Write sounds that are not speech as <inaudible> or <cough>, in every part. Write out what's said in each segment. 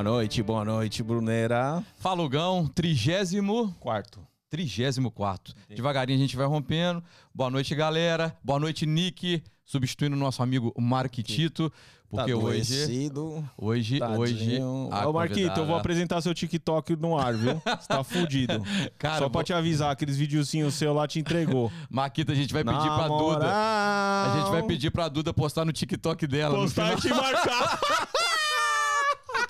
Boa noite, boa noite, Brunera. Falugão, trigésimo Quarto. trigésimo quarto. Devagarinho a gente vai rompendo. Boa noite, galera. Boa noite, Nick. Substituindo o nosso amigo Mark Tito. Porque tá hoje. Hoje, hoje. Tadinho. a Ô, Marquito, eu vou apresentar seu TikTok no ar, viu? Você tá fudido. <laughs> Cara, Só vou- pra te avisar, aqueles videozinhos seu lá te entregou. <laughs> Marquita, a gente vai Na pedir pra Duda. A gente vai pedir pra Duda postar no TikTok dela. Postar e te marcar. <laughs>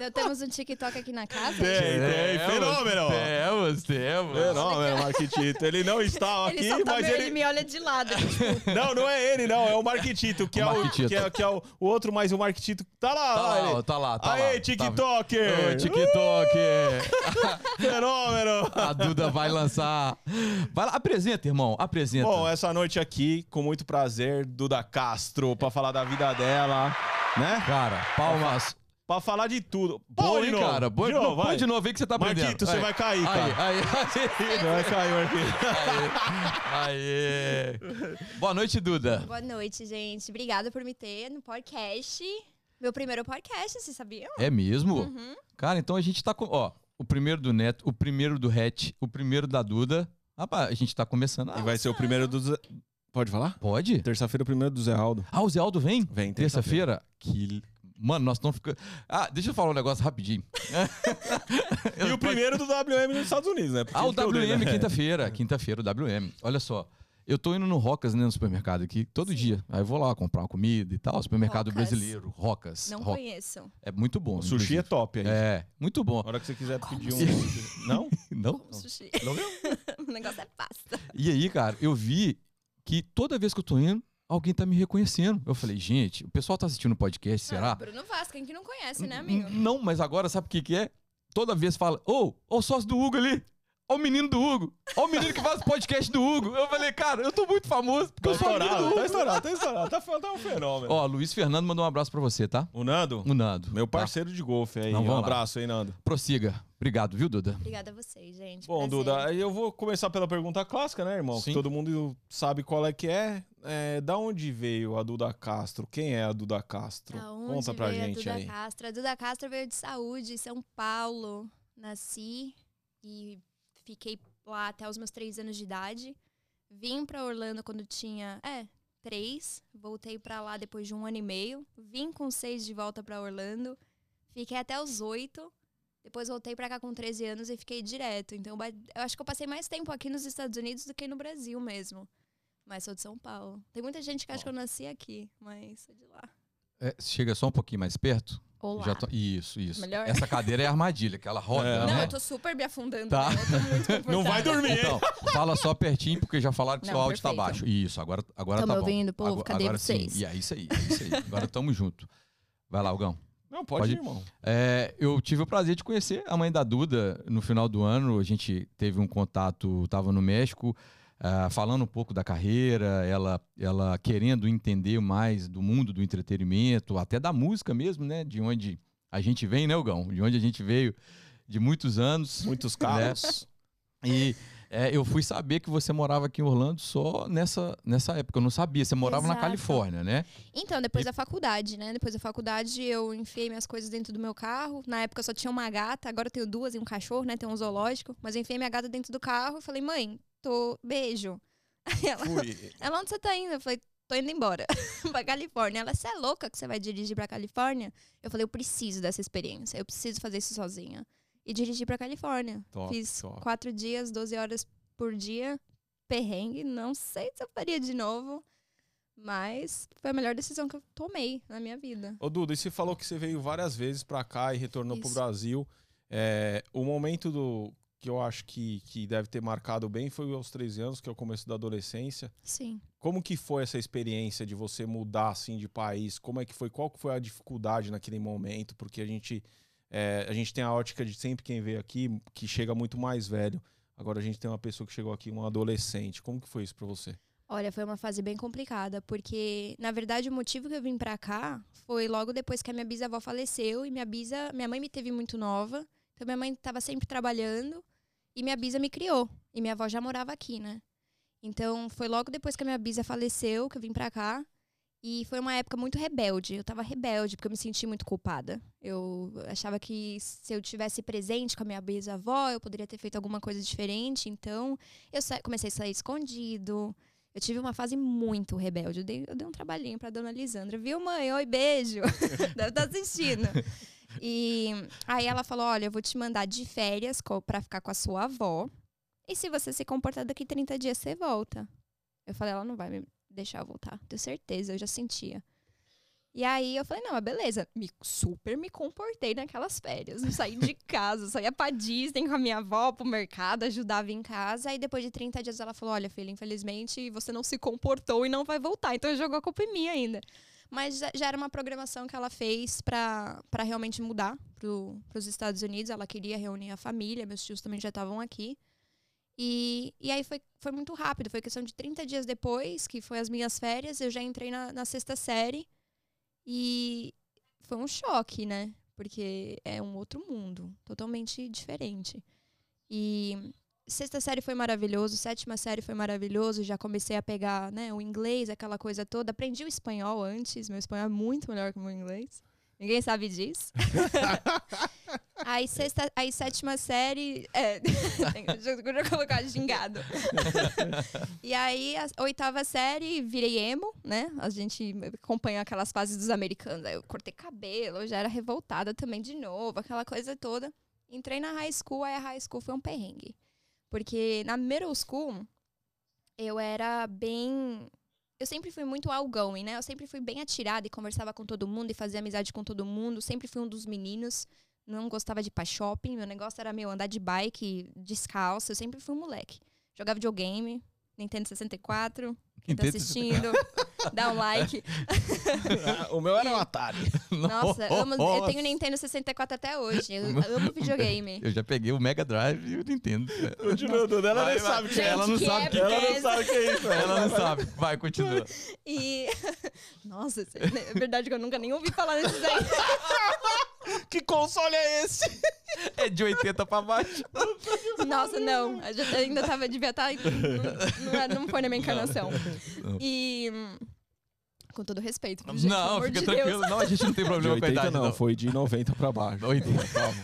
Então temos um TikTok aqui na casa. Tem, tem. Fenômeno. Temos, temos. Fenômeno, Marquitito. Ele não está Ele aqui, tá mas ele... ele me olha de lado. tipo, Não, não é ele, não. É o Marquitito, que, O é, o, Marquitito. que, é, que é o, o outro, mas o Marquitito tá lá. Tá lá, ele. tá lá, tá Aê, lá. TikToker. Ô, TikTok. <laughs> Fenômeno. A Duda vai lançar. Vai lá, apresenta, irmão. Apresenta. Bom, essa noite aqui, com muito prazer, Duda Castro, pra falar da vida dela, né? Cara, palmas. Pra falar de tudo. Boa, hein, de novo. cara. Boa, De novo, vai. de novo aí que você tá aprendendo. Marquito, você Aí. vai cair, Aí, cara. aí, Você vai cair, Marquito. aí. Aí. Boa noite, Duda. Boa noite, gente. Obrigada por me ter no podcast. Meu primeiro podcast, vocês sabiam? É mesmo? Uhum. Cara, então a gente tá com. Ó, o primeiro do Neto, o primeiro do Hatch, o primeiro da Duda. Rapaz, a gente tá começando. E vai ser o primeiro do Zé... Pode falar? pode? Terça-feira, o primeiro do Zé Aldo. Ah, o Zé Aldo vem? Vem, Terça-feira? Que. Mano, nós estamos ficando. Ah, deixa eu falar um negócio rapidinho. <laughs> E o primeiro do WM nos Estados Unidos, né? Porque Ah, o WM, né? quinta-feira. Quinta-feira, o WM. Olha só. Eu tô indo no Rocas, né, no supermercado aqui, todo dia. Aí eu vou lá comprar uma comida e tal. Supermercado Rocas. brasileiro, Rocas. Não Ro- conheço. É muito bom. O sushi é top aí. É, muito bom. A hora que você quiser pedir um... Não? Não? Sushi. Não <laughs> mesmo? <laughs> o negócio é pasta. E aí, cara, eu vi que toda vez que eu tô indo, alguém tá me reconhecendo. Eu falei, gente, o pessoal tá assistindo o podcast, será? Ah, Bruno Vasco, quem que não conhece, né, amigo? N- Não, mas agora sabe o que que é? Toda vez fala, ô, ô o sócio do Hugo ali. Ó o menino do Hugo. Ó o menino que faz o podcast do Hugo. Eu falei, cara, eu tô muito famoso porque Tá eu sou amigo do estourado, Hugo. tá estourado, tá estourado. Tá, tá um fenômeno. Ó, Luiz Fernando mandou um abraço pra você, tá? O Nando? O Nando. Meu tá? parceiro de golfe aí. Não, um vamos lá. abraço aí, Nando. Prossiga. Obrigado, viu, Duda? Obrigada a vocês, gente. Bom, Prazer. Duda, eu vou começar pela pergunta clássica, né, irmão? Sim. Que todo mundo sabe qual é que é. é. Da onde veio a Duda Castro? Quem é a Duda Castro? Da onde Conta pra veio a gente Duda aí. Castro? A Duda Castro veio de saúde, São Paulo. Nasci e fiquei lá até os meus três anos de idade. Vim pra Orlando quando tinha, é, três. Voltei pra lá depois de um ano e meio. Vim com seis de volta pra Orlando. Fiquei até os oito. Depois voltei pra cá com 13 anos e fiquei direto. Então, eu acho que eu passei mais tempo aqui nos Estados Unidos do que no Brasil mesmo. Mas sou de São Paulo. Tem muita gente que acha que eu nasci aqui, mas sou de lá. É, chega só um pouquinho mais perto. Olá. Já tô- Isso, isso. Melhor? Essa cadeira é armadilha, que ela roda, É. Não, né? eu tô super me afundando. Tá. né? <laughs> Não vai dormir? Então, fala só pertinho, porque já falaram que Não, seu áudio tá perfeito. baixo. Isso, agora, agora tá me bom. ouvindo, povo? Agora, Cadê agora vocês? Sim. E é isso aí, é isso aí. Agora tamo junto. Vai lá, Algão. Não, pode, Pode ir, irmão. É, eu tive o prazer de conhecer a mãe da Duda no final do ano. A gente teve um contato, estava no México, ah, falando um pouco da carreira, ela, ela querendo entender mais do mundo do entretenimento, até da música mesmo, né? De onde a gente vem, né, Gão? De onde a gente veio de muitos anos. Muitos carros. E é, eu fui saber que você morava aqui em Orlando só nessa, nessa época. Eu não sabia. Você morava na Exato. Califórnia, né? Então, depois da faculdade, né? Depois da faculdade, eu enfiei minhas coisas dentro do meu carro. Na época eu só tinha uma gata, agora eu tenho duas e um cachorro, né? Tem um zoológico. Mas eu enfiei minha gata dentro do carro e falei, mãe, tô. Beijo. Aí ela, Fui. <laughs> ela, onde você tá indo? Eu falei, tô indo embora <laughs> pra Califórnia. Ela, você é louca que você vai dirigir pra Califórnia? Eu falei, eu preciso dessa experiência, eu preciso fazer isso sozinha. E dirigi pra Califórnia. Top, Fiz top. quatro dias, 12 horas por dia, perrengue. Não sei se eu faria de novo, mas foi a melhor decisão que eu tomei na minha vida. Ô, Duda, e você falou que você veio várias vezes pra cá e retornou pro Isso. Brasil. É, o momento do que eu acho que, que deve ter marcado bem foi aos 13 anos, que é o começo da adolescência. Sim. Como que foi essa experiência de você mudar assim de país? Como é que foi? Qual que foi a dificuldade naquele momento? Porque a gente é, a gente tem a ótica de sempre quem veio aqui que chega muito mais velho. Agora a gente tem uma pessoa que chegou aqui, um adolescente. Como que foi isso pra você? Olha, foi uma fase bem complicada, porque na verdade o motivo que eu vim pra cá foi logo depois que a minha bisavó faleceu e minha bisa, minha mãe me teve muito nova, então minha mãe estava sempre trabalhando e minha bisa me criou e minha avó já morava aqui, né? Então foi logo depois que a minha bisa faleceu que eu vim pra cá E foi uma época muito rebelde. Eu tava rebelde, porque eu me senti muito culpada. Eu achava que se eu tivesse presente com a minha bisavó, eu poderia ter feito alguma coisa diferente. Então, eu comecei a sair escondido. Eu tive uma fase muito rebelde. Eu dei, eu dei um trabalhinho pra dona Lisandra. Viu, mãe? Oi, beijo. <laughs> Deve estar assistindo. E aí ela falou: Olha, eu vou te mandar de férias pra ficar com a sua avó. E se você se comportar daqui 30 dias, você volta. Eu falei: Ela não vai me deixar voltar. Tenho certeza, eu já sentia. E aí eu falei: Não, beleza. Me, super me comportei naquelas férias. Saí de casa, só ia pra Disney com a minha avó, pro mercado, ajudava em casa. Aí depois de 30 dias ela falou: Olha, filha, infelizmente você não se comportou e não vai voltar. Então jogou a culpa em mim ainda. Mas já, era uma programação que ela fez pra realmente mudar para os Estados Unidos. Ela queria reunir a família, meus tios também já estavam aqui. E, e aí foi, foi muito rápido, foi questão de 30 dias depois, que foi as minhas férias, eu já entrei na, na sexta série. E foi um choque, né? Porque é um outro mundo, totalmente diferente. E sexta série foi maravilhoso, sétima série foi maravilhoso, já comecei a pegar né, o inglês, aquela coisa toda. Aprendi o espanhol antes, meu espanhol é muito melhor que o meu inglês. Ninguém sabe disso. <laughs> aí, sexta, aí sétima série. É, <laughs> eu colocar gingado. <laughs> e aí, a oitava série, virei emo, né? A gente acompanha aquelas fases dos americanos. Aí eu cortei cabelo, eu já era revoltada também de novo, aquela coisa toda. Entrei na high school, aí a high school foi um perrengue. Porque na middle school, eu era bem. Eu sempre fui muito outgoing, né? Eu sempre fui bem atirada e conversava com todo mundo e fazia amizade com todo mundo. Sempre fui um dos meninos. Não gostava de ir pra shopping. Meu negócio era meu andar de bike, descalço. Eu sempre fui um moleque. Jogava videogame, Nintendo 64. Quem tá assistindo, dá um like. <laughs> o meu era um Atari. <laughs> Nossa, amo, eu tenho Nintendo 64 até hoje. Eu amo <laughs> videogame. Eu já peguei o Mega Drive e o Nintendo. Continua, Duda. Ela Vai, nem vai. sabe o que é. Ela não que sabe o que Ela é não sabe o que é isso. Ela não sabe. Vai, continua. E. Nossa, é verdade que eu nunca nem ouvi falar nesses aí. Que console é esse? É de 80 pra baixo. Nossa, não. Eu ainda tava, devia estar. Não, não, não foi na minha encarnação. E. Com todo respeito, gente, Não, fica de tranquilo. Deus. Não, a gente não tem De problema com a 80 idade, não, não. foi de 90 pra baixo. 80. <laughs> Calma.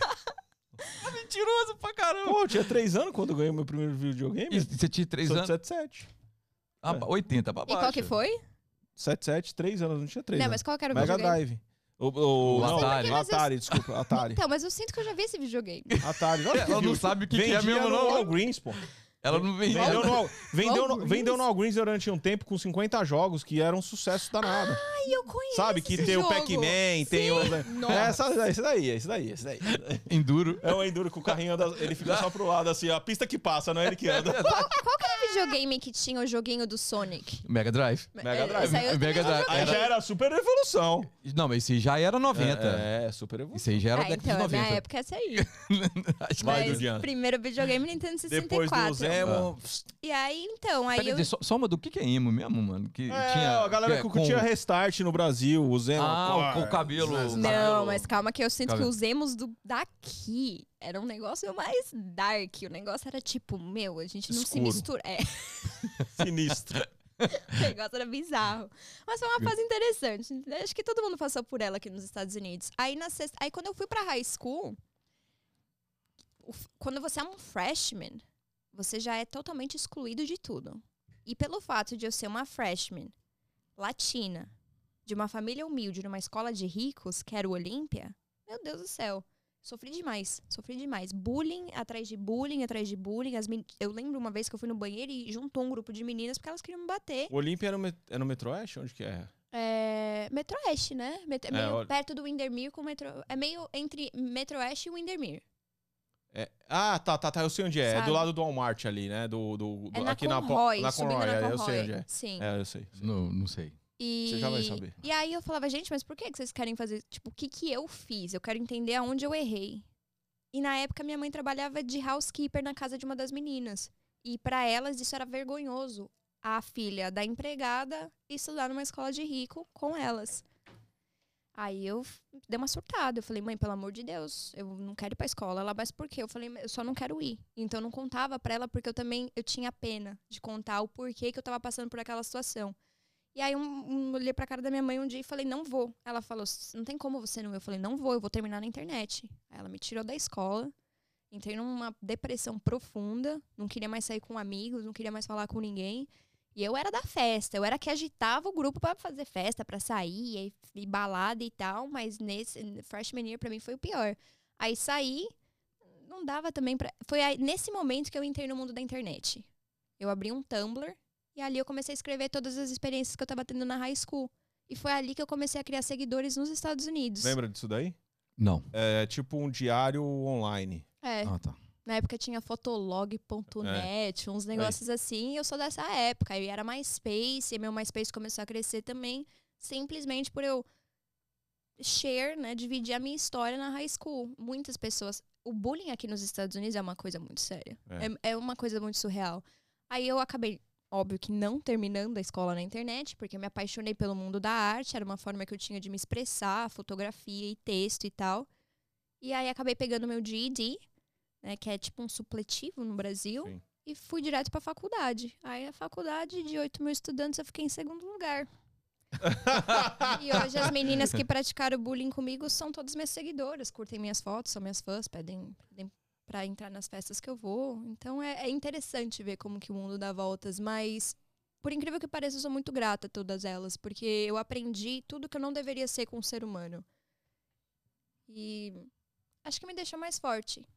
Mentiroso pra caramba. Pô, eu tinha 3 anos quando eu ganhei meu primeiro videogame. E você tinha 3 Sou de anos? 77. Ah, 80 pra E baixo. qual que foi? 77, 3 anos, não tinha 3 Não, anos. mas qual que era o Mega videogame? Drive. O, o, O não, Atari. Atari, desculpa, Atari. Então, mas eu sinto que eu já vi esse videogame. Atari. Não, Ela não sabe o que, que é mesmo, não. Walgreens, pô. Ela não vendia. Vendeu no, vendeu, no, vendeu no Walgreens durante um tempo com 50 jogos que eram um sucesso danado. Ai, eu conheço Sabe? Que esse tem o jogo. Pac-Man, tem o. É, essa, esse daí, esse daí, esse daí. Enduro. É o Enduro que o carrinho anda, ele fica só pro lado, assim, a pista que passa, não é ele que anda. Qual que era o videogame que tinha o joguinho do Sonic? Mega Drive. Mega É, Drive. Mega Drive. Aí já era super evolução. Não, mas esse já era 90. É, super evolução. Esse aí já era Ah, década então, de a minha 90. época é essa aí. <laughs> Acho que- Vai, Mas primeiro videogame Nintendo 64. Depois do Zemo. E aí, então, aí Pera eu... aí, só, só uma do que, que é emo mesmo, mano? Que É, tinha, a galera que é que com- Restart no Brasil, o Zemo. Ah, com o cabelo- Não, cabelo- mas calma que eu sinto Cabelo. que os emos do daqui era um negócio mais dark. O negócio era tipo, meu, a gente não se Escuro. mistura. É, <laughs> <laughs> Sinistro. o negócio era bizarro. Mas foi uma fase interessante. Acho que todo mundo passou por ela aqui nos Estados Unidos. Aí, na sexta... Aí quando eu fui pra high school, quando você é um freshman, você já é totalmente excluído de tudo. E pelo fato de eu ser uma freshman latina, de uma família humilde, numa escola de ricos, que era o Olímpia, meu Deus do céu. Sofri demais, sofri demais. Bullying atrás de bullying, atrás de bullying. As men- Eu lembro uma vez que eu fui no banheiro e juntou um grupo de meninas porque elas queriam me bater. O Olímpia era no, met- é no Metroeste? Onde que é? É... Metroeste, né? Met- É É, meio olha- perto do Windermere com o Metro... É meio entre Metroeste e Windermere. É- Ah, tá, tá, tá. Eu sei onde é. É Sabe? do lado do Walmart ali, né? Do, do, do- É na aqui na, Conroy, na subindo Conroy. na é, Conroy. Eu sei onde é. Sim. É, eu sei. Não, não sei. E... Você já vai saber. E aí eu falava, gente, mas por que que vocês querem fazer? Tipo, o que que eu fiz? Eu quero entender aonde eu errei. E na época minha mãe trabalhava de housekeeper na casa de uma das meninas. E pra elas isso era vergonhoso. A filha da empregada estudar numa escola de rico com elas. Aí eu dei uma surtada. Eu falei, mãe, pelo amor de Deus, eu não quero ir pra escola. Ela, mas por quê? Eu falei, eu só não quero ir. Então eu não contava pra ela porque eu também eu tinha pena de contar o porquê que eu tava passando por aquela situação. E aí um, um, olhei pra cara da minha mãe um dia e falei, não vou. Ela falou, não tem como você não. Eu falei, não vou, eu vou terminar na internet. Aí ela me tirou da escola. Entrei numa depressão profunda, não queria mais sair com amigos, não queria mais falar com ninguém. E eu era da festa, eu era que agitava o grupo para fazer festa, para sair, e, e, balada e tal, mas nesse freshman year pra mim foi o pior. Aí saí, não dava também para Foi aí, nesse momento que eu entrei no mundo da internet. Eu abri um Tumblr e ali eu comecei a escrever todas as experiências que eu tava tendo na high school. E foi ali que eu comecei a criar seguidores nos Estados Unidos. Lembra disso daí? Não. É tipo um diário online. É. Ah, tá. Na época tinha fotolog.net, é. uns negócios assim, e eu sou dessa época. Aí era MySpace, e meu MySpace começou a crescer também, simplesmente por eu share, né, dividir a minha história na high school. Muitas pessoas. O bullying aqui nos Estados Unidos é uma coisa muito séria. É, é uma coisa muito surreal. Aí eu acabei, óbvio que não terminando a escola na internet, porque eu me apaixonei pelo mundo da arte, era uma forma que eu tinha de me expressar, fotografia e texto e tal. E aí acabei pegando meu GED, né, que é tipo um supletivo no Brasil, Sim. e fui direto para a faculdade. Aí a faculdade de 8 mil estudantes eu fiquei em segundo lugar. <laughs> e hoje as meninas que praticaram bullying comigo são todas minhas seguidoras, curtem minhas fotos, são minhas fãs, pedem, pedem para entrar nas festas que eu vou. Então é, é, interessante ver como que o mundo dá voltas, mas por incrível que pareça, eu sou muito grata a todas elas, porque eu aprendi tudo que eu não deveria ser com um ser humano. E acho que me deixou mais forte.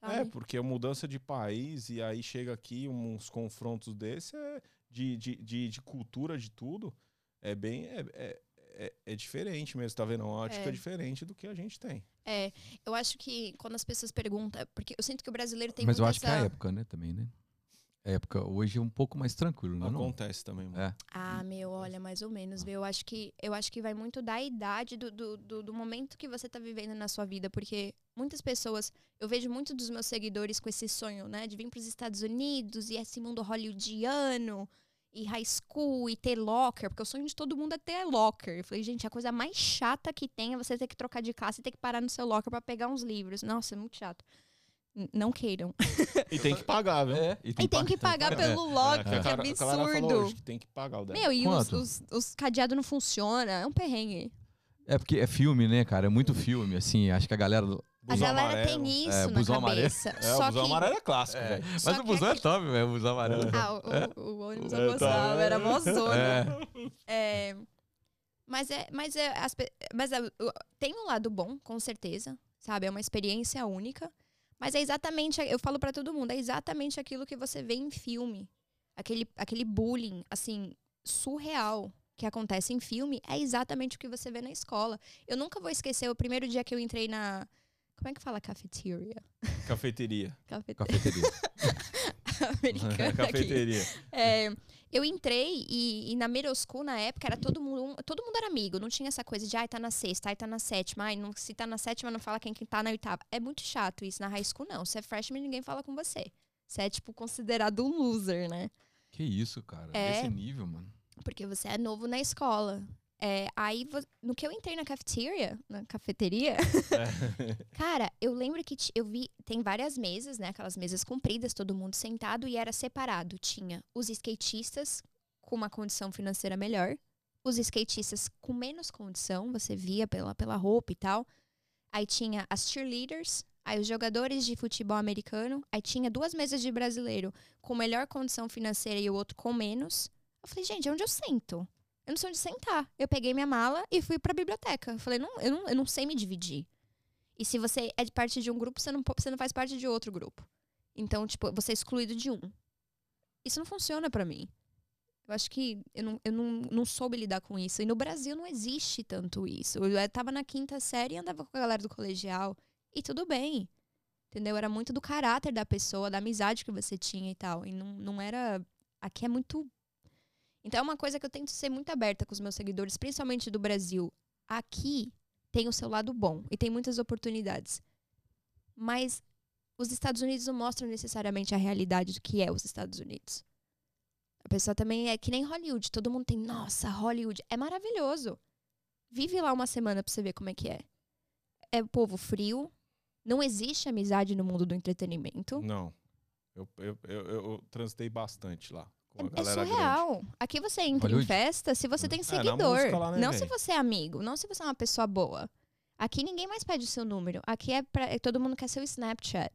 Sabe? É, porque a mudança de país e aí chega aqui uns confrontos desse é de, de, de, de cultura, de tudo, é bem. É, é, é, é diferente mesmo, tá vendo? É uma ótica é. diferente do que a gente tem. É, eu acho que quando as pessoas perguntam, porque eu sinto que o brasileiro tem Mas eu acho essa... que é a época, né, também, né? Época. Hoje é um pouco mais tranquilo, não é Acontece não? também. É. Ah, meu, olha, mais ou menos. Eu acho que, eu acho que vai muito da idade do, do, do, do momento que você está vivendo na sua vida. Porque muitas pessoas, eu vejo muitos dos meus seguidores com esse sonho, né? De vir para os Estados Unidos e esse mundo hollywoodiano e high school e ter locker, porque o sonho de todo mundo é ter locker. Eu falei, gente, a coisa mais chata que tem é você ter que trocar de casa e ter que parar no seu locker para pegar uns livros. Nossa, é muito chato não queiram. E tem que pagar, viu? É, e tem, e tem que pagar pelo log, é, que é absurdo. que tem que pagar o dela. Meu, e os, os, os cadeados não funcionam, é um perrengue. É porque é filme, né, cara? É muito filme, assim. Acho que a galera. A galera amarelo. tem isso é, na busão cabeça. Amarelo. É, o busão que... amarelo é clássico, é. Mas o busão é top, velho. O busão amarelo. Ah, o, é. o, o ônibus eu gostava, era mó zona. <laughs> É. Mas é, mas é, as, mas é, tem um lado bom, com certeza, sabe? É uma experiência única. Mas é exatamente, eu falo para todo mundo, é exatamente aquilo que você vê em filme. Aquele, aquele bullying, assim, surreal que acontece em filme é exatamente o que você vê na escola. Eu nunca vou esquecer o primeiro dia que eu entrei na. Como é que fala cafeteria? Cafeteria. <laughs> Cafeteria. <laughs> Americana. <laughs> Cafeteria. É, eu entrei e, e, na middle school, na época, era todo mundo, todo mundo era amigo. Não tinha essa coisa de, ai, tá na sexta, ai, tá na sétima. Ai, não, se tá na sétima, não fala quem que tá na oitava. É muito chato isso. Na high school, não. Você é freshman, ninguém fala com você. Você é, tipo, considerado um loser, né? Que isso, cara. É, Esse nível, mano. Porque você é novo na escola. É, aí, no que eu entrei na cafeteria, na cafeteria, é. <laughs> cara, eu lembro que eu vi, tem várias mesas, né? Aquelas mesas compridas, todo mundo sentado e era separado. Tinha os skatistas com uma condição financeira melhor, os skatistas com menos condição, você via pela, pela roupa e tal. Aí tinha as cheerleaders, aí os jogadores de futebol americano, aí tinha duas mesas de brasileiro com melhor condição financeira e o outro com menos. Eu falei, gente, onde eu sento? Eu não sei onde sentar. Eu peguei minha mala e fui pra biblioteca. Falei, não, eu, não, eu não sei me dividir. E se você é de parte de um grupo, você não, você não faz parte de outro grupo. Então, tipo, você é excluído de um. Isso não funciona para mim. Eu acho que eu, não, eu não, não soube lidar com isso. E no Brasil não existe tanto isso. Eu tava na quinta série e andava com a galera do colegial. E tudo bem. Entendeu? Era muito do caráter da pessoa, da amizade que você tinha e tal. E não, não era. Aqui é muito então é uma coisa que eu tento ser muito aberta com os meus seguidores, principalmente do Brasil. Aqui tem o seu lado bom e tem muitas oportunidades. Mas os Estados Unidos não mostram necessariamente a realidade do que é os Estados Unidos. A pessoa também é que nem Hollywood. Todo mundo tem, nossa, Hollywood. É maravilhoso. Vive lá uma semana pra você ver como é que é. É o povo frio. Não existe amizade no mundo do entretenimento. Não. Eu, eu, eu, eu transitei bastante lá É grande. surreal. Aqui você entra em Hollywood. festa se você tem É, na seguidor. música lá, né, não se você é amigo, não se você é uma pessoa boa. Aqui ninguém mais pede o seu número. Aqui é pra, é- todo mundo quer seu Snapchat.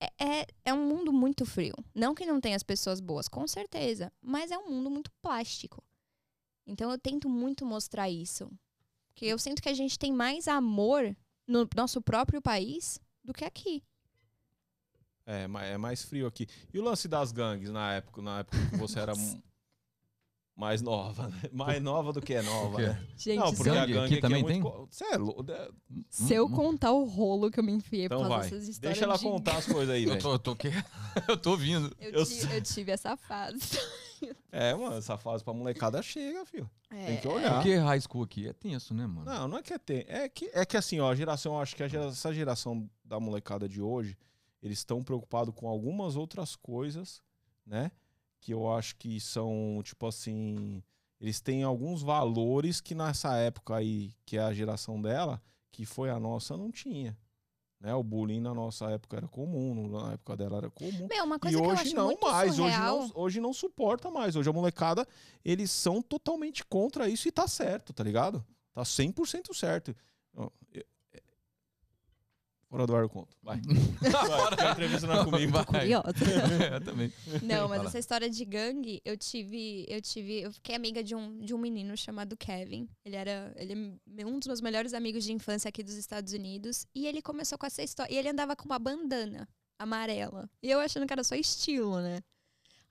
É, é, é um mundo muito frio. Não que não tenha as pessoas boas, com certeza. Mas é um mundo muito plástico. Então eu tento muito mostrar isso. Porque eu sinto que a gente tem mais amor no nosso próprio país do que aqui. É, é mais frio aqui. E o lance das gangues na época, na época que você era <laughs> mais nova, né? Mais nova do que é nova, né? Gente, Não, porque a gangue gangue aqui aqui também é tem? Você é louco. é- se eu Hum, hum. contar o rolo que eu me enfiei Então por causa vai. dessas histórias Deixa ela de contar as coisas aí, Eu velho. tô, eu tô, que- <laughs> eu tô ouvindo. Eu, Eu tive, eu tive essa fase. <laughs> É, mano, essa fase pra molecada chega, filho. Tem que É, olhar. Porque high school aqui é tenso, né, mano? Não, não é que é ter. É que, é que assim, ó, a geração, eu acho que a gera- essa geração da molecada de hoje, eles estão preocupados com algumas outras coisas, né? Que eu acho que são, tipo assim. Eles têm alguns valores que nessa época aí, que é a geração dela, que foi a nossa, não tinha. Né? O bullying na nossa época era comum, na época dela era comum. Meu, uma E coisa eu hoje não mais, hoje não, hoje não suporta mais. Hoje a molecada, eles são totalmente contra isso e tá certo, tá ligado? Tá 100% certo. É- Fora do ar eu conto. Vai. Vai, quer entrevistar comigo. Vai. curiosa. <laughs> eu também. Não, mas Fala. essa história de gangue, eu tive, eu tive, eu fiquei amiga de um, de um menino chamado Kevin. Ele era, ele é um dos meus melhores amigos de infância aqui dos Estados Unidos, e ele começou com essa história, e ele andava com uma bandana amarela. E eu achando que era só estilo, né?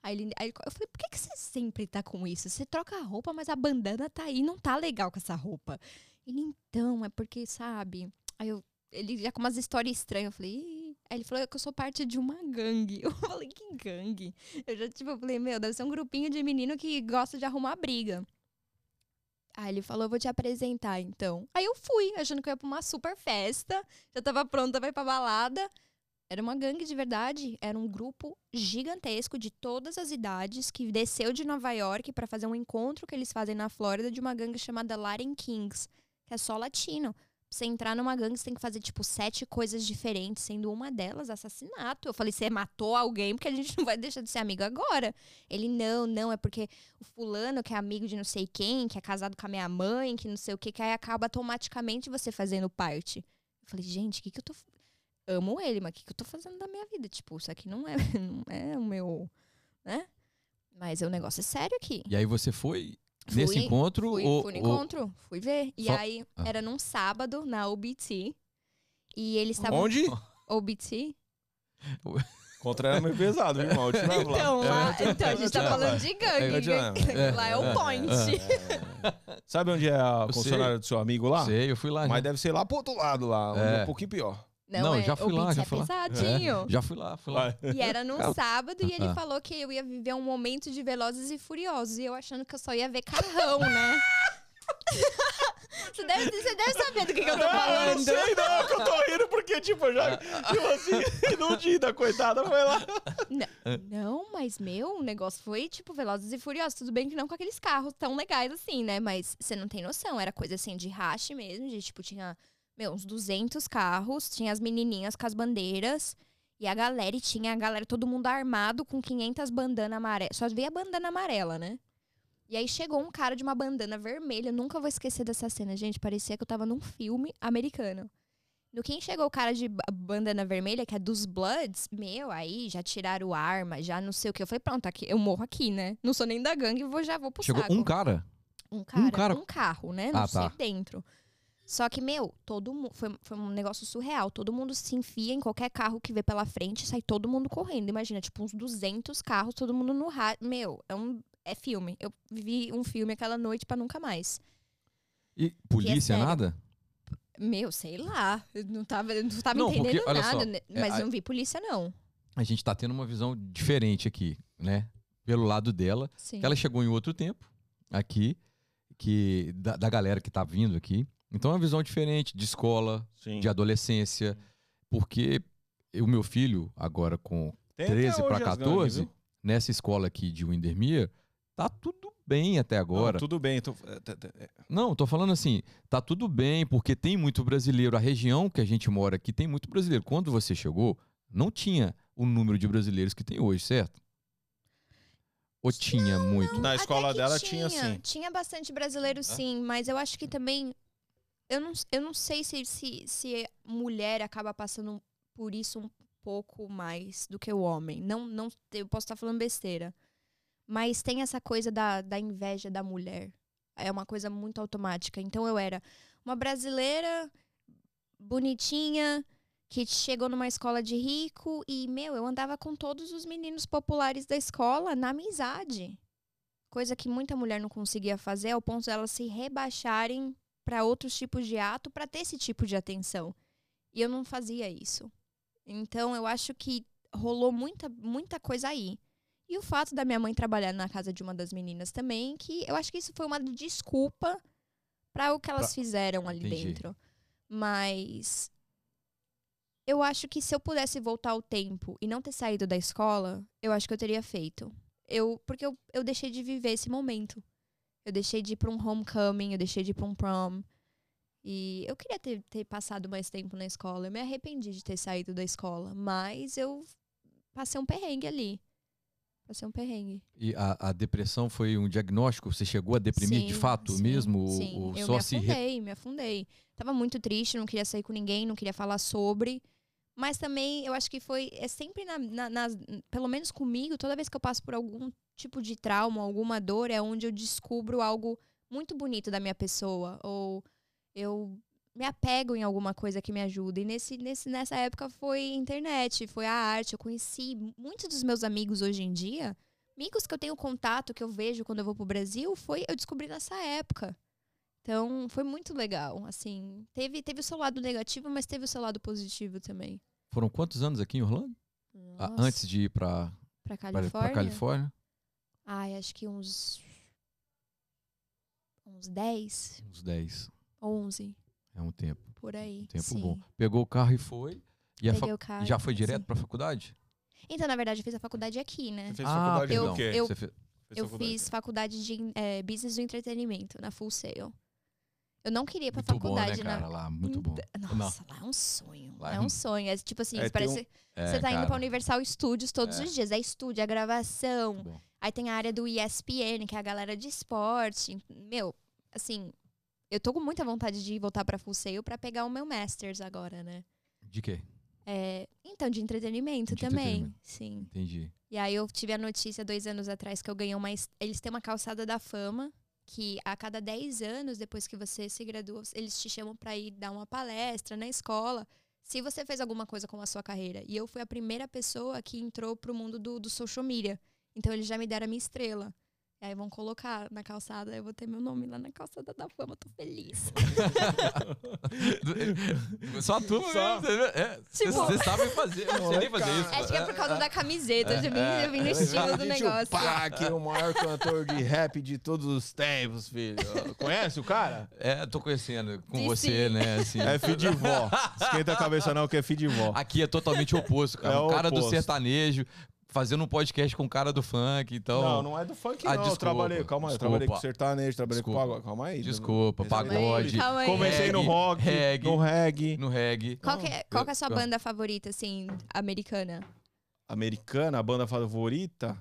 Aí, ele, aí eu falei, por que, que você sempre tá com isso? Você troca a roupa, mas a bandana tá aí, não tá legal com essa roupa. Ele, então, é porque, sabe? Aí eu, ele já com umas histórias estranhas, eu falei, Ih. Aí ele falou que eu sou parte de uma gangue. <laughs> Eu falei, que gangue? Eu já, tipo, falei, meu, deve ser um grupinho de menino que gosta de arrumar briga. Aí ele falou, vou te apresentar, então. Aí eu fui, achando que eu ia pra uma super festa. Já tava pronta pra ir pra balada. Era uma gangue de verdade. Era um grupo gigantesco de todas as idades que desceu de Nova York pra fazer um encontro que eles fazem na Flórida de uma gangue chamada Latin Kings, que é só latino. Você entrar numa gangue, você tem que fazer, tipo, sete coisas diferentes, sendo uma delas assassinato. Eu falei, você matou alguém porque a gente não vai deixar de ser amigo agora. Ele, não, não, é porque o fulano que é amigo de não sei quem, que é casado com a minha mãe, que não sei o que, que aí acaba automaticamente você fazendo parte. Eu falei, gente, o que que eu tô... Amo ele, mas o que que eu tô fazendo da minha vida? Tipo, isso aqui não é, <laughs> não é o meu... Né? Mas o negócio é sério aqui. E aí você foi nesse Fui, encontro? Fui, ou, fui no ou- encontro, fui ver. E Só- aí, Ah. era num sábado, na OBT. E eles estavam... Onde? <laughs> OBT? <laughs> Contra era meio pesado, viu, irmão? Então, lá, É. então, a gente tá falando de gangue. É, gangue. é, lá é o é, point. É. Sabe onde é a Eu concessionária do seu amigo lá? Sei, eu fui lá. Mas já. deve ser lá pro outro lado lá, é um pouquinho pior. Não, Não, é, já fui o lá, já é fui lá. pesadinho. Já fui lá, fui lá. E era num sábado e ele ah. falou que eu ia viver um momento de Velozes e Furiosos. E eu achando que eu só ia ver carrão, né? <laughs> você, deve, você deve saber do que, que eu tô Não, eu falando. não sei não, que eu tô rindo porque, tipo, eu já, <laughs> tipo assim, iludida, coitada, foi lá. Não, mas meu, o negócio foi tipo Velozes e Furiosos. Tudo bem que não com aqueles carros tão legais assim, né? Mas você não tem noção. Era coisa assim de rache mesmo. De tipo, tinha, meu, uns 200 carros. Tinha as menininhas com as bandeiras. E a galera, e tinha a galera, todo mundo armado com 500 bandanas amarelas. Só via bandana amarela, né? E aí chegou um cara de uma bandana vermelha. Eu nunca vou esquecer dessa cena, gente. Parecia que eu tava num filme americano. No quem chegou o cara de ba- bandana vermelha, que é dos Bloods, meu, aí já tiraram arma, já não sei o que. Eu falei, pronto, aqui, eu morro aqui, né? Não sou nem da gangue, vou, já vou pro Chegou saco. um cara. Um cara, um cara- carro, né? Não Ah, sei tá. dentro. Só que, meu, todo mundo. Foi, foi um negócio surreal. Todo mundo se enfia em qualquer carro que vê pela frente sai todo mundo correndo. Imagina, tipo, uns 200 carros, todo mundo no rádio. Meu, é um. É filme. Eu vi um filme aquela noite pra nunca mais. E polícia, sério. nada? Meu, sei lá. Eu não tava, eu não tava Não, porque, entendendo olha nada, só, né? é, mas a- não vi polícia, não. A gente tá tendo uma visão diferente aqui, né? Pelo lado dela. Sim. que ela chegou em outro tempo aqui, que da, da galera que tá vindo aqui. Então é uma visão diferente de escola, Sim. de adolescência, porque o meu filho, agora com Tem até 13 para hoje as gangues, 14, viu? nessa escola aqui de Windermere, tá tudo bem até agora. Não, tudo bem. tô- é, é, é, Não, tô falando assim, tá tudo bem, porque tem muito brasileiro. A região que a gente mora aqui tem muito brasileiro. Quando você chegou, não tinha o número de brasileiros que tem hoje, certo? Ou tinha muito? Na Até escola dela tinha, sim. Tinha bastante brasileiro, sim, mas eu acho que também. Eu não, eu não sei se, se, se mulher acaba passando por isso um pouco mais do que o homem. Não, não, eu posso estar falando besteira. Mas tem essa coisa da, da inveja da mulher. É uma coisa muito automática. Então eu era uma brasileira bonitinha que chegou numa escola de rico e, meu, eu andava com todos os meninos populares da escola na amizade. Coisa que muita mulher não conseguia fazer ao ponto de elas se rebaixarem para outros tipos de ato para ter esse tipo de atenção. E eu não fazia isso. Então eu acho que rolou muita, muita coisa aí. E o fato da minha mãe trabalhar na casa de uma das meninas também, que eu acho que isso foi uma desculpa para o que elas Pra- fizeram ali Entendi. dentro. Mas eu acho que se eu pudesse voltar ao tempo e não ter saído da escola, eu acho que eu teria feito. Eu, porque eu, eu deixei de viver esse momento. Eu deixei de ir pra um homecoming, eu deixei de ir pra um prom. E eu queria ter, ter passado mais tempo na escola. Eu me arrependi de ter saído da escola. Mas eu passei um perrengue ali. Passei um perrengue. E a, a depressão foi um diagnóstico? Você chegou a deprimir de Sim, fato sim, mesmo? Ou- Sim, ou eu só me se afundei, me afundei. Tava muito triste, não queria sair com ninguém, não queria falar sobre. Mas também eu acho que foi. É sempre na, na- nas- Pelo menos comigo, toda vez que eu passo por algum tipo de trauma, alguma dor, é onde eu descubro algo muito bonito da minha pessoa. Ou eu me apego em alguma coisa que me ajuda. E nesse, nesse, nessa época foi internet, foi a arte. Eu conheci muitos dos meus amigos hoje em dia. Amigos que eu tenho contato, que eu vejo quando eu vou pro Brasil, foi eu descobri nessa época. Então, foi muito legal, assim. Teve, teve o seu lado negativo, mas teve o seu lado positivo também. Foram quantos anos aqui em Orlando? Ah, Nossa, antes de ir pra, pra pra, Califórnia? pra Califórnia? Ai, acho que uns uns 10, Uns 10. 11, É um tempo. por aí. Um tempo sim. bom. Pegou o carro e foi. E a fa- Peguei o carro. já foi direto pra faculdade? Então, na verdade, eu fiz a faculdade aqui, né? Você fez Ah, faculdade eu- quê? eu- Você fez- Fez Eu faculdade fiz faculdade de é, Business do Entretenimento, na Full Sail. Eu não queria ir pra Muito bom, né, faculdade, cara? Lá, muito bom. Nossa, lá é um sonho. Lá é é um um- sonho. É tipo assim, É, parece. É, Você tá indo cara, pra Universal Studios todos É. os dias. É estúdio, é gravação. bom. Aí tem a área do ESPN, que é a galera de esporte. Meu, assim, eu tô com muita vontade de voltar pra Full Sail pra pegar o meu Masters agora, né? De quê? É, então, de entretenimento De também. entretenimento. Sim. Entendi. E aí eu tive a notícia dois anos atrás que eu ganhei uma. es- Eles têm uma calçada da fama. Que a cada 10 anos, depois que você se gradua, eles te chamam pra ir dar uma palestra na escola. Se você fez alguma coisa com a sua carreira. E eu fui a primeira pessoa que entrou pro mundo do, do social media. Então eles já me deram a minha estrela. E aí vão colocar na calçada, eu vou ter meu nome lá na calçada da fama, tô feliz. <laughs> Só tu Só. É, Tipo- Vocês sabem fazer. Eu não sei nem fazer isso. Acho que é por causa da camiseta, eu já vim, É, eu vim no é, estilo do negócio. O Pac, o maior cantor de rap de todos os tempos, filho. Conhece o cara? É, tô conhecendo com Sim, você, sim. né? Assim. É filho de vó. Esquenta a cabeça não, que é filho de vó. Aqui é totalmente o oposto, cara. É o o cara do oposto. sertanejo fazendo um podcast com o cara do funk, então. Não, não é do funk, Ah, não. eu desculpa, trabalhei, calma aí, eu trabalhei com desculpa. sertanejo, trabalhei com Desculpa. pagode. Calma aí. Desculpa, pagode, calma aí. Comecei no rock, reggae. no reggae. no reggae. Qual, que é, qual que é a sua eu- banda favorita, assim, americana? Americana, a banda favorita,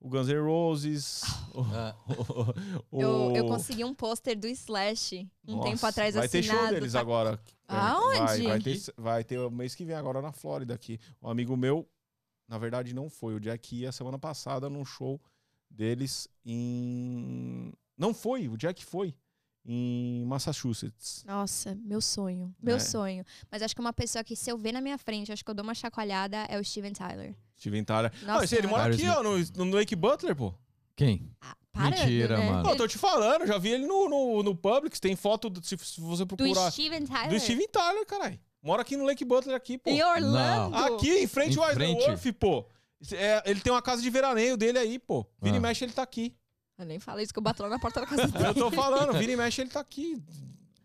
o Guns N' Roses. o- Ah, <laughs> o- Eu, eu consegui um pôster do Slash um Nossa, tempo atrás Vai ter assinado. show deles tá? agora. É, Aonde? Vai, vai, ter, vai ter o mês que vem agora na Flórida aqui. Um amigo meu, na verdade não foi, o Jack ia semana passada num show deles em... Não foi, o Jack foi. Em Massachusetts. Nossa, meu sonho. Meu É. sonho. Mas acho que uma pessoa que, se eu ver na minha frente, acho que eu dou uma chacoalhada, é o Steven Tyler. Steven Tyler. Nossa, Não, ele mora aqui, ó, no, no Lake Butler, pô. Quem? Ah, parando, Mentira, né? mano. Não, eu tô te falando, já vi ele no, no, no Publix, tem foto, do- se, se você Do procurar, Steven Tyler? do Steven Tyler, caralho. Mora aqui no Lake Butler, aqui, pô. Em Orlando? Aqui, em frente ao? Isleworth, pô. É, ele tem uma casa de veraneio dele aí, pô. Vira e Ah. mexe, ele tá aqui. Eu nem falei isso que eu bato lá na porta da casa dele. <laughs> Eu tô falando, vira e mexe, ele tá aqui.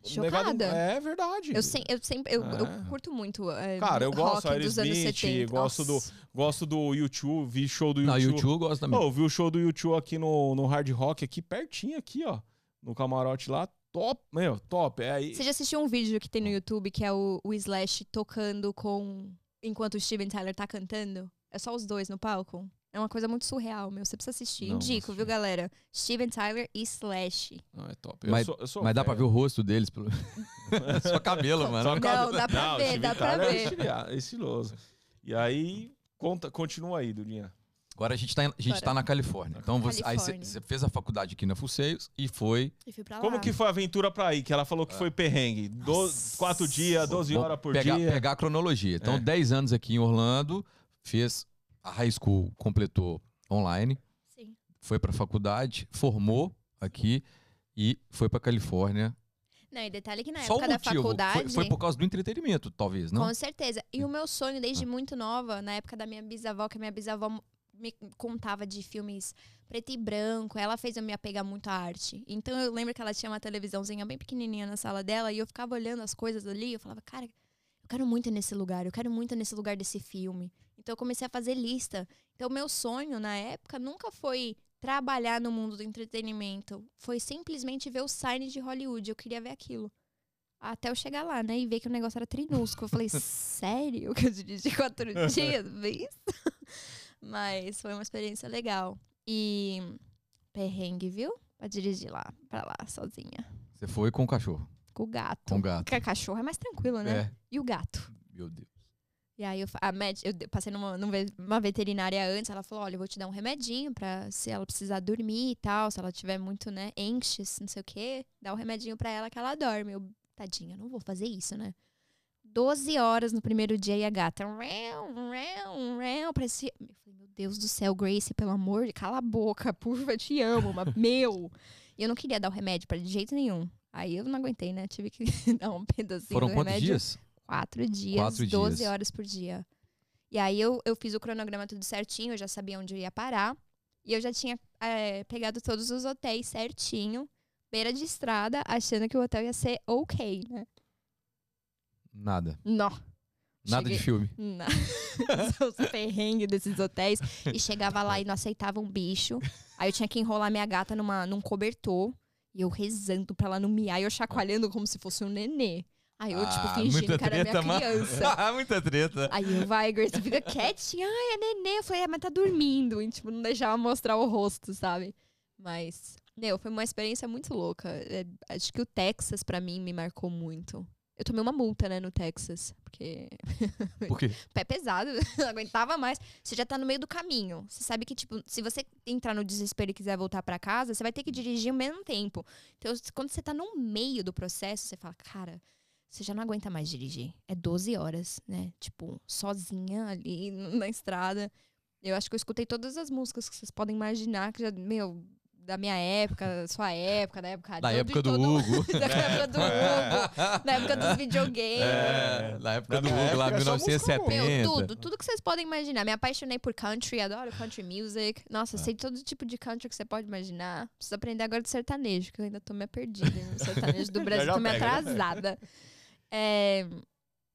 Chocada. negado- É verdade. Eu, sem- eu sempre, eu, eu É. curto muito é, Cara, eu gosto rock dos anos Aerosmith, 70. gosto do-. Gosto do YouTube, vi show do Não, YouTube. YouTube gosta também. Pô, eu vi o show do YouTube aqui no, no Hard Rock, aqui pertinho, aqui, ó. No camarote lá. Top, meu, top. É aí. Você já assistiu um vídeo que tem no YouTube que é o, o Slash tocando com. enquanto o Steven Tyler tá cantando? É só os dois no palco? É uma coisa muito surreal, meu. Você precisa assistir. Não, Indico, viu, galera? Steven Tyler e Slash. Não, é top. Eu Mas- sou, eu sou Mas dá pra ver o rosto deles. Pelo... <laughs> <laughs> Só cabelo, mano. Só Não, cabelo. dá pra Não, ver, Steven dá pra Tyler é ver. é estiloso. E aí, conta, continua aí, Durinha. Agora a gente tá, a gente Bora. tá na Califórnia. Então você, aí você Califórnia. fez a faculdade aqui na Fusseiros e foi. E fui pra Como lá. que foi a aventura pra ir? Que ela falou que foi perrengue. Do, quatro dias, 12 Vou horas por pegar, dia. pegar a cronologia. Então, É. 10 anos aqui em Orlando, fez a high school, completou online, Sim. foi pra faculdade, formou aqui e foi pra Califórnia. Não, e detalhe que na Só época da faculdade. foi, foi por causa do entretenimento, talvez, não? Com certeza. E o meu sonho, desde muito nova, na época da minha bisavó, que a minha bisavó me contava de filmes preto e branco, ela fez eu me apegar muito à arte. Então eu lembro que ela tinha uma televisãozinha bem pequenininha na sala dela e eu ficava olhando as coisas ali e eu falava, cara, eu quero muito nesse lugar, eu quero muito nesse lugar desse filme. Então eu comecei a fazer lista. Então o meu sonho na época nunca foi trabalhar no mundo do entretenimento, foi simplesmente ver o sign de Hollywood, eu queria ver aquilo. Até eu chegar lá, né? E ver que o negócio era trinusco. Eu falei, <laughs> sério <laughs> que eu dirigi quatro <laughs> dias? Vê isso? Mas foi uma experiência legal. E perrengue, viu? Pra dirigir lá, pra lá, sozinha. Você foi com o cachorro, Com o gato. com o gato. Porque cachorro é mais tranquilo, né? É, E o gato? meu Deus. E aí eu, a med, eu passei numa, numa ve- uma veterinária antes, ela falou, olha, eu vou te dar um remedinho pra se ela precisar dormir e tal, se ela tiver muito, né, anxious, não sei o quê, dá um remedinho pra ela que ela dorme. Eu, tadinha, não vou fazer isso, né? 12 horas no primeiro dia e a gata, parecia... Eu falei, meu Deus do céu, Grace, pelo amor de... Cala a boca, eu te amo, mas <laughs> meu... E eu não queria dar o remédio pra ela de jeito nenhum. Aí eu não aguentei, né? Tive que <laughs> dar um pedacinho Foram do quantos remédio. dias? Quatro dias, Quatro 12 dias. horas por dia. E aí eu, eu fiz o cronograma tudo certinho, eu já sabia onde eu ia parar. E eu já tinha é, pegado todos os hotéis certinho, beira de estrada, achando que o hotel ia ser ok, né? Nada. Não. Nada Cheguei- de filme. Não. <laughs> Os perrengues desses hotéis. E chegava lá e não aceitava um bicho. Aí eu tinha que enrolar minha gata numa, num cobertor. E eu rezando pra ela não miar. E eu chacoalhando como se fosse um nenê. Aí eu, tipo, Ah, fingindo muita que era minha mano. criança. <laughs> muita treta. Aí eu, vai, Grace, fica quietinha. Ai, é nenê. Eu falei, é, mas tá dormindo. E, tipo, não deixava mostrar o rosto, sabe? Mas, meu, foi uma experiência muito louca. É, acho que o Texas, pra mim, me marcou muito. Eu tomei uma multa, né, no Texas. Porque <laughs> Por quê? pé pesado, <laughs> não aguentava mais. Você já tá no meio do caminho. Você sabe que, tipo, se você entrar no desespero e quiser voltar pra casa, você vai ter que dirigir o mesmo tempo. Então, quando você tá no meio do processo, você fala, cara, você já não aguenta mais dirigir. É 12 horas, né? Tipo, sozinha ali <laughs> na estrada. Eu acho que eu escutei todas as músicas que vocês podem imaginar, que já, meu, da minha época, sua época, da época Da época do todo- Hugo. <laughs> da época do Hugo, da época dos videogames. É, na época do Hugo, lá época, música 1970. Meu, tudo, tudo que vocês podem imaginar. Me apaixonei por country, adoro country music. Nossa, sei todo tipo de country que você pode imaginar. Preciso aprender agora de sertanejo, que eu ainda tô meio perdida no sertanejo do <laughs> Brasil, já tô meio atrasada. É,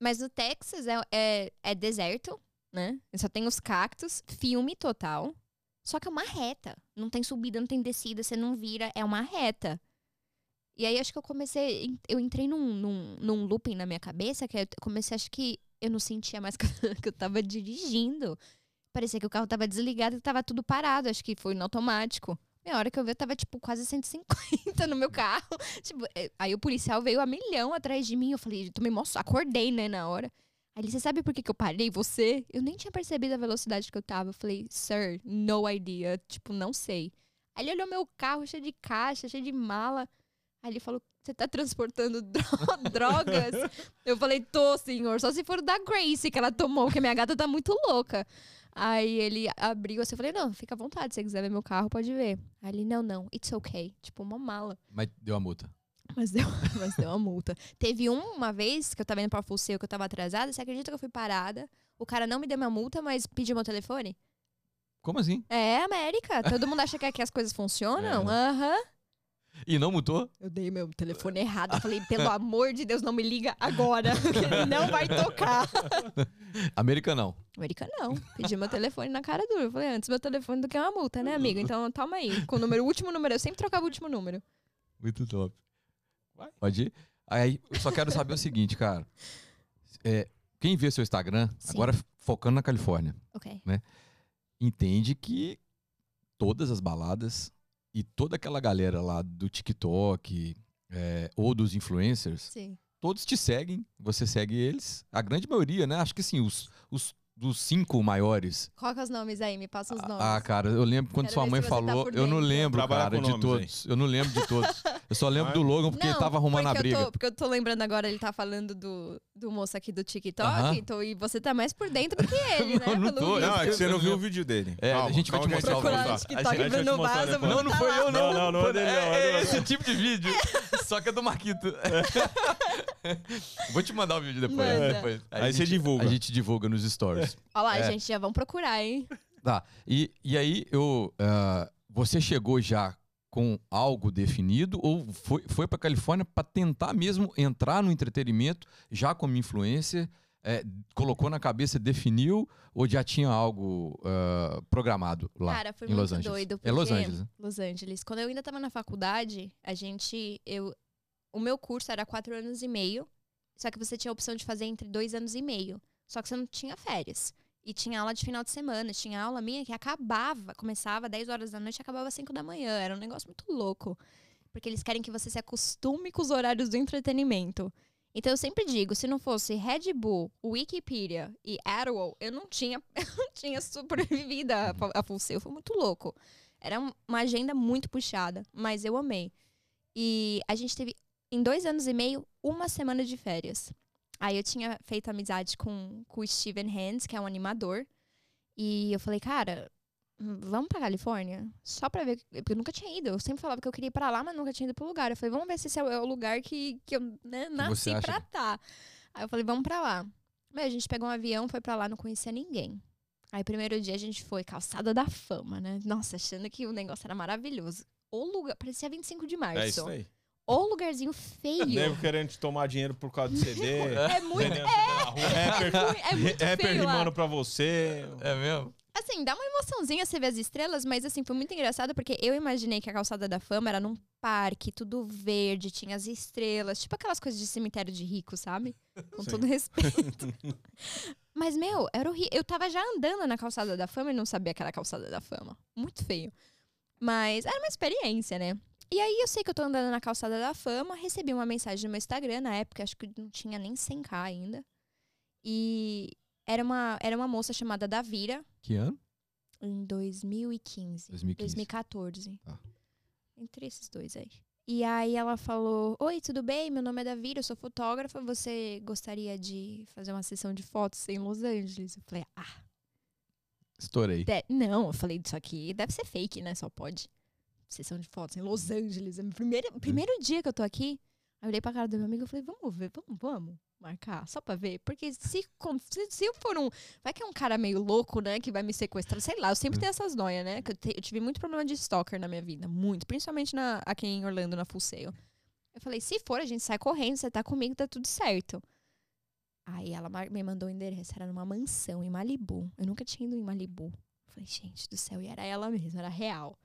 mas no Texas é, é, é deserto, né? Só tem os cactos, filme total. Só que é uma reta. Não tem subida, não tem descida, você não vira, é uma reta. E aí acho que eu comecei. Eu entrei num, num, num looping na minha cabeça, que eu comecei, acho que eu não sentia mais <laughs> que eu, tava dirigindo. Parecia que o carro tava desligado e tava tudo parado. Acho que foi no automático. Meia hora que eu vi, eu tava, tipo, quase 150 <laughs> no meu carro. Tipo, é, aí o policial veio a milhão atrás de mim. Eu falei, tomei mó... Acordei, né, na hora. Aí ele, você sabe por que, que eu parei você? Eu nem tinha percebido a velocidade que eu tava. Eu falei, sir, no idea. Tipo, não sei. Aí ele olhou meu carro cheio de caixa, cheio de mala. Aí ele falou, você tá transportando <laughs> dro- drogas? eu falei, tô, senhor. Só se for da Grace que ela tomou, porque minha gata tá muito louca. Aí ele abriu assim, eu falei, não, fica à vontade, se você quiser ver meu carro, pode ver. Aí ele, não, não, it's okay. Tipo, uma mala. Mas deu a multa. Mas deu, <laughs> mas deu uma multa. Teve um- uma vez que eu tava indo pra Fulseio, que eu tava atrasada. Você acredita que eu fui parada? O cara não me deu minha multa, mas pediu meu telefone? Como assim? É, América. Todo mundo acha que aqui as coisas funcionam? <laughs> É. Aham. E não multou? Eu dei meu telefone errado. Eu falei, pelo <laughs> amor de Deus, não me liga agora. Não vai tocar. América não. América não. Pedi meu telefone na cara dura. Eu falei, antes meu telefone do que uma multa, né, amigo? Então toma aí. Com o número, o último número. Eu sempre trocava o último número. Muito top. Vai. Pode ir? Aí, eu só quero saber o seguinte, cara. É, quem vê seu Instagram, Sim. agora focando na Califórnia, Ok. entende que todas as baladas e toda aquela galera lá do TikTok é, ou dos influencers, Sim. todos te seguem, você segue eles. A grande maioria, né? Acho que sim, os, os dos cinco maiores. Coloca os nomes aí, me passa os nomes. Ah, cara, eu lembro quando Quero sua mãe tá falou, por eu não lembro, cara, de nomes todos. Eu não lembro de todos. Eu só lembro do Logan porque ele tava arrumando a porque eu briga. tô- porque eu tô lembrando agora, ele tá falando do, do moço aqui do TikTok, Aham. então, e você tá mais por dentro do que <laughs> ele, né? Não, não tô. Não, é que você não viu o vídeo dele. É, a gente vai te mostrar o vídeo. Não, não foi eu, não. Não, não, não é não, é É, esse tipo de vídeo. <laughs> Só que é do Marquito. <laughs> Vou te mandar o vídeo depois. Aí você divulga. A gente divulga nos stories. Olha lá, É. gente, já vamos procurar, hein? Tá. E, e aí, eu, ah, você chegou já com algo definido ou foi, foi para Califórnia para tentar mesmo entrar no entretenimento já como influencer? É, colocou na cabeça, definiu ou já tinha algo ah, programado lá Cara, foi em muito Los Angeles? doido. É Los Angeles, né? Los Angeles. Quando eu ainda tava na faculdade, a gente. Eu, o meu curso era quatro anos e meio. Só que você tinha a opção de fazer entre dois anos e meio. Só que você não tinha férias. E tinha aula de final de semana. Tinha aula minha que acabava. Começava 10 horas da noite e acabava às 5 da manhã. Era um negócio muito louco. Porque eles querem que você se acostume com os horários do entretenimento. Então eu sempre digo, se não fosse Red Bull, Wikipedia e Adderall, eu não tinha, <laughs> eu não tinha sobrevivido a, a Full Sail. Foi muito louco. Era um- uma agenda muito puxada, mas eu amei. E a gente teve, em dois anos e meio, uma semana de férias. Aí eu tinha feito amizade com, com o Steven Hands, que é um animador. E eu falei, cara, hum, vamos pra Califórnia? Só pra ver. Porque eu nunca tinha ido. Eu sempre falava que eu queria ir pra lá, mas nunca tinha ido pro lugar. Eu falei, vamos ver se esse é o, é lugar que, que eu né, nasci pra estar. Aí eu falei, vamos pra lá. Aí a gente pegou um avião, foi pra lá, não conhecia ninguém. Aí, primeiro dia, a gente foi calçada da fama, né? Nossa, achando que o negócio era maravilhoso. O lugar, parecia 25 de março. É isso aí. O lugarzinho feio. <laughs> Nego querendo te tomar dinheiro por causa de <laughs> CD. É muito, rua, rapper, é muito rapper feio lá. rimando pra você. É mesmo? Assim, dá uma emoçãozinha você ver as estrelas, mas assim, foi muito engraçado porque eu imaginei que a calçada da fama era num parque, tudo verde, tinha as estrelas, tipo aquelas coisas de cemitério de rico, sabe? Com Sim. todo respeito. <laughs> mas, meu, era horrível. Eu tava já andando na calçada da fama e não sabia que era a calçada da fama. Muito feio. Mas era uma experiência, né? E aí eu sei que eu tô andando na calçada da fama, recebi uma mensagem no meu Instagram, na época acho que não tinha nem 100k ainda. E era uma, era uma moça chamada Davira, Que ano? em 2015. 2015. 2014. Tá. Entre esses dois aí. E aí ela falou: Oi, tudo bem? Meu nome é Davira, eu sou fotógrafa. Você gostaria de fazer uma sessão de fotos em Los Angeles? Eu falei, ah, Estourei. de- não, eu falei, isso aqui deve ser fake, né? Só pode. Sessão de fotos em Los Angeles. É primeiro, primeiro dia que eu tô aqui. Aí eu olhei pra cara do meu amigo e falei, vamos ver, vamos, vamos marcar, só pra ver. Porque se, se, eu for um. Vai que é um cara meio louco, né? Que vai me sequestrar. Sei lá, eu sempre tenho essas noias, né? Que eu, te- eu tive muito problema de stalker na minha vida. Muito. Principalmente na, aqui em Orlando, na Full Sail. Eu falei, se for, a gente sai correndo, você tá comigo, tá tudo certo. Aí ela me mandou o endereço, era numa mansão em Malibu. Eu nunca tinha ido em Malibu. Eu falei, gente do céu, e era ela mesma, era real.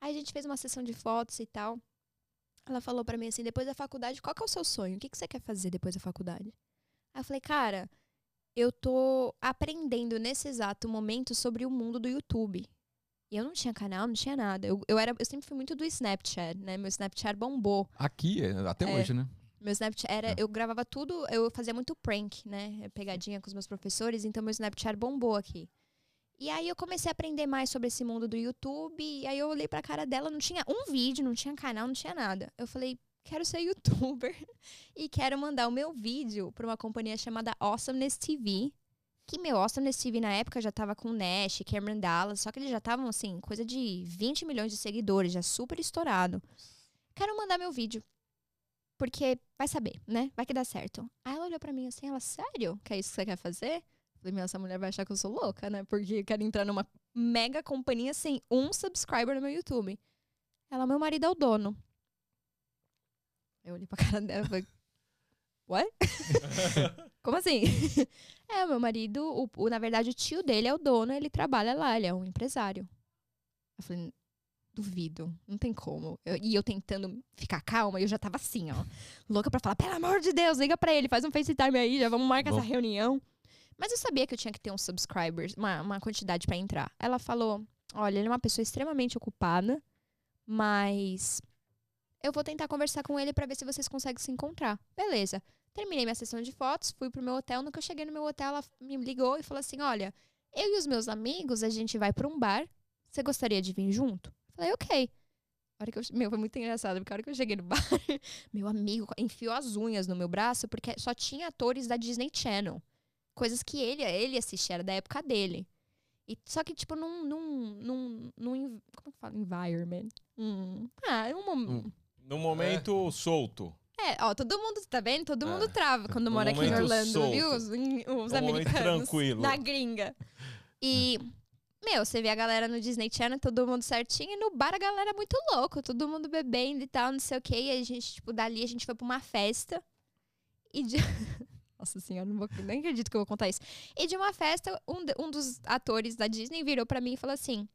Aí a gente fez uma sessão de fotos e tal. Ela falou pra mim assim, depois da faculdade, qual que é o seu sonho? O que, que você quer fazer depois da faculdade? Aí eu falei, cara, eu tô aprendendo nesse exato momento sobre o mundo do YouTube. E eu não tinha canal, não tinha nada. Eu, eu, era, eu sempre fui muito do Snapchat, né? Meu Snapchat bombou. Aqui, é, até É. hoje, né? Meu Snapchat era. É. Eu gravava tudo, eu fazia muito prank, né? Pegadinha com os meus professores, então meu Snapchat bombou aqui. E aí eu comecei a aprender mais sobre esse mundo do YouTube. E aí eu olhei pra cara dela, não tinha um vídeo, não tinha canal, não tinha nada. Eu falei, quero ser youtuber <laughs> e quero mandar o meu vídeo pra uma companhia chamada Awesomeness TV. Que meu Awesomeness TV na época já tava com Nash, Cameron Dallas, só que eles já estavam assim, coisa de 20 milhões de seguidores, já super estourado. Quero mandar meu vídeo. Porque vai saber, né? Vai que dá certo. Aí ela olhou pra mim assim, ela, sério? Que é isso que você quer fazer? Falei, meu, essa mulher vai achar que eu sou louca, né? Porque eu quero entrar numa mega companhia sem um subscriber no meu YouTube. Ela, meu marido é o dono. Eu olhei pra <laughs> cara dela e falei, what? <laughs> Como assim? <laughs> é, meu marido, o, o- na verdade, o tio dele é o dono, ele trabalha lá, ele é um empresário. Eu falei, duvido, não tem como. Eu- e eu tentando ficar calma, eu já tava assim, ó, louca pra falar, pelo amor de Deus, liga pra ele, faz um FaceTime aí, já vamos marcar Bom. essa reunião. Mas eu sabia que eu tinha que ter uns subscribers, uma, uma quantidade pra entrar. Ela falou: Olha, ele é uma pessoa extremamente ocupada, mas eu vou tentar conversar com ele pra ver se vocês conseguem se encontrar. Beleza. Terminei minha sessão de fotos, fui pro meu hotel. No que eu cheguei no meu hotel, ela me ligou e falou assim: Olha, eu e os meus amigos, a gente vai pra um bar. Você gostaria de vir junto? Falei, ok. A hora que eu, meu, foi muito engraçado, porque a hora que eu cheguei no bar, <laughs> meu amigo enfiou as unhas no meu braço, porque só tinha atores da Disney Channel. Coisas que ele, ele assistia, era da época dele. E, só que, tipo, num. num, num, num como que fala? Environment. Hum, ah, um, Hum. No momento solto. É, ó, todo mundo, tá vendo? Todo É. mundo trava quando mora aqui em Orlando, solto. viu? Os, os Um americanos. tranquilo. Na gringa. E, meu, você vê a galera no Disney Channel, todo mundo certinho, e no bar a galera é muito louco, todo mundo bebendo e tal, não sei o quê. E a gente, tipo, dali a gente foi pra uma festa. E de. <laughs> Nossa senhora, não vou, nem acredito que eu vou contar isso. E de uma festa, um, um dos atores da Disney virou pra mim e falou assim: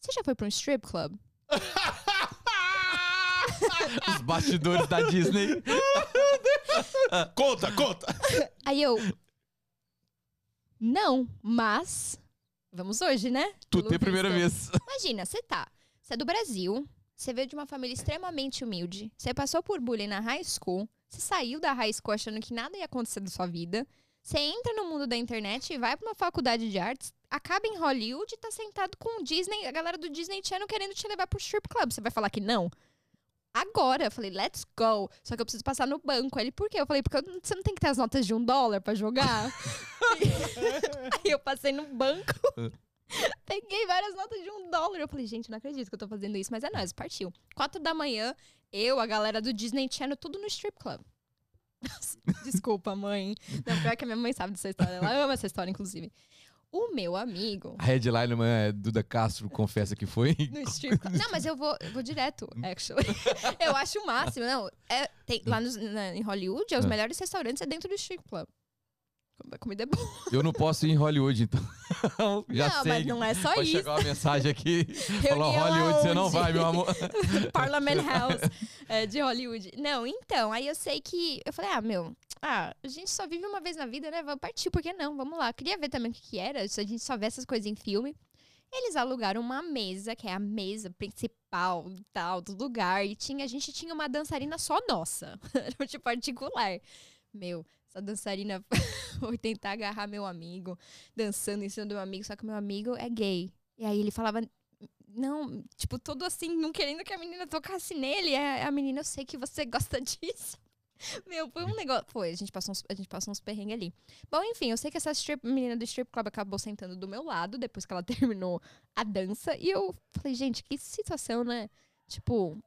Você já foi pra um strip club? <laughs> Os bastidores da Disney. <laughs> Conta, conta! Aí eu. Não, mas. Vamos hoje, né? Tu tem a primeira vez. Imagina, você tá. Você é do Brasil, você veio de uma família extremamente humilde, você passou por bullying na high school, você saiu da high school achando que nada ia acontecer da sua vida, você entra no mundo da internet e vai pra uma faculdade de artes, acaba em Hollywood e tá sentado com o Disney, a galera do Disney Channel querendo te levar pro strip club. Você vai falar que não? Agora, eu falei, let's go. Só que eu preciso passar no banco. Ele, por quê? Eu falei, porque eu você não tem que ter as notas de um dólar pra jogar? <laughs> <laughs> Aí eu passei no banco, <laughs> peguei várias notas de um dólar. Eu falei, gente, não acredito que eu tô fazendo isso, mas é nóis, partiu. Quatro da manhã, eu, a galera do Disney Channel, tudo no strip club. <laughs> Desculpa, mãe. Não, pior que a minha mãe sabe dessa história. Ela ama essa história, inclusive. O meu amigo. A headline é Duda Castro confessa que foi. No strip club. Não, mas eu vou, eu vou direto, actually. <laughs> eu acho o máximo. Não, é, tem- lá nos- na- em Hollywood, é os É. melhores restaurantes é dentro do strip club. A comida é boa. Eu não posso ir em Hollywood, então. <laughs> Já não, sei. mas não é só Pode isso. chegar uma mensagem aqui. <laughs> Falou Hollywood, você não aonde? vai, meu amor. <laughs> Parliament House é, de Hollywood. Não, então, aí eu sei que. Eu falei, ah, meu, ah, a gente só vive uma vez na vida, né? Vamos partir, por que não? Vamos lá. Queria ver também o que, que era, se a gente só vê essas coisas em filme. Eles alugaram uma mesa, que é a mesa principal tal, do lugar. E tinha, a gente tinha uma dançarina só nossa. Era de particular. Meu, essa dançarina <laughs> foi tentar agarrar meu amigo, dançando em cima do meu amigo, só que meu amigo é gay. E aí ele falava, não, tipo, todo assim, não querendo que a menina tocasse nele. É, a menina, eu sei que você gosta <laughs> disso. Meu, foi um negócio. Foi, a gente passou uns, a gente passou uns perrengues ali. Bom, enfim, eu sei que essa strip- menina do strip club acabou sentando do meu lado depois que ela <laughs> terminou a dança. E eu falei, gente, que situação, né? Tipo,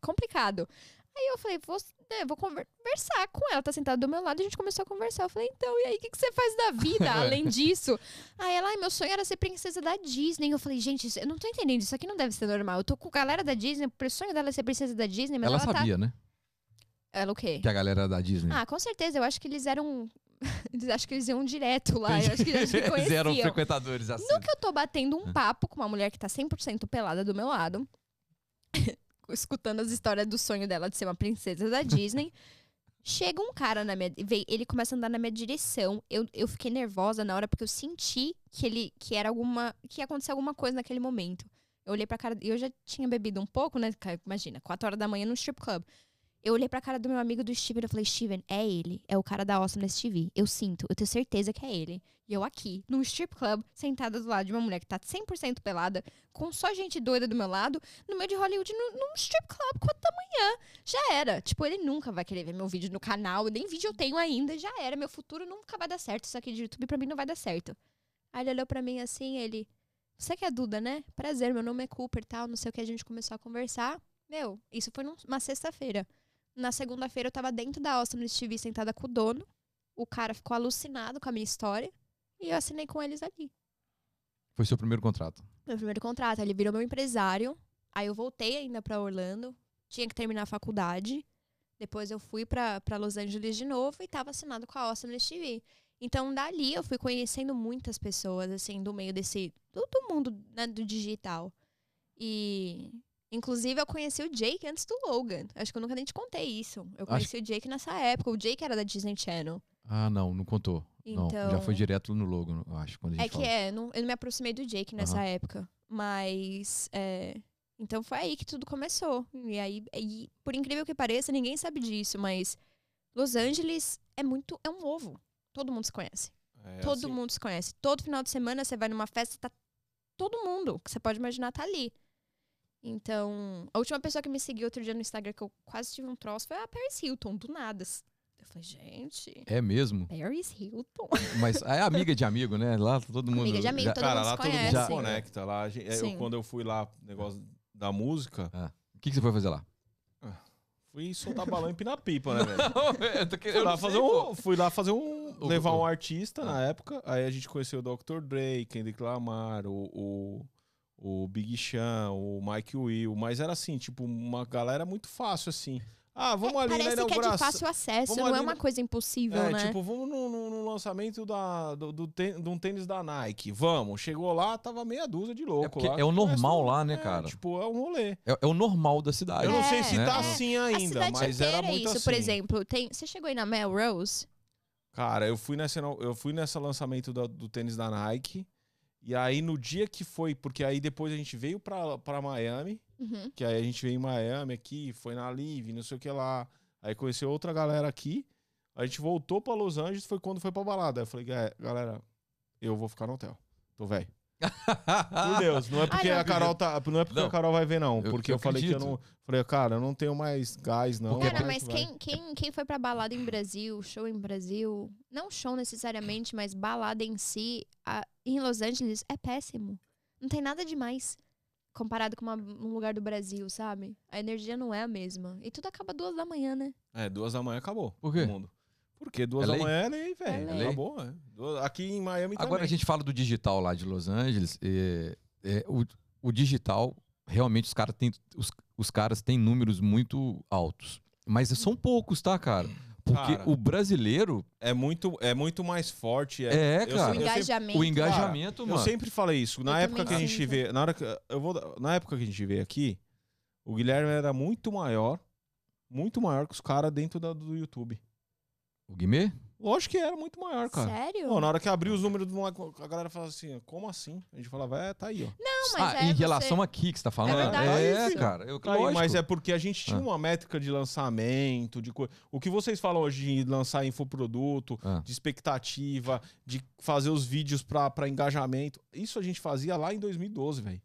complicado. Aí eu falei, vou, né, vou conver- conversar com ela, tá sentada do meu lado, e a gente começou a conversar. Eu falei, então, e aí, o que, que você faz da vida, <laughs> além disso? Aí ela, meu sonho era ser princesa da Disney. Eu falei, gente, eu não tô entendendo, isso aqui não deve ser normal. Eu tô com a galera da Disney, o sonho dela é ser princesa da Disney, mas Ela ela, sabia, né? tá... Ela o quê? Que a galera da Disney. Ah, com certeza, eu acho que eles eram... <laughs> eles acho que eles iam direto lá, eu acho que eles se <laughs> Eles eram conheciam. frequentadores assim. No que eu tô batendo um papo com uma mulher que tá 100% pelada do meu lado, escutando as histórias do sonho dela de ser uma princesa da Disney, <laughs> chega um cara na minha. Ele começa a andar na minha direção. Eu, eu fiquei nervosa na hora porque eu senti que ele que era alguma. que ia acontecer alguma coisa naquele momento. Eu olhei pra cara. E eu já tinha bebido um pouco, né? Imagina, 4 horas da manhã no strip club. Eu olhei pra cara do meu amigo do Steven e falei, Steven, é ele. É o cara da Awesomeness TV. Eu sinto, eu tenho certeza que é ele. E eu aqui, num strip club, sentada do lado de uma mulher que tá 100% pelada, com só gente doida do meu lado, no meio de Hollywood, num, strip club, 4 da manhã. Já era. Tipo, ele nunca vai querer ver meu vídeo no canal, nem vídeo eu tenho ainda, já era. Meu futuro nunca vai dar certo. Isso aqui de YouTube pra mim não vai dar certo. Aí ele olhou pra mim assim, ele. Você que é Duda, né? Prazer, meu nome é Cooper tal, não sei o que, a gente começou a conversar. Meu, isso foi numa sexta-feira. Na segunda-feira eu tava dentro da Austin TV sentada com o dono. O cara ficou alucinado com a minha história. E eu assinei com eles ali. Foi seu primeiro contrato. Meu primeiro contrato. Ele virou meu empresário. Aí eu voltei ainda pra Orlando. Tinha que terminar a faculdade. Depois eu fui pra pra Los Angeles de novo e tava assinado com a Austin TV. Então, dali eu fui conhecendo muitas pessoas, assim, do meio desse. do, do mundo né, do digital. E. Inclusive, eu conheci o Jake antes do Logan. Acho que eu nunca nem te contei isso. Eu conheci o Jake nessa época. O Jake era da Disney Channel. Ah, não, não contou. Não, já foi Então- direto no logo, eu acho, quando a gente É que falou. é, não- eu não me aproximei do Jake nessa Aham. época. Mas. é, então foi aí que tudo começou. E aí, e, por incrível que pareça, ninguém sabe disso, mas Los Angeles é muito. É um ovo. Todo mundo se conhece. É, todo assim, mundo se conhece. Todo final de semana você vai numa festa, tá todo mundo que você pode imaginar tá ali. Então, a última pessoa que me seguiu outro dia no Instagram que eu quase tive um troço foi a Paris Hilton, do nada. Eu falei, gente, É mesmo? Paris Hilton. Mas é amiga de amigo, né? Lá todo mundo. Amiga de amigo, já- todo Cara, mundo lá se todo mundo se conecta. Lá, gente- eu, quando eu fui lá, negócio da música, O que, que você foi fazer lá? fui soltar balão e empinar pipa, né, velho? <laughs> eu tô Fui lá, fazer um, fui lá fazer um. Levar um artista na época. Aí a gente conheceu o Dr. Dre, Kendrick Lamar, o, o, o Big Sean, o Mike Will. Mas era assim, tipo, uma galera muito fácil, assim. Ah, vamos ali na Parece que é de inauguração. fácil acesso, Vamos não ali é uma na- coisa impossível, É, né? tipo, vamos no, no- no lançamento da, do, do tê- de um tênis da Nike. Vamos. Chegou lá, tava meia dúzia de louco. É lá, é o normal lá, né, é, cara? Tipo, é um rolê. É, é o normal da cidade. Eu não sei É, se né? tá É. assim ainda, mas era é muito isso. assim. Por exemplo, tem, você chegou aí na Melrose? Cara, eu fui nesse, eu fui nesse lançamento da- do tênis da Nike. E aí, no dia que foi, porque aí depois a gente veio pra, pra Miami, Uhum. que aí a gente veio em Miami aqui, foi na Live, não sei o que lá. Aí conheceu outra galera aqui. A gente voltou pra Los Angeles, foi quando foi pra balada. Aí eu falei, "É, galera, eu vou ficar no hotel. Tô velho. Por Deus, não é porque não. a Carol tá. Não é porque Não. a Carol vai ver, não. Eu- porque eu, eu falei que eu não. Falei, cara, eu não tenho mais gás, não. Porque- Cara, mas quem, quem, quem foi pra balada em Brasil, show em Brasil, não show necessariamente, mas balada em si, a- em Los Angeles é péssimo. Não tem nada demais comparado com uma- um lugar do Brasil, sabe? A energia não é a mesma. E tudo acaba duas da manhã, né? É, duas da manhã acabou. Por quê? todo mundo. Porque duas É da manhã é lei, velho. É lei. Acabou, é. Aqui em Miami Agora também. a gente fala do digital lá de Los Angeles. é, é, o, o digital, realmente, os, cara tem, os, os caras têm números muito altos. Mas são poucos, tá, cara? Porque Cara, o brasileiro. É muito, é muito mais forte. É, É, eu cara. O sempre- engajamento. O engajamento, Eu mano. sempre falei isso. Na Eu época que a gente vê, na hora que eu vou, na época que a gente veio aqui, o Guilherme era muito maior, muito maior que os caras dentro da- do YouTube. O Guimê? Lógico que era muito maior, cara. Sério? Pô, na hora que abriu os números do moleque, a galera falava assim, como assim? A gente falava, é, tá aí, ó. Não, mas ah, é em você- relação aqui que você tá falando. verdade é isso. cara. Eu, Tá aí, mas é porque a gente tinha Ah. uma métrica de lançamento, de coisa. O que vocês falam hoje de lançar infoproduto, Ah. de expectativa, de fazer os vídeos pra, pra engajamento, isso a gente fazia lá em 2012, velho.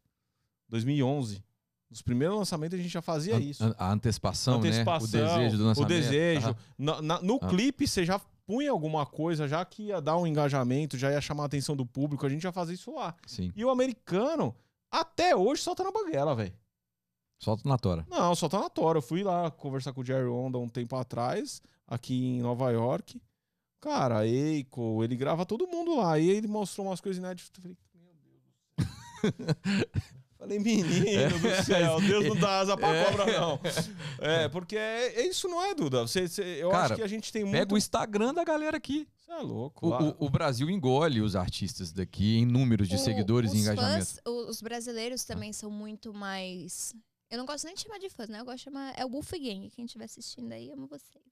2011. Nos primeiros lançamentos a gente já fazia An- isso. an- A antecipação, né? O desejo do o lançamento. desejo. Aham. Na- na- no Ah. clipe você já punha alguma coisa, já que ia dar um engajamento, já ia chamar a atenção do público, a gente já fazia isso lá. Sim. E o americano, até hoje, tá na banguela, velho. Solta na tora. Não, tá na tora. Eu fui lá conversar com o Jerry Onda um tempo atrás, aqui em Nova York. Cara, Eiko, ele grava todo mundo lá. E ele mostrou umas coisas inéditas. Eu falei, meu Deus do céu. <laughs> Falei, menino do <laughs> céu, Deus não dá asa pra <laughs> É. cobra, não. É, porque é, é isso não é, Duda. Você, você- eu Cara, acho que a gente tem muito. Pega o Instagram da galera aqui. Você é louco. O, o- o Brasil engole os artistas daqui em números de O- seguidores e os engajamento. fãs, os brasileiros também são muito mais. Eu não gosto nem de chamar de fãs, né? Eu gosto de chamar. É o Wolf Gang. Quem estiver assistindo aí, amo vocês.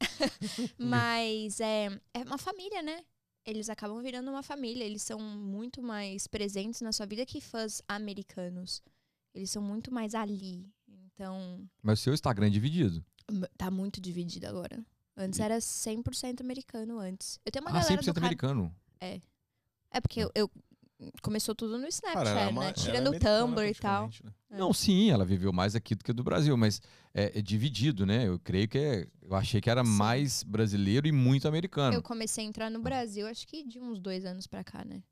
<laughs> Mas é, é uma família, né? Eles acabam virando uma família. Eles são muito mais presentes na sua vida que fãs americanos. Eles são muito mais ali. Então, Mas o seu Instagram é dividido. tá muito dividido agora. Antes E- era 100% americano antes. Eu tenho uma ah, galera 100% do Ca- americano. É porque eu, eu- começou tudo no Snapchat, Cara, era uma- né? Tirando o americana, Tumblr e tal. né? É. Não, sim, ela viveu mais aqui do que do Brasil, mas é, é dividido, né? Eu creio que é. Eu achei que era Sim. mais brasileiro e muito americano. Eu comecei a entrar no Brasil, acho que de uns dois anos pra cá, né?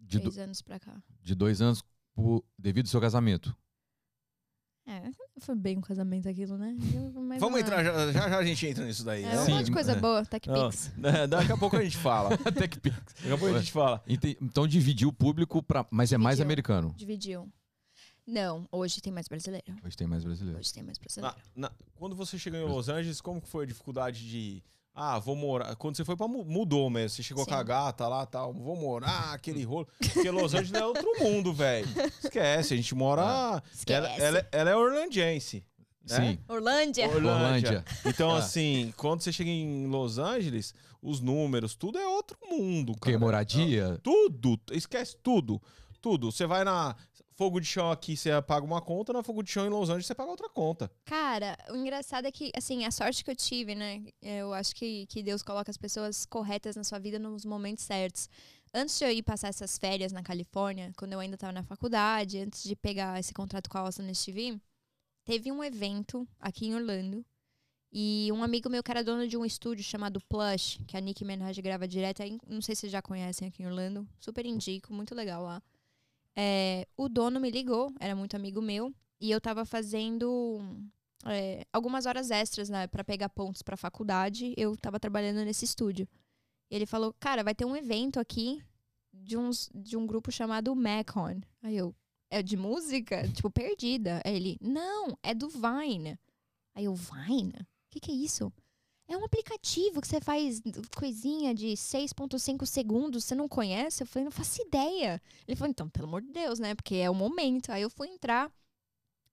De, do- Três anos pra cá. de dois anos por- devido ao seu casamento. É, foi bem um casamento aquilo, né? Mas Vamos não- entrar, já, já já a gente entra nisso daí. É né? um monte de coisa é. boa, tá Não, <laughs> TechPix. daqui a pouco a gente fala. Que Daqui a pouco a gente fala. Então dividiu o público para, mas é mais Dividiu. americano. Dividiu. Não, hoje tem mais brasileiro. Hoje tem mais brasileiro. Hoje tem mais brasileiro. Na- na- quando você chegou em Los Angeles, como que foi a dificuldade de. Ah, vou morar. Quando você foi pra. mu- Mudou mesmo. Você chegou Sim. com a gata lá tal. Vou morar, <laughs> aquele rolo. Porque Los Angeles é outro <laughs> mundo, velho. Esquece, a gente mora. Esquece. Ela, ela, ela é orlandiense. Sim. Orlândia. Orlândia. Então, Ah. assim, quando você chega em Los Angeles, os números, tudo é outro mundo, Que cara. moradia? Tudo, esquece tudo. Tudo. Você vai na fogo de chão aqui, você paga uma conta, na fogo de chão em Los Angeles você paga outra conta. Cara, o engraçado é que, assim, a sorte que eu tive, né? Eu acho que, que Deus coloca as pessoas corretas na sua vida nos momentos certos. Antes de eu ir passar essas férias na Califórnia, quando eu ainda estava na faculdade, antes de pegar esse contrato com a Austin TV, teve um evento aqui em Orlando. E um amigo meu que era dono de um estúdio chamado Plush, que a Nicki Minaj grava direto, não sei se vocês já conhecem aqui em Orlando, super indico, muito legal lá. É, o dono me ligou, era muito amigo meu, e eu tava fazendo é, algumas horas extras, né, para pegar pontos pra faculdade. Eu tava trabalhando nesse estúdio. Ele falou: "Cara, vai ter um evento aqui de uns de um grupo chamado Macon". Aí eu: "É de música? <laughs> tipo perdida". Aí ele: "Não, é do Vine". Aí eu: "Vine? O que que é isso?" É um aplicativo que você faz coisinha de 6.5 segundos, você não conhece? Eu falei, não faço ideia. Ele falou, então, pelo amor de Deus, né? Porque é o momento. Aí eu fui entrar,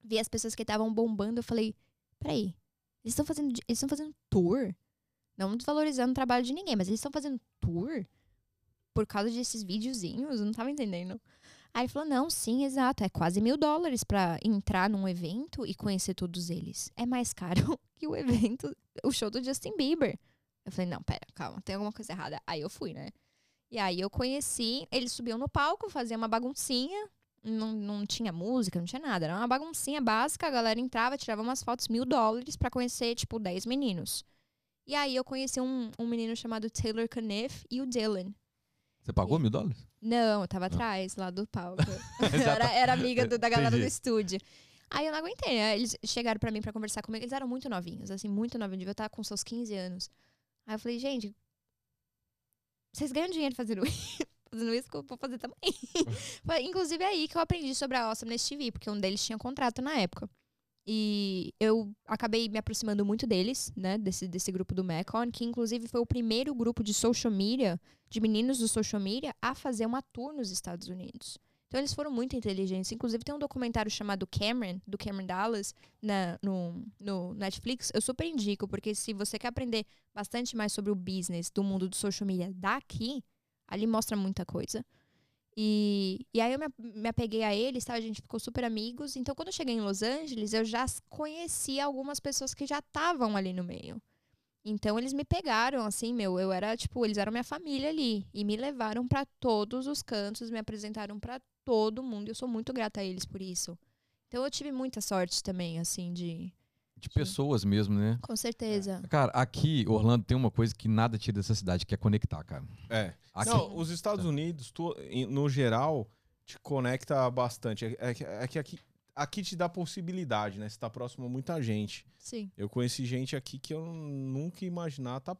vi as pessoas que estavam bombando, eu falei, peraí, eles estão fazendo, eles estão fazendo tour? Não desvalorizando o trabalho de ninguém, mas eles estão fazendo tour por causa desses videozinhos? Eu não tava entendendo. Aí ele falou, não, sim, exato, é quase mil dólares pra entrar num evento e conhecer todos eles. É mais caro que o evento, o show do Justin Bieber. Eu falei, não, pera, calma, tem alguma coisa errada. Aí eu fui, né? E aí eu conheci, eles subiam no palco, faziam uma baguncinha, não, não tinha música, não tinha nada. Era uma baguncinha básica, a galera entrava, tirava umas fotos, mil dólares pra conhecer, tipo, 10 meninos. E aí eu conheci um, um menino chamado Taylor Caniff e o Dylan. Você pagou mil dólares? Não, eu tava atrás, lá do palco. <laughs> Já era, tá- era amiga do- da galera do Entendi. estúdio. Aí eu não aguentei, né? Eles chegaram pra mim pra conversar comigo, eles eram muito novinhos, assim, muito novinhos, devia estar com seus 15 anos. Aí eu falei, gente, vocês ganham dinheiro fazendo isso? <laughs> Fazendo isso que eu vou fazer também. <laughs> Foi, inclusive é aí que eu aprendi sobre a Awesomeness TV, porque um deles tinha contrato na época. E eu acabei me aproximando muito deles, né? Desse, desse grupo do Macon, que inclusive foi o primeiro grupo de social media, de meninos do social media, a fazer uma tour nos Estados Unidos. Então eles foram muito inteligentes. Inclusive tem um documentário chamado Cameron, do Cameron Dallas, na, no, no Netflix. Eu super indico, porque se você quer aprender bastante mais sobre o business do mundo do social media daqui, ali mostra muita coisa. E, e aí eu me, me apeguei a eles, tá? A gente ficou super amigos. Então, quando eu cheguei em Los Angeles, eu já conhecia algumas pessoas que já estavam ali no meio. Então, eles me pegaram, assim, meu, eu era, tipo, eles eram minha família ali. E me levaram pra todos os cantos, me apresentaram pra todo mundo. E eu sou muito grata a eles por isso. Então, eu tive muita sorte também, assim, de... De pessoas mesmo, né? Com certeza. Cara, aqui, Orlando, tem uma coisa que nada tira dessa cidade, que é conectar, cara. É. Aqui, Não, os Estados Unidos, tu- no geral, te conecta bastante. É, é que- é que aqui, aqui te dá possibilidade, né? Você tá próximo a muita gente. Sim. Eu conheci gente aqui que eu nunca ia imaginar tá,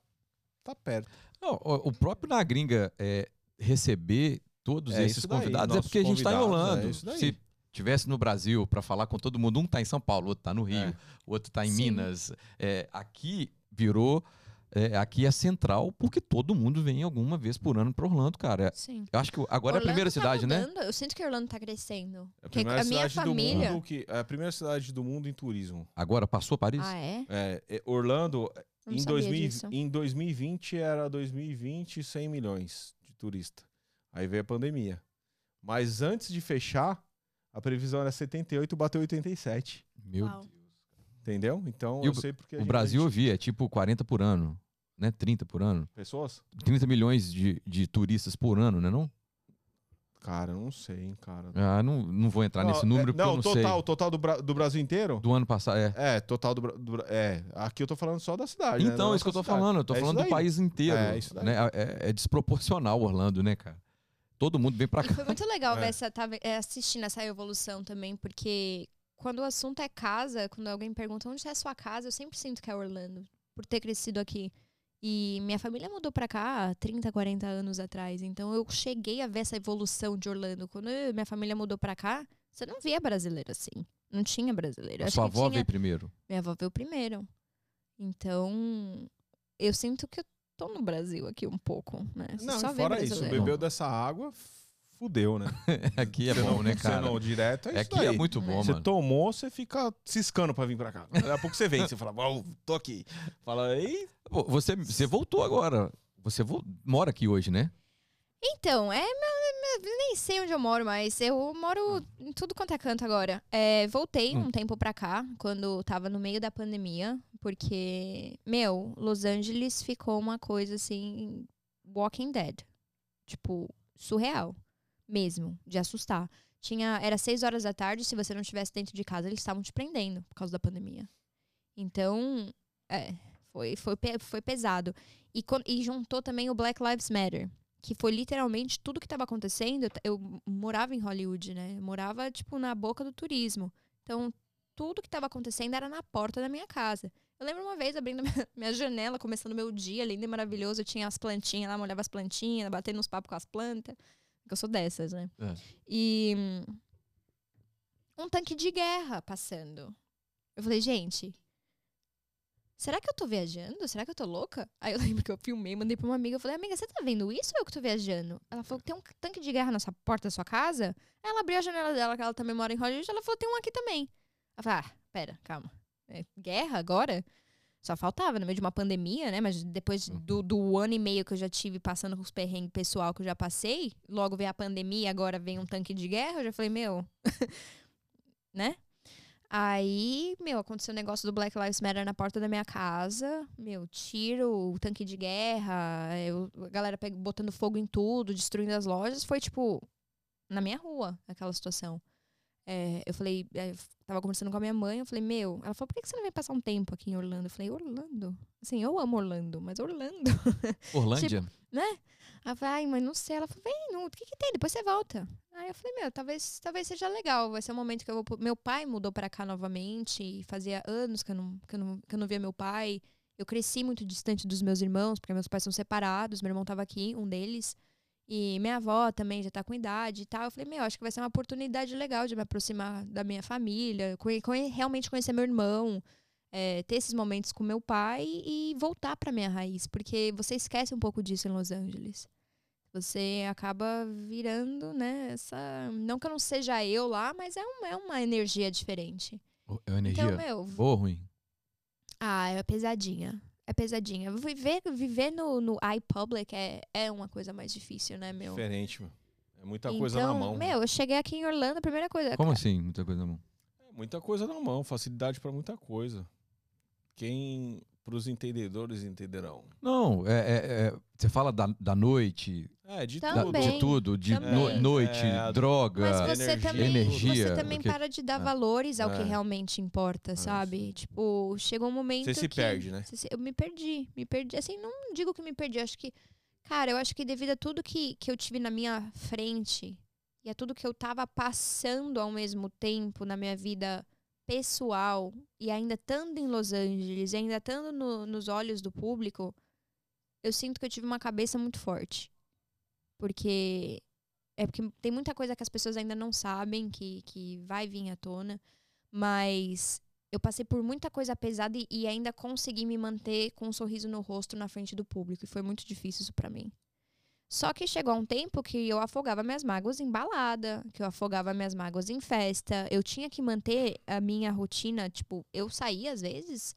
tá perto. Não, o próprio na gringa é, receber todos É esses isso daí, convidados é porque a gente está convidados, é isso daí. Se tivesse no Brasil para falar com todo mundo, um tá em São Paulo, outro tá no Rio, É. outro tá em Sim. Minas. É, aqui virou, é, aqui é central porque todo mundo vem alguma vez por ano para Orlando, cara. Sim. Eu acho que agora é a Orlando primeira tá cidade, né? mudando. Eu sinto que Orlando tá crescendo. É a Porque primeira a minha cidade família... do mundo que é a primeira cidade do mundo em turismo. Agora passou Paris? Ah, é? É, é, Orlando não em, sabia 2000 disso. em 2020 era 2020 100 milhões de turista. Aí veio a pandemia. Mas antes de fechar, a previsão era 78, bateu 87. Meu Uau. Deus. Entendeu? Então E eu o- sei porque O Brasil gente- vi, é tipo 40 por ano, né? 30 por ano. pessoas? 30 milhões de, de turistas por ano, né não? Cara, eu não sei, hein, cara. Ah, não, não vou entrar nesse número é, porque eu não total, sei. total do, Bra- do Brasil inteiro? Do ano passado, é. É, total do, do É, aqui eu tô falando só da cidade. né? Então, Da isso que eu tô cidade. falando, eu tô É falando do país inteiro. É, isso daí. né? É, é desproporcional Orlando, né, cara? Todo mundo vem pra E cá. foi muito legal <laughs> É. ver essa, tá, é, assistindo essa evolução também, porque quando o assunto é casa, quando alguém pergunta onde é a sua casa, eu sempre sinto que é Orlando, por ter crescido aqui. E minha família mudou pra cá há 30, 40 anos atrás. Então eu cheguei a ver essa evolução de Orlando. Quando eu- minha família mudou pra cá, você não via brasileiro assim. Não tinha brasileiro. A sua avó tinha... veio primeiro. Minha avó veio primeiro. Então, eu sinto que eu tô no Brasil aqui um pouco, né? Você Não, só fora isso, bebeu dessa água, fudeu, né? <laughs> aqui é Você bom, não- né, você cara? não, direto é isso Aqui é daí. muito bom, Você mano. tomou, você fica ciscando pra vir pra cá. Daqui a pouco você vem, você fala, "Uau, tô aqui. Fala, ei, Pô, Você, você voltou agora. Você vo- mora aqui hoje, né? Então, é. meu- meu- nem sei onde eu moro, mas eu moro em tudo quanto é canto agora. É, voltei Hum. um tempo pra cá, quando tava no meio da pandemia, porque, meu, Los Angeles ficou uma coisa assim. Walking Dead. Tipo, surreal. Mesmo, de assustar. Tinha, era seis horas da tarde, se você não estivesse dentro de casa, eles estavam te prendendo por causa da pandemia. Então, é, foi, foi, foi pesado. E, e juntou também o Black Lives Matter que foi literalmente tudo que estava acontecendo. Eu morava em Hollywood, né? Eu morava, tipo, na boca do turismo. Então, tudo que estava acontecendo era na porta da minha casa. Eu lembro uma vez abrindo <laughs> minha janela, começando meu dia, lindo e maravilhoso. Eu tinha as plantinhas lá, molhava as plantinhas, batendo uns papos com as plantas. Eu sou dessas, né? É. E hum, um tanque de guerra passando. Eu falei, gente, será que eu tô viajando? Será que eu tô louca? Aí eu <laughs> lembro que eu filmei, mandei pra uma amiga. Eu falei, amiga, você tá vendo isso ou eu que tô viajando? Ela falou, tem um tanque de guerra nessa porta da sua casa? Aí ela abriu a janela dela, que ela também mora em Hollywood. Ela falou, tem um aqui também. Ela falou, ah, pera, calma. É guerra agora? Só faltava, no meio de uma pandemia, né? Mas depois do, do ano e meio que eu já tive passando com os perrengues pessoal que eu já passei, logo veio a pandemia e agora vem um tanque de guerra, eu já falei, meu, <laughs> né? Aí, meu, aconteceu o negócio do Black Lives Matter na porta da minha casa. Meu, tiro, o tanque de guerra, eu- a galera pega- botando fogo em tudo, destruindo as lojas. Foi, tipo, na minha rua, aquela situação. É, eu falei, é, tava conversando com a minha mãe, eu falei, meu, ela falou, por que você não vem passar um tempo aqui em Orlando? Eu falei, Orlando? Assim, eu amo Orlando, mas Orlando, <laughs> Orlândia? né? Ela falou, ai, mãe, não sei. Ela falou, vem, não, o que que tem? Depois você volta. Aí eu falei, meu, talvez, talvez seja legal. Vai ser um momento que eu vou. Meu pai mudou pra cá novamente. E fazia anos que eu, não, que, eu não, que eu não via meu pai. Eu cresci muito distante dos meus irmãos, porque meus pais são separados. Meu irmão tava aqui, um deles. E minha avó também já tá com idade e tal. Eu falei, meu, acho que vai ser uma oportunidade legal de me aproximar da minha família, conhe- realmente conhecer meu irmão, é, ter esses momentos com meu pai e voltar pra minha raiz, porque você esquece um pouco disso em Los Angeles. Você acaba virando, né, essa... Não que eu não seja eu lá, mas é, um, é uma energia diferente. É uma energia Então, meu, boa ou ruim? ah, é pesadinha. É pesadinha. Viver, viver no, no iPublic é, é uma coisa mais difícil, né, meu? diferente, meu. É muita então, coisa na mão. meu, eu cheguei aqui em Orlando, a primeira coisa... Como assim? Muita coisa na mão. É muita coisa na mão, facilidade pra muita coisa. Quem, pros entendedores, entenderão. Não, é, é- é- você fala da, da noite, É, de da- tudo. Também. de tudo, de também. no- noite, É, droga. Mas você energia, também, energia, você também porque- para de dar é. valores ao É. que realmente importa, sabe? Tipo, chegou um momento Você se que perde, né? se- Eu me perdi, me perdi. Assim, não digo que me perdi, acho que... Cara, eu acho que devido a tudo que, que eu tive na minha frente e a tudo que eu tava passando ao mesmo tempo na minha vida pessoal e ainda estando em Los Angeles, e ainda estando no- nos olhos do público, eu sinto que eu tive uma cabeça muito forte. Porque é porque tem muita coisa que as pessoas ainda não sabem que, que vai vir à tona, mas eu passei por muita coisa pesada e, e ainda consegui me manter com um sorriso no rosto na frente do público, e foi muito difícil isso pra mim. Só que chegou um tempo que eu afogava minhas mágoas em balada, que eu afogava minhas mágoas em festa. Eu tinha que manter a minha rotina, tipo, eu saía às vezes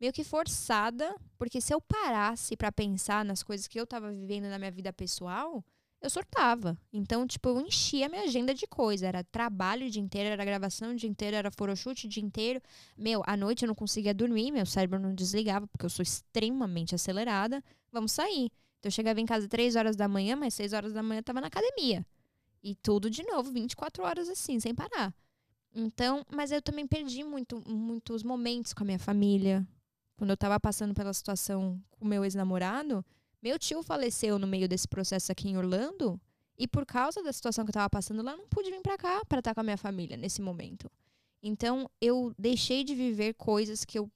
meio que forçada, porque se eu parasse pra pensar nas coisas que eu tava vivendo na minha vida pessoal, eu surtava. Então, tipo, eu enchia a minha agenda de coisa. Era trabalho o dia inteiro, era gravação o dia inteiro, era photoshoot o dia inteiro. Meu, à noite eu não conseguia dormir, meu cérebro não desligava, porque eu sou extremamente acelerada. Vamos sair. Então eu chegava em casa três horas da manhã, mas seis horas da manhã eu tava na academia. E tudo de novo, 24 horas assim, sem parar. Então, mas eu também perdi muito, muitos momentos com a minha família. Quando eu tava passando pela situação com meu ex-namorado, meu tio faleceu no meio desse processo aqui em Orlando. E por causa da situação que eu tava passando lá, não pude vir pra cá pra estar com a minha família nesse momento. Então, eu deixei de viver coisas que eu.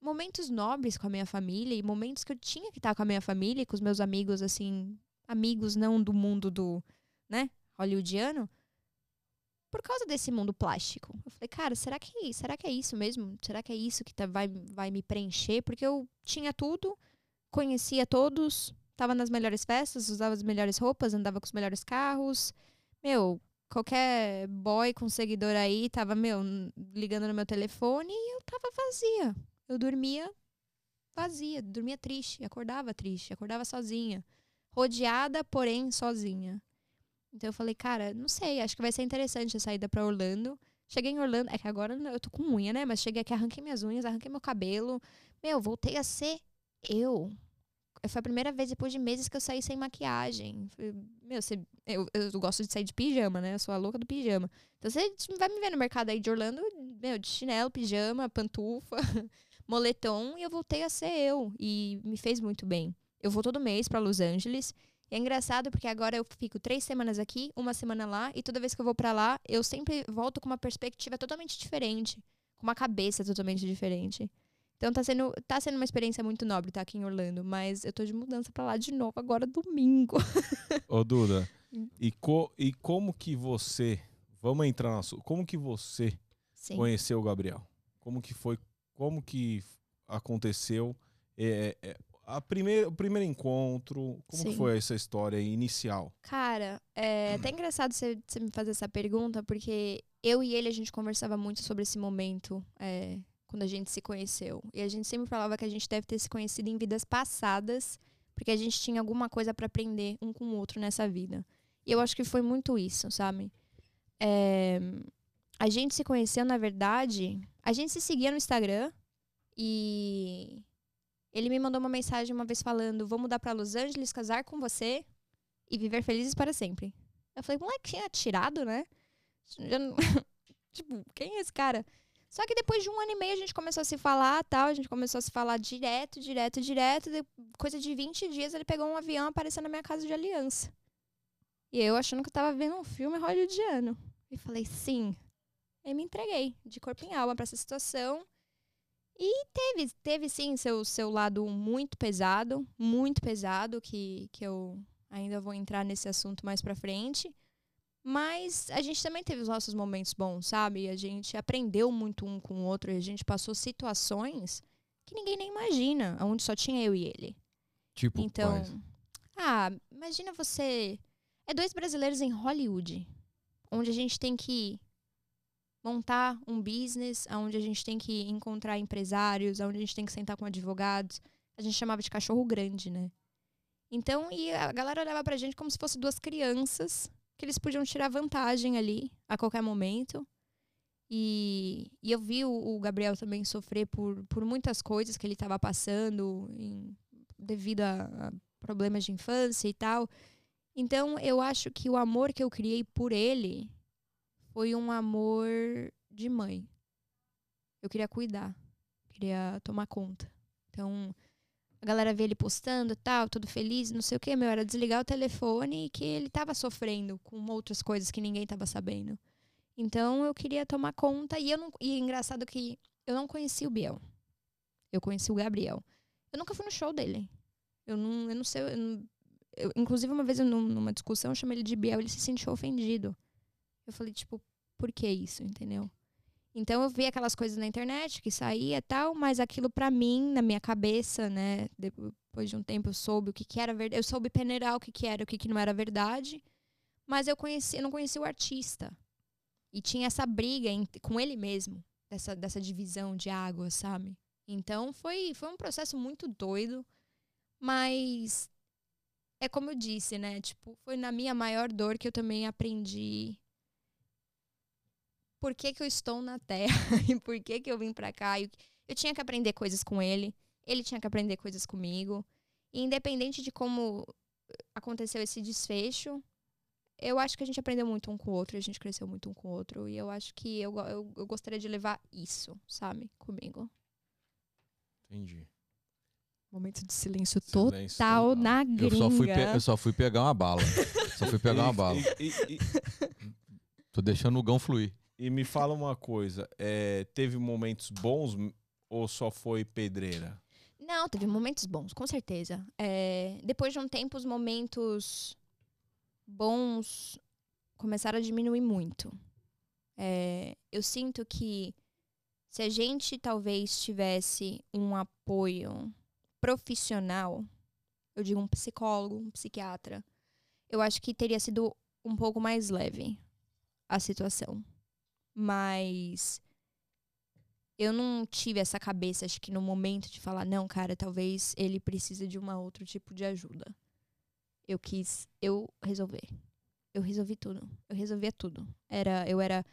Momentos nobres com a minha família e momentos que eu tinha que estar com a minha família e com os meus amigos, assim. Amigos não do mundo do. né? Hollywoodiano. Por causa desse mundo plástico. Eu falei, cara, será que, será que é isso mesmo? Será que é isso que tá- vai, vai me preencher? Porque eu tinha tudo, conhecia todos, tava nas melhores festas, usava as melhores roupas, andava com os melhores carros. Meu, qualquer boy com seguidor aí tava, meu, ligando no meu telefone e eu tava vazia. Eu dormia vazia, dormia triste, acordava triste, acordava sozinha. Rodeada, porém sozinha. Então eu falei, cara, não sei, acho que vai ser interessante a saída pra Orlando. Cheguei em Orlando, é que agora eu tô com unha, né? Mas cheguei aqui, arranquei minhas unhas, arranquei meu cabelo. Meu, voltei a ser eu. Foi a primeira vez depois de meses que eu saí sem maquiagem. Meu, você, eu, eu gosto de sair de pijama, né? Eu sou a louca do pijama. Então você vai me ver no mercado aí de Orlando, meu, de chinelo, pijama, pantufa, <laughs> moletom, e eu voltei a ser eu. E me fez muito bem. Eu vou todo mês pra Los Angeles. E é engraçado porque agora eu fico três semanas aqui, uma semana lá, e toda vez que eu vou pra lá, eu sempre volto com uma perspectiva totalmente diferente, com uma cabeça totalmente diferente. Então tá sendo, tá sendo uma experiência muito nobre estar aqui em Orlando, mas eu tô de mudança pra lá de novo agora domingo. <laughs> Ô, Duda, e, co- e como que você. Vamos entrar na sua. Como que você Sim. conheceu o Gabriel? Como que foi? Como que aconteceu? É, é, a primeira, o primeiro encontro, como que foi essa história inicial? Cara, é até engraçado você, você me fazer essa pergunta, porque eu e ele a gente conversava muito sobre esse momento é, quando a gente se conheceu. E a gente sempre falava que a gente deve ter se conhecido em vidas passadas, porque a gente tinha alguma coisa pra aprender um com o outro nessa vida. E eu acho que foi muito isso, sabe? É, a gente se conheceu, na verdade, a gente se seguia no Instagram e ele me mandou uma mensagem uma vez falando: Vou mudar pra Los Angeles, casar com você e viver felizes para sempre. Eu falei, moleque, tinha tirado, né? <laughs> Não- <laughs> tipo, quem é esse cara? Só que depois de um ano e meio a gente começou a se falar tal, a gente começou a se falar direto, direto, direto. De coisa de 20 dias ele pegou um avião e apareceu na minha casa de aliança. E eu achando que eu tava vendo um filme hollywoodiano. E falei, sim. Aí me entreguei de corpo em alma pra essa situação. E teve, teve sim seu, seu lado muito pesado, muito pesado, que, que eu ainda vou entrar nesse assunto mais pra frente. Mas a gente também teve os nossos momentos bons, sabe? A gente aprendeu muito um com o outro, e a gente passou situações que ninguém nem imagina, onde só tinha eu e ele. Tipo, Então, quais? ah, imagina você. É dois brasileiros em Hollywood, onde a gente tem que montar um business, onde a gente tem que encontrar empresários, onde a gente tem que sentar com advogados. A gente chamava de cachorro grande, né? Então, e a galera olhava pra gente como se fosse duas crianças, que eles podiam tirar vantagem ali a qualquer momento. E, e eu vi o, o Gabriel também sofrer por, por muitas coisas que ele estava passando em- devido a, a problemas de infância e tal. Então, eu acho que o amor que eu criei por ele foi um amor de mãe. Eu queria cuidar, queria tomar conta. Então, a galera vê ele postando e tal, todo feliz, não sei o quê, meu, era desligar o telefone e que ele tava sofrendo com outras coisas que ninguém tava sabendo. Então, eu queria tomar conta e eu não, e é engraçado que eu não conheci o Biel. Eu conheci o Gabriel. Eu nunca fui no show dele. Eu não, eu não sei. eu eu- inclusive, uma vez eu, num- numa discussão, eu chamei ele de Biel ele se sentiu ofendido. Eu falei, tipo, por que isso, entendeu? Então eu vi aquelas coisas na internet que saía tal, mas aquilo pra mim, na minha cabeça, né? Depois de um tempo eu soube o que, que era verdade. Eu soube peneirar o que, que era, o que, que não era verdade. Mas eu conheci, eu não conheci o artista. E tinha essa briga ent- com ele mesmo, dessa, dessa divisão de água, sabe? Então foi, foi um processo muito doido, mas é como eu disse, né? Tipo, foi na minha maior dor que eu também aprendi por que, que eu estou na Terra <laughs> e por que, que eu vim pra cá. Eu, eu tinha que aprender coisas com ele, ele tinha que aprender coisas comigo. E independente de como aconteceu esse desfecho, eu acho que a gente aprendeu muito um com o outro, a gente cresceu muito um com o outro. E eu acho que eu, eu, eu gostaria de levar isso, sabe, comigo. Entendi. Momento de silêncio, Silêncio total total. na Eu gringa. só, fui pe- eu só fui pegar uma bala. só fui pegar uma <laughs> bala. Tô deixando o gão fluir. E me fala uma coisa, é, teve momentos bons ou só foi pedreira? Não, teve momentos bons, com certeza. É, depois de um tempo, os momentos bons começaram a diminuir muito. É, eu sinto que se a gente talvez tivesse um apoio profissional, eu digo um psicólogo, um psiquiatra, eu acho que teria sido um pouco mais leve a situação. Mas eu não tive essa cabeça, acho que no momento de falar, não, cara, talvez ele precise de uma outro tipo de ajuda. Eu quis, eu resolver. Eu resolvi tudo. Eu resolvia tudo. Era, eu era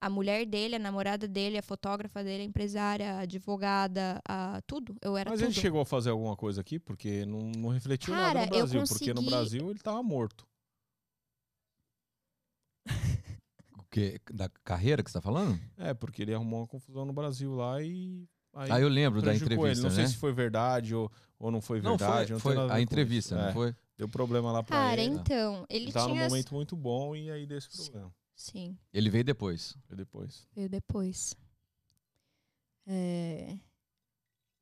a mulher dele, a namorada dele, a fotógrafa dele, a empresária, a advogada, a tudo. Eu era Mas tudo. ele chegou a fazer alguma coisa aqui? Porque não, não refletiu Cara, nada no Brasil. Porque no consegui- Brasil ele tava morto. O quê? Da carreira que você tá falando? É, porque ele arrumou uma confusão no Brasil lá e. Aí Ah, eu lembro da entrevista, ele. Não né? sei se foi verdade ou, ou não foi não, verdade. foi, não foi tem nada a com entrevista, não É, foi? Deu problema lá pra Cara, ele. então, ele Ele tava num tinha. momento muito bom e aí deu esse problema. Sim, Ele veio depois. Foi depois. veio depois. É...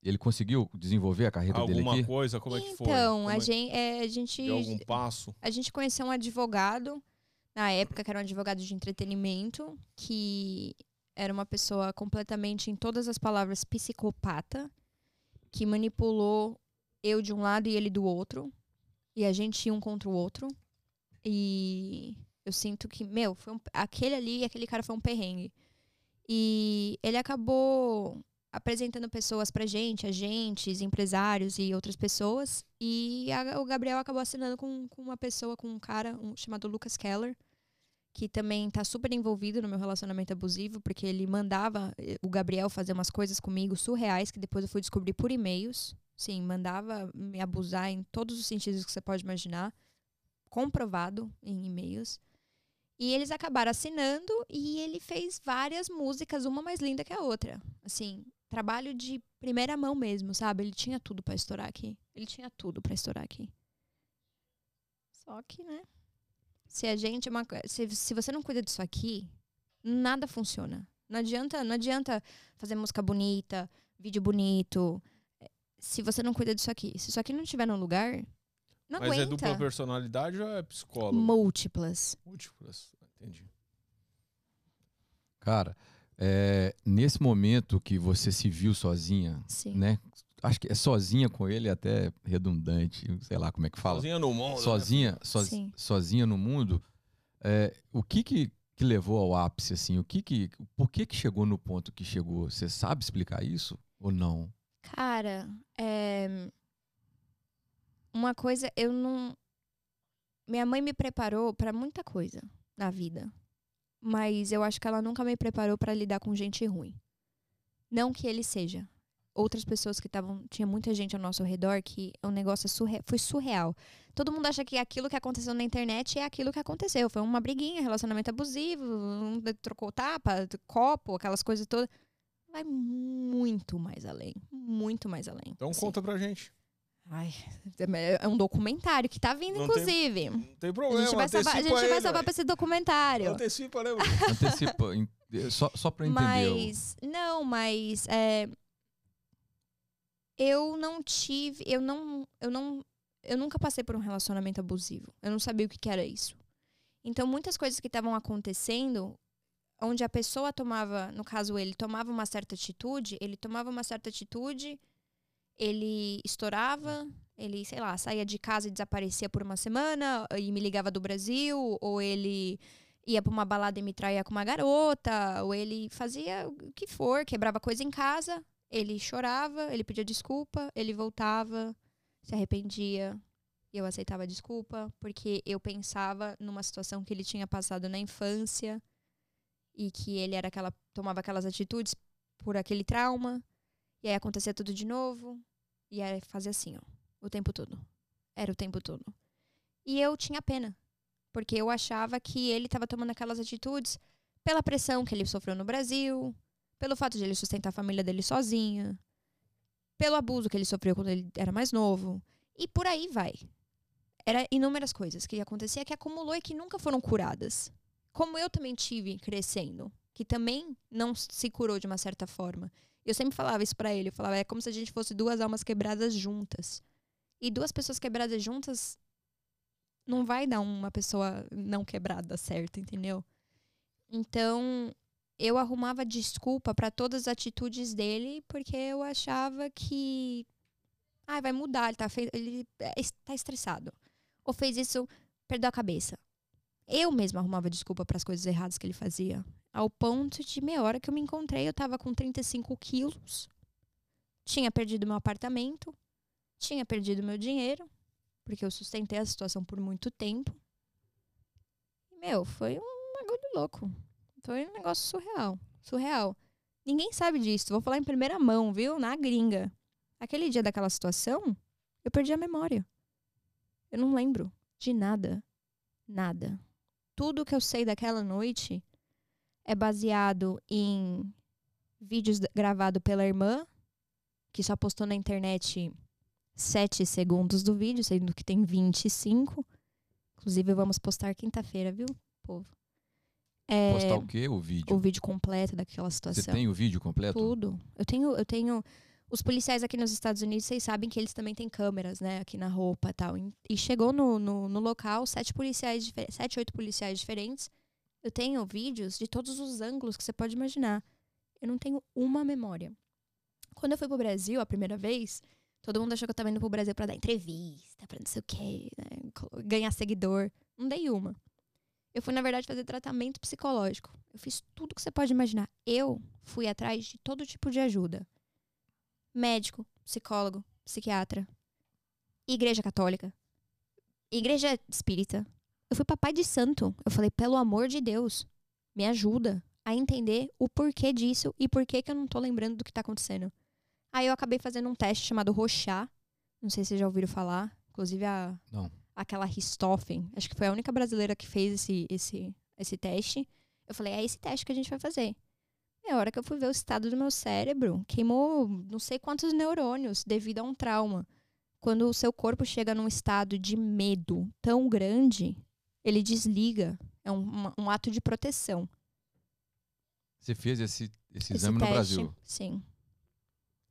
Ele conseguiu desenvolver a carreira dele Alguma aqui? coisa? Como é que foi? Então, Como a é- gente, é, a gente Deu algum passo? a gente conheceu um advogado, na época, que era um advogado de entretenimento, que era uma pessoa completamente, em todas as palavras, psicopata, que manipulou eu de um lado e ele do outro, e a gente um contra o outro. E eu sinto que, meu, foi um- aquele ali aquele cara foi um perrengue. E ele acabou apresentando pessoas pra gente, agentes, empresários e outras pessoas. E a- o Gabriel acabou assinando com, com uma pessoa, com um cara um- chamado Lucas Keller, que também tá super envolvido no meu relacionamento abusivo, porque ele mandava eh, o Gabriel fazer umas coisas comigo surreais, que depois eu fui descobrir por e-mails. Sim, mandava me abusar em todos os sentidos que você pode imaginar, comprovado em e-mails. E eles acabaram assinando e ele fez várias músicas, uma mais linda que a outra. Assim, trabalho de primeira mão mesmo, sabe? Ele tinha tudo pra estourar aqui. Ele tinha tudo pra estourar aqui. Só que, né? Se a gente é uma se, se você não cuida disso aqui, nada funciona. Não adianta, não adianta fazer música bonita, vídeo bonito, eh, se você não cuida disso aqui. Se isso aqui não estiver no lugar, não Mas é aguenta. dupla personalidade ou é psicólogo? Múltiplas. Múltiplas. Entendi. Cara, é, nesse momento que você se viu sozinha, Sim. né? Acho que é sozinha com ele é até redundante, sei lá como é que fala. Sozinha no mundo. né? sozinha, soz- Sim. sozinha no mundo, é, o que, que que levou ao ápice assim? O que que, por que que chegou no ponto que chegou? Você sabe explicar isso ou não? Cara, é... uma coisa, eu não. Minha mãe me preparou pra muita coisa na vida. Mas eu acho que ela nunca me preparou pra lidar com gente ruim. Não que ele seja. Outras pessoas que estavam. Tinha muita gente ao nosso redor que o negócio é surre- foi surreal. Todo mundo acha que aquilo que aconteceu na internet é aquilo que aconteceu. Foi uma briguinha, relacionamento abusivo, um trocou tapa, copo, aquelas coisas todas. Vai muito mais além. Muito mais além. Então assim. conta pra gente. Ai, é um documentário que tá vindo, Não tem- inclusive. Não tem A problema. gente vai salvar, a gente vai salvar pra esse documentário. Antecipa, né? <laughs> Antecipa, em- só, só pra entender. Mas, não, mas é, eu não tive, eu não, eu não, eu nunca passei por um relacionamento abusivo. Eu não sabia o que, que era isso. Então, muitas coisas que estavam acontecendo, onde a pessoa tomava, no caso ele, tomava uma certa atitude, ele tomava uma certa atitude, ele estourava, ele, sei lá, saía de casa e desaparecia por uma semana e me ligava do Brasil, ou ele ia pra uma balada e me traía com uma garota, ou ele fazia o que for, quebrava coisa em casa, ele chorava, ele pedia desculpa, ele voltava, se arrependia, eu aceitava a desculpa, porque eu pensava numa situação que ele tinha passado na infância e que ele era aquela tomava aquelas atitudes por aquele trauma, e aí acontecia tudo de novo, e aí fazia assim, ó, o tempo todo. Era o tempo todo. E eu tinha pena, porque eu achava que ele estava tomando aquelas atitudes pela pressão que ele sofreu no Brasil, pelo fato de ele sustentar a família dele sozinha, pelo abuso que ele sofreu quando ele era mais novo, e por aí vai. Era inúmeras coisas que acontecia que acumulou e que nunca foram curadas. Como eu também tive crescendo, que também não se curou de uma certa forma. Eu sempre falava isso pra ele, eu falava, é como se a gente fosse duas almas quebradas juntas. E duas pessoas quebradas juntas não vai dar uma pessoa não quebrada certa, entendeu? Então, eu arrumava desculpa pra todas as atitudes dele porque eu achava que Ah, vai mudar, ele tá, fe... ele é, tá estressado. Ou fez isso, perdeu a cabeça. Eu mesma arrumava desculpa para as coisas erradas que ele fazia. Ao ponto de, meia hora que eu me encontrei, eu tava com 35 quilos. Tinha perdido meu apartamento. Tinha perdido meu dinheiro. Porque eu sustentei a situação por muito tempo. Meu, foi um bagulho louco. Foi um negócio surreal. Surreal. Ninguém sabe disso. Vou falar em primeira mão, viu? Na gringa. Aquele dia daquela situação, eu perdi a memória. Eu não lembro de nada. Nada. Tudo que eu sei daquela noite é baseado em vídeos gravados pela irmã, que só postou na internet 7 segundos do vídeo, sendo que tem 25. Inclusive, vamos postar quinta-feira, viu, povo? É, Postar o quê? O vídeo? O vídeo completo daquela situação. Você tem o vídeo completo? Tudo. Eu tenho, eu tenho. Os policiais aqui nos Estados Unidos, vocês sabem que eles também têm câmeras, né? Aqui na roupa e tal. E chegou no, no, no local sete policiais, sete, oito policiais diferentes. Eu tenho vídeos de todos os ângulos que você pode imaginar. Eu não tenho uma memória. Quando eu fui pro Brasil a primeira vez, todo mundo achou que eu tava indo pro Brasil para dar entrevista, pra não sei o quê, né? ganhar seguidor. Não dei uma. Eu fui, na verdade, fazer tratamento psicológico. Eu fiz tudo que você pode imaginar. Eu fui atrás de todo tipo de ajuda. Médico, psicólogo, psiquiatra, igreja católica, igreja espírita. Eu fui papai de santo. Eu falei, pelo amor de Deus, me ajuda a entender o porquê disso e por que eu não tô lembrando do que tá acontecendo. Aí eu acabei fazendo um teste chamado Rochá. Não sei se vocês já ouviram falar. Inclusive a. Não aquela Ristoffen, acho que foi a única brasileira que fez esse, esse, esse teste. Eu falei, é esse teste que a gente vai fazer. É a hora que eu fui ver o estado do meu cérebro, queimou não sei quantos neurônios devido a um trauma. Quando o seu corpo chega num estado de medo tão grande, ele desliga. É um, um ato de proteção. Você fez esse, esse, esse exame teste, no Brasil? Sim.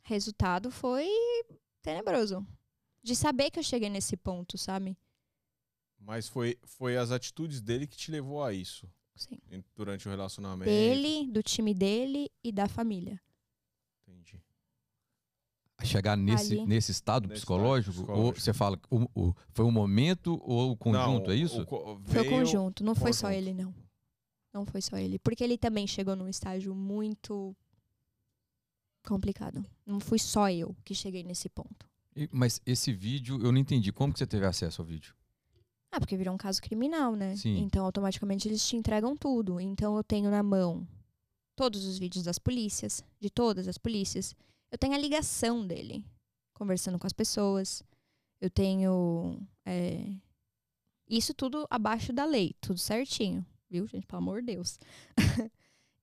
Resultado foi tenebroso. De saber que eu cheguei nesse ponto, sabe? Mas foi, foi as atitudes dele que te levou a isso. Sim. Durante o relacionamento. Dele, do time dele e da família. Entendi. A chegar nesse, nesse estado nesse psicológico? Estado psicológico. Ou você fala, o, o, foi um momento ou o conjunto, não, é isso? O, foi o conjunto, não foi só ele, não. Não foi só ele. Porque ele também chegou num estágio muito complicado. Não fui só eu que cheguei nesse ponto. E, mas esse vídeo, eu não entendi. Como que você teve acesso ao vídeo? Ah, porque virou um caso criminal, né? Sim. Então, automaticamente eles te entregam tudo. Então, eu tenho na mão todos os vídeos das polícias, de todas as polícias. Eu tenho a ligação dele, conversando com as pessoas. Eu tenho. É, isso tudo abaixo da lei, tudo certinho. Viu, gente? Pelo amor de Deus. <laughs>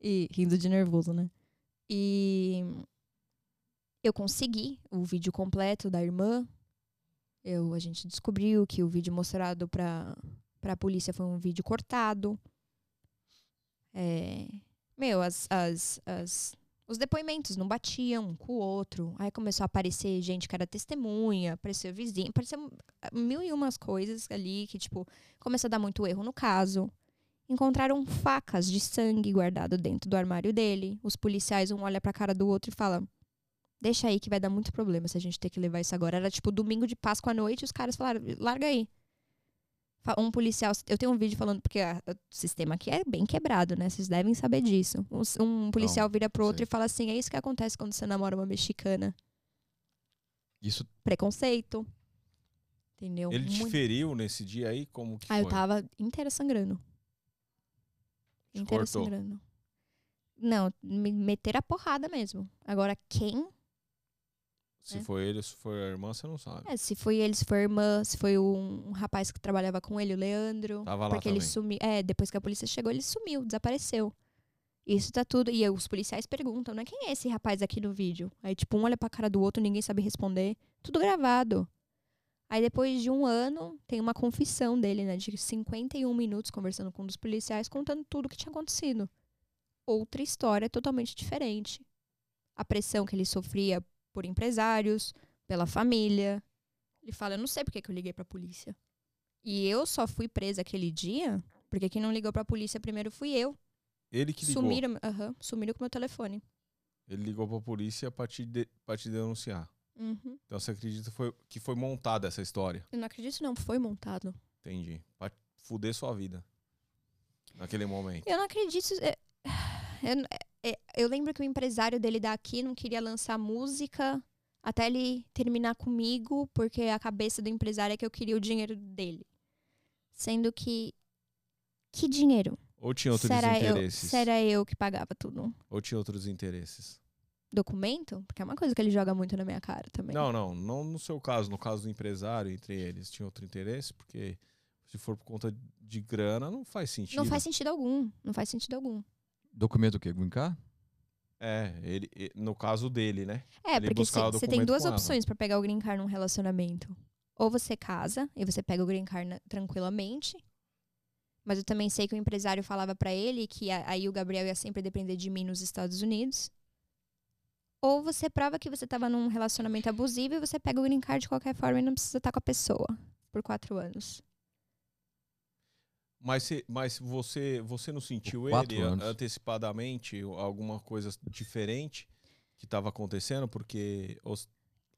e rindo de nervoso, né? E eu consegui o vídeo completo da irmã, eu, a gente descobriu que o vídeo mostrado para a polícia foi um vídeo cortado. É, meu, as, as, as, os depoimentos não batiam um com o outro. Aí começou a aparecer gente que era testemunha, apareceu vizinho, apareceu mil e umas coisas ali que, tipo, começou a dar muito erro no caso. Encontraram facas de sangue guardado dentro do armário dele. Os policiais um olha pra cara do outro e fala: Deixa aí que vai dar muito problema se a gente ter que levar isso agora. Era tipo domingo de Páscoa à noite e os caras falaram: larga aí. Um policial. Eu tenho um vídeo falando, porque a, o sistema aqui é bem quebrado, né? Vocês devem saber disso. Um, um policial Não, vira pro outro sei. e fala assim: é isso que acontece quando você namora uma mexicana. Isso. Preconceito. Entendeu? Ele te feriu nesse dia aí? Como que ah, foi? eu tava inteira sangrando. Te inteira sangrando. Não, me meter a porrada mesmo. Agora, quem se é. foi ele, se foi a irmã, você não sabe. É, se foi ele, se foi a irmã, se foi um, um rapaz que trabalhava com ele, o Leandro. Tava lá porque ele sumiu. É, depois que a polícia chegou, ele sumiu, desapareceu. Isso tá tudo. E os policiais perguntam, né? Quem é esse rapaz aqui no vídeo? Aí, tipo, um olha pra cara do outro, ninguém sabe responder. Tudo gravado. Aí, depois de um ano, tem uma confissão dele, né? De 51 minutos conversando com um dos policiais, contando tudo o que tinha acontecido. Outra história totalmente diferente. A pressão que ele sofria por empresários, pela família. Ele fala: Eu não sei porque que eu liguei pra polícia. E eu só fui presa aquele dia porque quem não ligou pra polícia primeiro fui eu. Ele que ligou? Sumiram, uh -huh, sumiram com meu telefone. Ele ligou pra polícia pra te, de, pra te denunciar? Uhum. Então você acredita que foi, que foi montada essa história? Eu não acredito, não. Foi montado. Entendi. Pra fuder sua vida. Naquele momento. Eu não acredito. é, <sighs> Eu, é, eu lembro que o empresário dele daqui não queria lançar música até ele terminar comigo, porque a cabeça do empresário é que eu queria o dinheiro dele. Sendo que. Que dinheiro? Ou tinha outros Será eu, interesses? será eu que pagava tudo? Ou tinha outros interesses? Documento? Porque é uma coisa que ele joga muito na minha cara também. Não, não. Não no seu caso. No caso do empresário, entre eles, tinha outro interesse? Porque se for por conta de grana, não faz sentido. Não faz sentido algum. Não faz sentido algum. Documento o quê? Green card? É, ele, e- no caso dele, né? É, Ele porque você tem duas opções pra pegar o green card num relacionamento. Ou você casa e você pega o green card na- tranquilamente. Mas eu também sei que o empresário falava pra ele que a- aí o Gabriel ia sempre depender de mim nos Estados Unidos. Ou você prova que você tava num relacionamento abusivo e você pega o green card de qualquer forma e não precisa estar com a pessoa por quatro anos. Mas, se- mas você, você não sentiu ele anos. antecipadamente, alguma coisa diferente que estava acontecendo? Porque. os-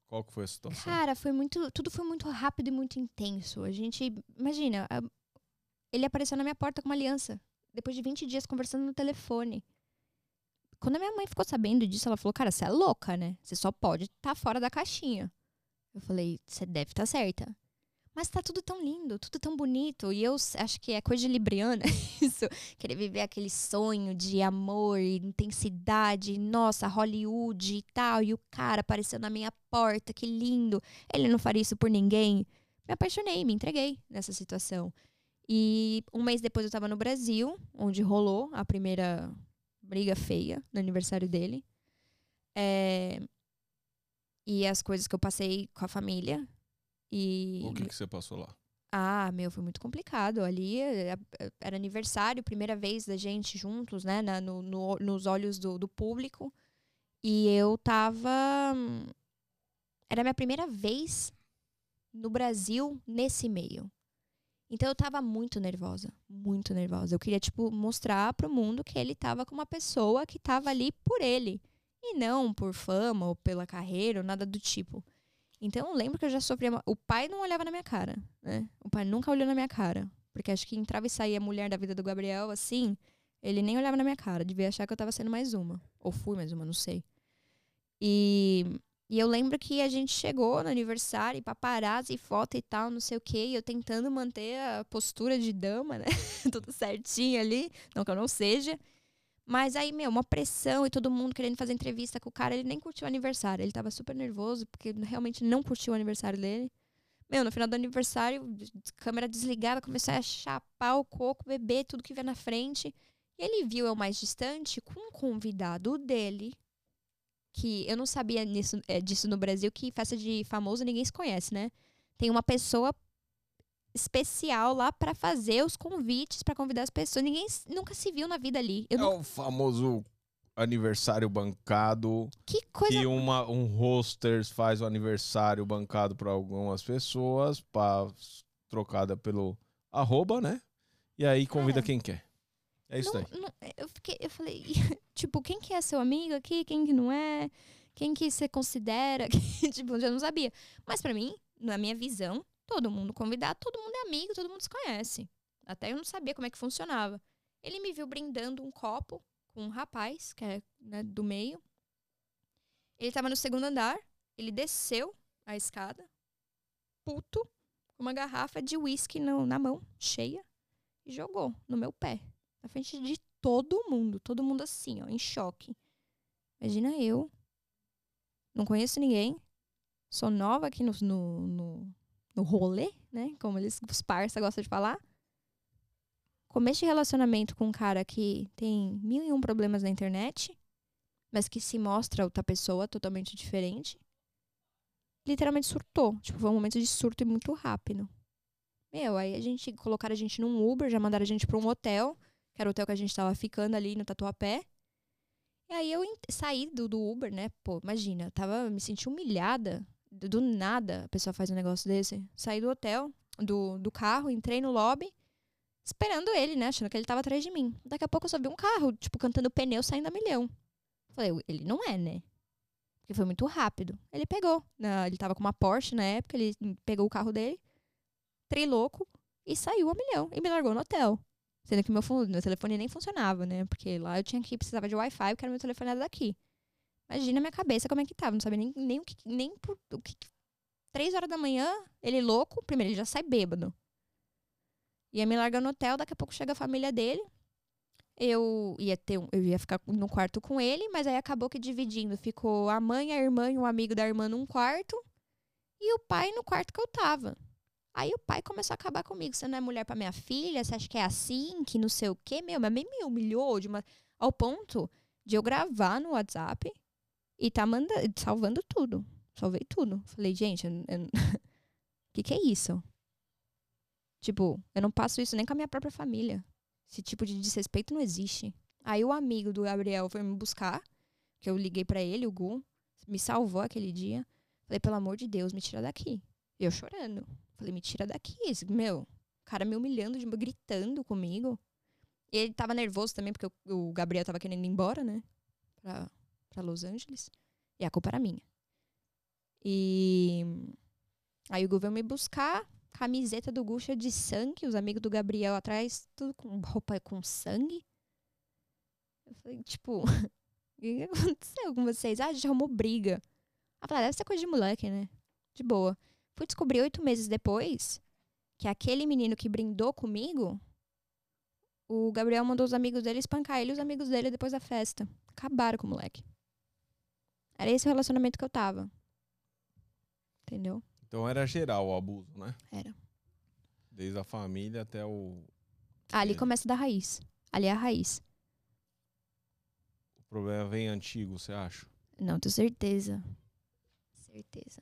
Qual que foi a situação? Cara, foi muito. Tudo foi muito rápido e muito intenso. A gente. Imagina, a- ele apareceu na minha porta com uma aliança. Depois de 20 dias conversando no telefone. Quando a minha mãe ficou sabendo disso, ela falou: Cara, você é louca, né? Você só pode estar fora da caixinha. Eu falei: Você deve estar certa. Mas tá tudo tão lindo, tudo tão bonito. E eu acho que é coisa de libriana <laughs> isso. Querer viver aquele sonho de amor e intensidade. Nossa, Hollywood e tal. E o cara apareceu na minha porta, que lindo. Ele não faria isso por ninguém. Me apaixonei, me entreguei nessa situação. E um mês depois eu tava no Brasil, onde rolou a primeira briga feia no aniversário dele. É, E as coisas que eu passei com a família. E O que, que você passou lá? ah, meu, foi muito complicado. Ali eh, eh, era aniversário, primeira vez da gente juntos, né? na- no, no- nos olhos do, do público. E eu tava. Era a minha primeira vez no Brasil nesse meio. Então eu tava muito nervosa. Muito nervosa. Eu queria, tipo, mostrar pro mundo que ele tava com uma pessoa que tava ali por ele. E não por fama ou pela carreira ou nada do tipo. Então eu lembro que eu já sofria. O pai não olhava na minha cara, né? O pai nunca olhou na minha cara. Porque acho que entrava e saía a mulher da vida do Gabriel, assim, ele nem olhava na minha cara. Devia achar que eu tava sendo mais uma. Ou fui mais uma, não sei. E, e eu lembro que a gente chegou no aniversário, e paparazzi, foto e tal, não sei o quê. E eu tentando manter a postura de dama, né? <laughs> Tudo certinho ali. Não que eu não seja. Mas aí, meu, uma pressão e todo mundo querendo fazer entrevista com o cara. Ele nem curtiu o aniversário. Ele tava super nervoso, porque realmente não curtiu o aniversário dele. Meu, no final do aniversário, câmera desligada, comecei a chapar o coco, beber tudo que via na frente. E ele viu eu mais distante com um convidado dele, que eu não sabia nisso, é, disso no Brasil, que festa de famoso ninguém se conhece, né? Tem uma pessoa especial lá pra fazer os convites, pra convidar as pessoas. Ninguém nunca se viu na vida ali. Eu É não- o famoso aniversário bancado. que coisa Que uma, um hoster faz o aniversário bancado para algumas pessoas, pra, trocada pelo arroba, né? E aí convida Cara, quem quer. É isso não, aí. não- eu fiquei, eu falei, <laughs> tipo, quem que é seu amigo aqui, quem que não é? Quem que você considera? <laughs> Tipo, eu não sabia. Mas pra mim, na minha visão, todo mundo convidado, todo mundo é amigo, todo mundo se conhece. Até eu não sabia como é que funcionava. Ele me viu brindando um copo com um rapaz, que é né, do meio. Ele tava no segundo andar, ele desceu a escada, puto, com uma garrafa de uísque na mão, cheia, e jogou no meu pé na frente de todo mundo. Todo mundo assim, ó, em choque. Imagina eu. Não conheço ninguém. Sou nova aqui no, no, no, no rolê, né? Como eles, os parça gostam de falar. Começo de relacionamento com um cara que tem mil e um problemas na internet, mas que se mostra outra pessoa totalmente diferente. Literalmente surtou. Tipo, foi um momento de surto e muito rápido. Meu, aí a gente colocaram a gente num Uber, já mandaram a gente pra um hotel que era o hotel que a gente tava ficando ali no Tatuapé. E aí eu saí do, do Uber, né? Pô, imagina, eu tava, me senti humilhada. Do, nada a pessoa faz um negócio desse. Saí do hotel, do, do carro, entrei no lobby, esperando ele, né? Achando que ele tava atrás de mim. Daqui a pouco eu só vi um carro, tipo, cantando pneu saindo a milhão. Falei, ele não é, né? Porque foi muito rápido. Ele pegou. na- ele tava com uma Porsche na época, ele pegou o carro dele, trilouco, e saiu a milhão. E me largou no hotel. Sendo que meu, meu telefone nem funcionava, né? Porque lá eu tinha que precisava de Wi-Fi, porque era meu telefone era daqui. Imagina a minha cabeça como é que tava. Não sabia nem, nem o que. Nem por, o que. Três horas da manhã, ele louco. Primeiro, ele já sai bêbado. Ia me largar no hotel, daqui a pouco chega a família dele. Eu ia ter um, eu ia ficar no quarto com ele, mas aí acabou que dividindo. Ficou a mãe, a irmã e um amigo da irmã num quarto. E o pai no quarto que eu tava. Aí o pai começou a acabar comigo. Você não é mulher pra minha filha? Você acha que é assim? Que não sei o quê? Meu, mas me humilhou de uma, ao ponto de eu gravar no WhatsApp e tá mandando, salvando tudo. Salvei tudo. Falei, gente, eu, <laughs> que que é isso? Tipo, eu não passo isso nem com a minha própria família. Esse tipo de desrespeito não existe. Aí o amigo do Gabriel foi me buscar, que eu liguei pra ele, o Gu, me salvou aquele dia. Falei, pelo amor de Deus, me tira daqui. Eu chorando. Falei, me tira daqui. Esse, meu, o cara me humilhando, gritando comigo. E ele tava nervoso também, porque o, o Gabriel tava querendo ir embora, né? Pra, pra Los Angeles. E a culpa era minha. E aí o Gu veio me buscar, camiseta do Gucha de sangue, os amigos do Gabriel atrás, tudo com roupa com sangue. Eu falei, tipo, <laughs> o que aconteceu com vocês? Ah, a gente arrumou briga. Ah, falei, deve ser coisa de moleque, né? De boa. Fui descobrir oito meses depois que aquele menino que brindou comigo, o Gabriel mandou os amigos dele espancar ele e os amigos dele depois da festa. Acabaram com o moleque. Era esse o relacionamento que eu tava. Entendeu? Então era geral o abuso, né? Era. Desde a família até o. Ali É. começa da raiz. Ali é a raiz. O problema vem antigo, você acha? Não, tenho certeza. Certeza.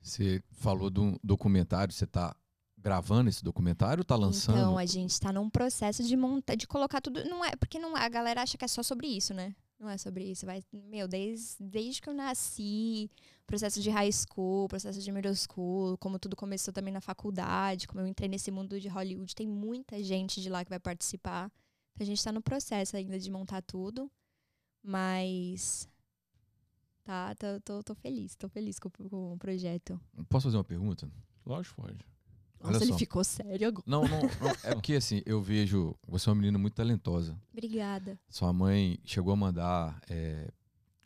Você falou de um documentário, você tá gravando esse documentário ou tá lançando? Então, a gente tá num processo de montar, de colocar tudo. Não é, porque não, a galera acha que é só sobre isso, né? Não é sobre isso. Vai, meu, desde, desde que eu nasci, processo de high school, processo de middle school, como tudo começou também na faculdade, como eu entrei nesse mundo de Hollywood, tem muita gente de lá que vai participar. Então a gente tá no processo ainda de montar tudo. Mas. Tá, tô, tô, tô feliz, tô feliz com, com o projeto. Posso fazer uma pergunta? Lógico, pode. Nossa, ele ficou sério agora. Não, não, não. É porque assim, eu vejo. Você é uma menina muito talentosa. Obrigada. Sua mãe chegou a mandar é,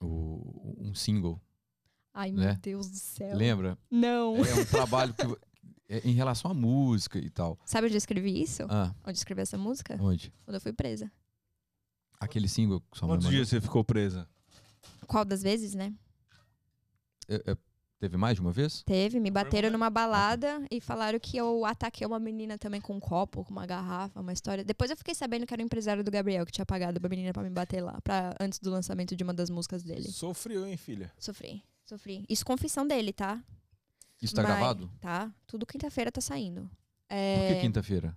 o- um single, Ai, Né? meu Deus do céu. lembra? Não. É um trabalho que. é em relação à música e tal. Sabe onde eu escrevi isso? Ah, Onde eu escrevi essa música? onde? Quando eu fui presa. Aquele single que sua mãe Quantos mandou. dias você ficou presa? Qual das vezes, né? É- é- teve mais de uma vez? Teve, me bateram numa balada e falaram que eu ataquei uma menina também com um copo, com uma garrafa, uma história. Depois eu fiquei sabendo que era o empresário do Gabriel que tinha pagado uma menina pra me bater lá, pra, antes do lançamento de uma das músicas dele. Sofreu, hein, filha? Sofri, sofri. Isso confissão dele, tá? Isso tá Mas- gravado? Tá. Tudo quinta-feira tá saindo. Por É... que quinta-feira?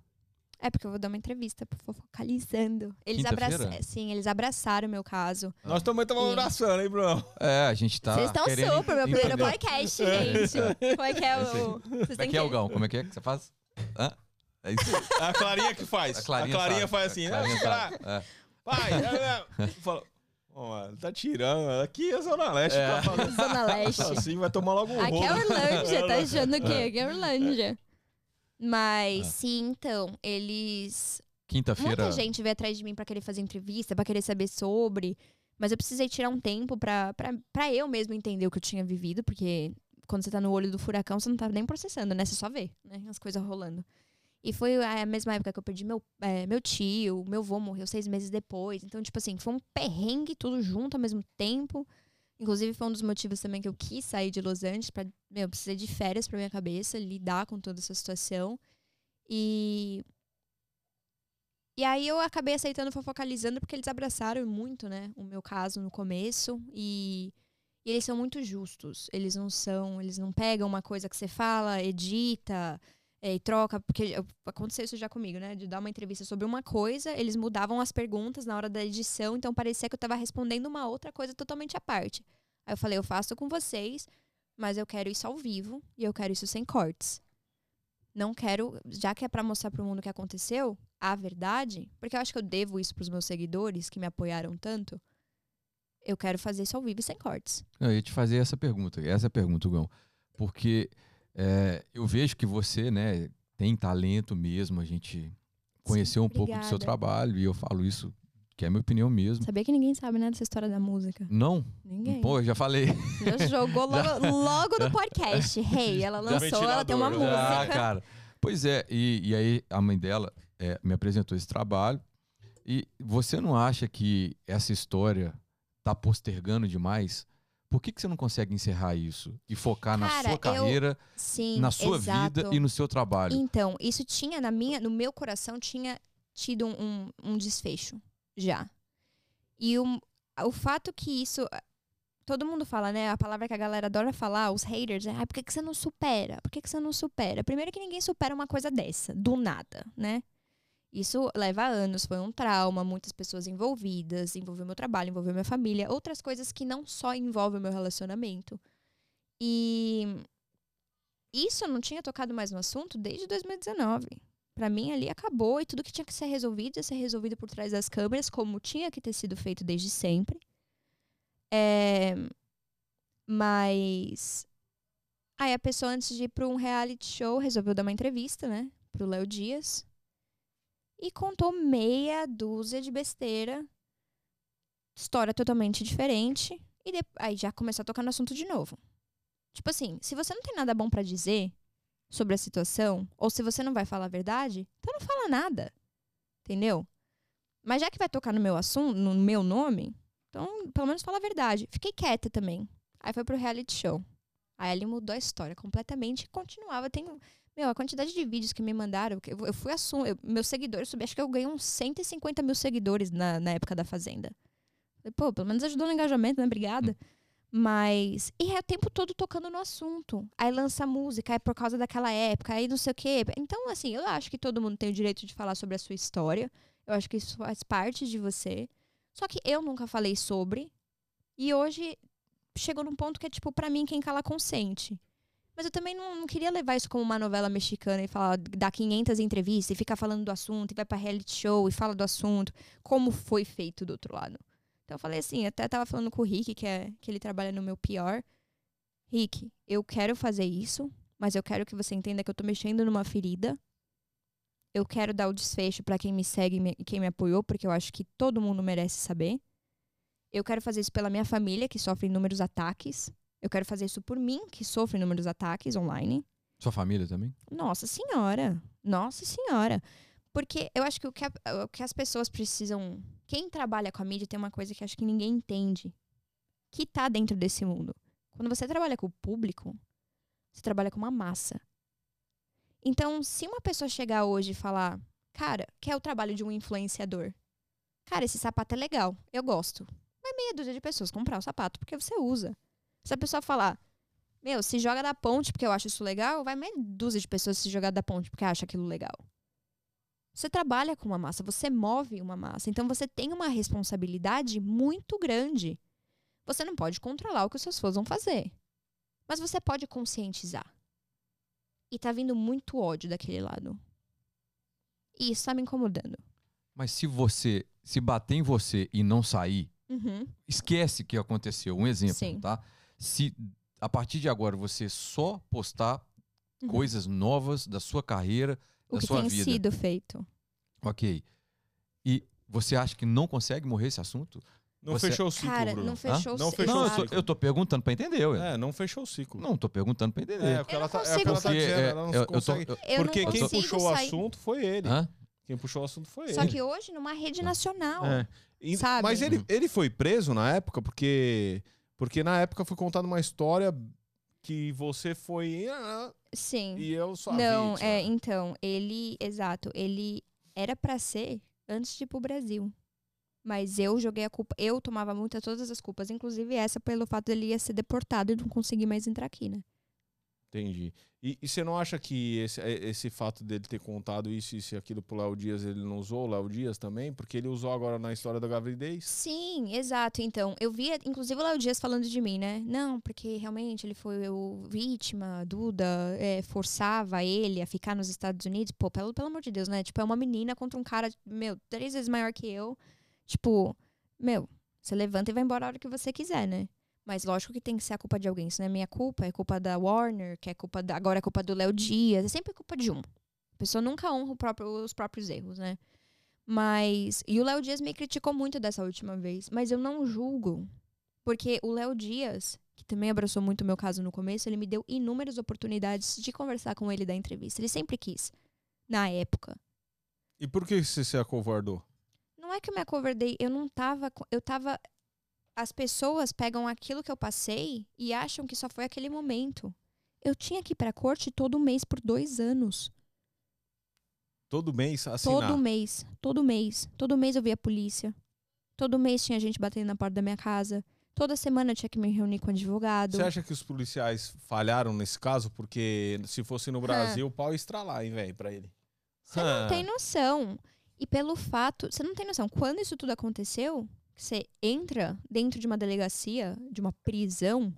É porque eu vou dar uma entrevista focalizando. Eles Quinta-feira? abraçaram. Sim, eles abraçaram o meu caso. Nós também estamos E- abraçando, hein, Bruno? É, a gente tá. Vocês estão querendo super, meu primeiro podcast, gente. Como é que é sei. o. Como é que é, Algão? Como é que é que você faz? Hã? É isso. A Clarinha que faz. A A Clarinha, Clarinha, sabe. faz assim, A né? Clarinha. É. Pai, é, é. <laughs> Fala, Ó, mano, tá tirando. Aqui é Zona Leste. É. Tá falando Zona Leste. assim, vai tomar logo um Aqui é. Orlândia, tá <laughs> achando o quê? Aqui é Orlândia. Mas Ah. sim, então, eles. Quinta-feira. Muita gente veio atrás de mim pra querer fazer entrevista, pra querer saber sobre. Mas eu precisei tirar um tempo pra, pra, pra eu mesmo entender o que eu tinha vivido, porque quando você tá no olho do furacão, você não tá nem processando, né? Você só vê, né? As coisas rolando. E foi a mesma época que eu perdi meu, é, meu tio, meu avô morreu seis meses depois. Então, tipo assim, foi um perrengue tudo junto ao mesmo tempo. Inclusive, foi um dos motivos também que eu quis sair de Los Angeles pra, meu, eu precisei de férias pra minha cabeça, lidar com toda essa situação. E e aí eu acabei aceitando fofocalizando porque eles abraçaram muito, né, o meu caso no começo e, e eles são muito justos. Eles não são, eles não pegam uma coisa que você fala, edita é, e troca, porque eu- aconteceu isso já comigo, né, de dar uma entrevista sobre uma coisa, eles mudavam as perguntas na hora da edição, então parecia que eu tava respondendo uma outra coisa totalmente à parte. Aí eu falei, eu faço com vocês, mas eu quero isso ao vivo e eu quero isso sem cortes. Não quero, já que é pra mostrar pro mundo o que aconteceu, a verdade, porque eu acho que eu devo isso pros meus seguidores que me apoiaram tanto. eu quero fazer isso ao vivo e sem cortes. Eu ia te fazer essa pergunta, essa é a pergunta, Gão. Porque é, eu vejo que você, né, tem talento mesmo, a gente conheceu um pouco do seu trabalho e eu falo isso, que é a minha opinião mesmo. Sabia que ninguém sabe, né, dessa história da música. Não? Ninguém. Pô, eu já falei. Já jogou logo, <laughs> logo no podcast. Hey, ela lançou, ela tem uma ventilador, música. Ah, cara. Pois é, e, e aí a mãe dela é, me apresentou esse trabalho. E você não acha que essa história tá postergando demais? Por que, que você não consegue encerrar isso e focar na Cara, sua eu- carreira, Sim, na sua exato. vida e no seu trabalho? Então, isso tinha na minha, no meu coração tinha tido um, um, um desfecho já. E o, o fato que isso todo mundo fala, né? A palavra que a galera adora falar, os haters, é, ah, por que, que você não supera? Por que, que você não supera? Primeiro que ninguém supera uma coisa dessa, do nada, né? Isso leva anos, foi um trauma, muitas pessoas envolvidas, envolveu meu trabalho, envolveu minha família, outras coisas que não só envolvem o meu relacionamento. E isso eu não tinha tocado mais no assunto desde 2019. Pra mim ali acabou e tudo que tinha que ser resolvido ia ser resolvido por trás das câmeras, como tinha que ter sido feito desde sempre. É, Mas aí a pessoa antes de ir para um reality show resolveu dar uma entrevista, né, pro Léo Dias e contou meia dúzia de besteira, história totalmente diferente e de- aí já começou a tocar no assunto de novo. Tipo assim, se você não tem nada bom pra dizer sobre a situação, ou se você não vai falar a verdade, então não fala nada. Entendeu? Mas já que vai tocar no meu assunto, no meu nome, então pelo menos fala a verdade. Fiquei quieta também. Aí foi pro reality show. Aí ele mudou a história completamente e continuava. Tem, meu, a quantidade de vídeos que me mandaram, que eu, eu fui assunto. Eu, meus seguidores, subi, acho que eu ganhei uns 150 mil seguidores na, na época da Fazenda. Falei, Pô, pelo menos ajudou no engajamento, né? Obrigada. Mas. E é o tempo todo tocando no assunto. Aí lança música, é por causa daquela época, aí não sei o quê. Então, assim, eu acho que todo mundo tem o direito de falar sobre a sua história. Eu acho que isso faz parte de você. Só que eu nunca falei sobre. E hoje chegou num ponto que é, tipo, pra mim, quem cala consente. Mas eu também não, não queria levar isso como uma novela mexicana e falar, dar 500 entrevistas e ficar falando do assunto, e vai pra reality show e fala do assunto, como foi feito do outro lado. Então eu falei assim, até tava falando com o Rick, que, é, que ele trabalha no meu PR. Rick, eu quero fazer isso, mas eu quero que você entenda que eu tô mexendo numa ferida. Eu quero dar o desfecho pra quem me segue e quem me apoiou, porque eu acho que todo mundo merece saber. Eu quero fazer isso pela minha família, que sofre inúmeros ataques. Eu quero fazer isso por mim, que sofre inúmeros ataques online. Sua família também? Nossa senhora. Nossa senhora. Porque eu acho que o que, a- o que as pessoas precisam. Quem trabalha com a mídia tem uma coisa que acho que ninguém entende. Que tá dentro desse mundo. Quando você trabalha com o público, você trabalha com uma massa. Então, se uma pessoa chegar hoje e falar, cara, que é o trabalho de um influenciador. Cara, esse sapato é legal, eu gosto. Vai meia dúzia de pessoas comprar o sapato porque você usa. Se a pessoa falar, meu, se joga da ponte porque eu acho isso legal, vai meia dúzia de pessoas se jogar da ponte porque acha aquilo legal. Você trabalha com uma massa, você move uma massa. Então você tem uma responsabilidade muito grande. Você não pode controlar o que os seus fãs vão fazer. Mas você pode conscientizar. E tá vindo muito ódio daquele lado. E isso tá me incomodando. Mas se você se bater em você e não sair, Uhum. esquece que aconteceu. Um exemplo, Sim. tá? Se a partir de agora você só postar Uhum. coisas novas da sua carreira, O da que sua tem vida. sido feito. ok. E você acha que não consegue morrer esse assunto? Não Você- fechou o ciclo, Cara, Bruno. não fechou Não o fechou não, o eu exato. ciclo. tô, eu tô perguntando pra entender, ué. É, não fechou o ciclo. Não, tô perguntando pra entender. É, o que Eu ela não tá, é o que consigo ela tá Porque, dizendo, é, ela não eu- eu tô- consegue. eu- Eu Porque não quem puxou sair. o assunto foi ele. Hã? Quem puxou o assunto foi Só ele. que hoje, numa rede nacional. É. E- Sabe? Mas ele, ele foi preso na época porque porque na época foi contada uma história que você foi ah, Sim. e eu só Não, vítima. é, então, ele, exato, ele era pra ser antes de ir pro Brasil. Mas eu joguei a culpa, eu tomava muitas todas as culpas, inclusive essa pelo fato dele ia ser deportado e não conseguir mais entrar aqui, né? Entendi. E, e você não acha que esse, é- esse fato dele ter contado isso, isso e aquilo pro Léo Dias, ele não usou o Léo Dias também? Porque ele usou agora na história da gravidez? Sim, exato. Então, eu via, inclusive, o Léo Dias falando de mim, né? Não, porque realmente ele foi o vítima, Duda é, forçava ele a ficar nos Estados Unidos. Pô, pelo, pelo amor de Deus, né? Tipo, é uma menina contra um cara, meu, três vezes maior que eu. Tipo, meu, Você levanta e vai embora a hora que você quiser, né? Mas lógico que tem que ser a culpa de alguém. Se não é minha culpa, é culpa da Warner, que é culpa da, agora é culpa do Léo Dias. É sempre culpa de um. A pessoa nunca honra próprio, os próprios erros, né? Mas. E o Léo Dias me criticou muito dessa última vez. Mas eu não julgo. Porque o Léo Dias, que também abraçou muito o meu caso no começo, ele me deu inúmeras oportunidades de conversar com ele da entrevista. Ele sempre quis. Na época. E por que você se acovardou? Não é que eu me acovardei, eu não tava. Eu tava as pessoas pegam aquilo que eu passei e acham que só foi aquele momento. Eu tinha que ir pra corte todo mês por dois anos. Todo mês assinar? Todo mês. Todo mês. Todo mês eu via a polícia. Todo mês tinha gente batendo na porta da minha casa. Toda semana eu tinha que me reunir com o advogado. Você acha que os policiais falharam nesse caso? Porque se fosse no Brasil, o pau ia estralar, hein, velho, pra ele. Você não tem noção. E pelo fato. Você não tem noção. Quando isso tudo aconteceu, que você entra dentro de uma delegacia, de uma prisão,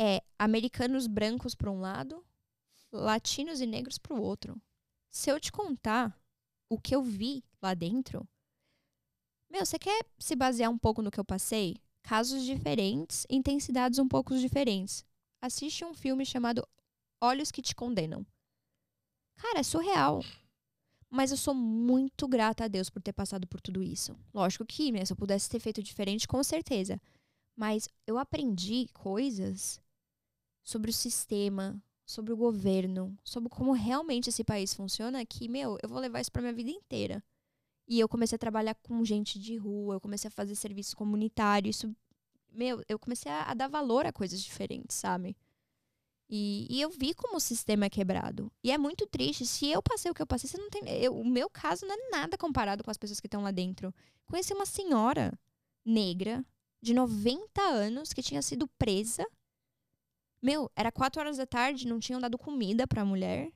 é americanos brancos para um lado, latinos e negros para o outro. Se eu te contar o que eu vi lá dentro, meu, você quer se basear um pouco no que eu passei? Casos diferentes, intensidades um pouco diferentes. Assiste um filme chamado Olhos que te condenam. Cara, é surreal. Mas eu sou muito grata a Deus por ter passado por tudo isso. Lógico que, né, se eu pudesse ter feito diferente, com certeza. Mas eu aprendi coisas sobre o sistema, sobre o governo, sobre como realmente esse país funciona, que, meu, eu vou levar isso pra minha vida inteira. E eu comecei a trabalhar com gente de rua, eu comecei a fazer serviço comunitário, isso, meu, eu comecei a, a dar valor a coisas diferentes, sabe? E, e, eu vi como o sistema é quebrado. E é muito triste. Se eu passei o que eu passei, você não tem. Eu, o meu caso não é nada comparado com as pessoas que estão lá dentro. Conheci uma senhora negra de 90 anos que tinha sido presa. Meu, era 4 horas da tarde, não tinham dado comida pra mulher,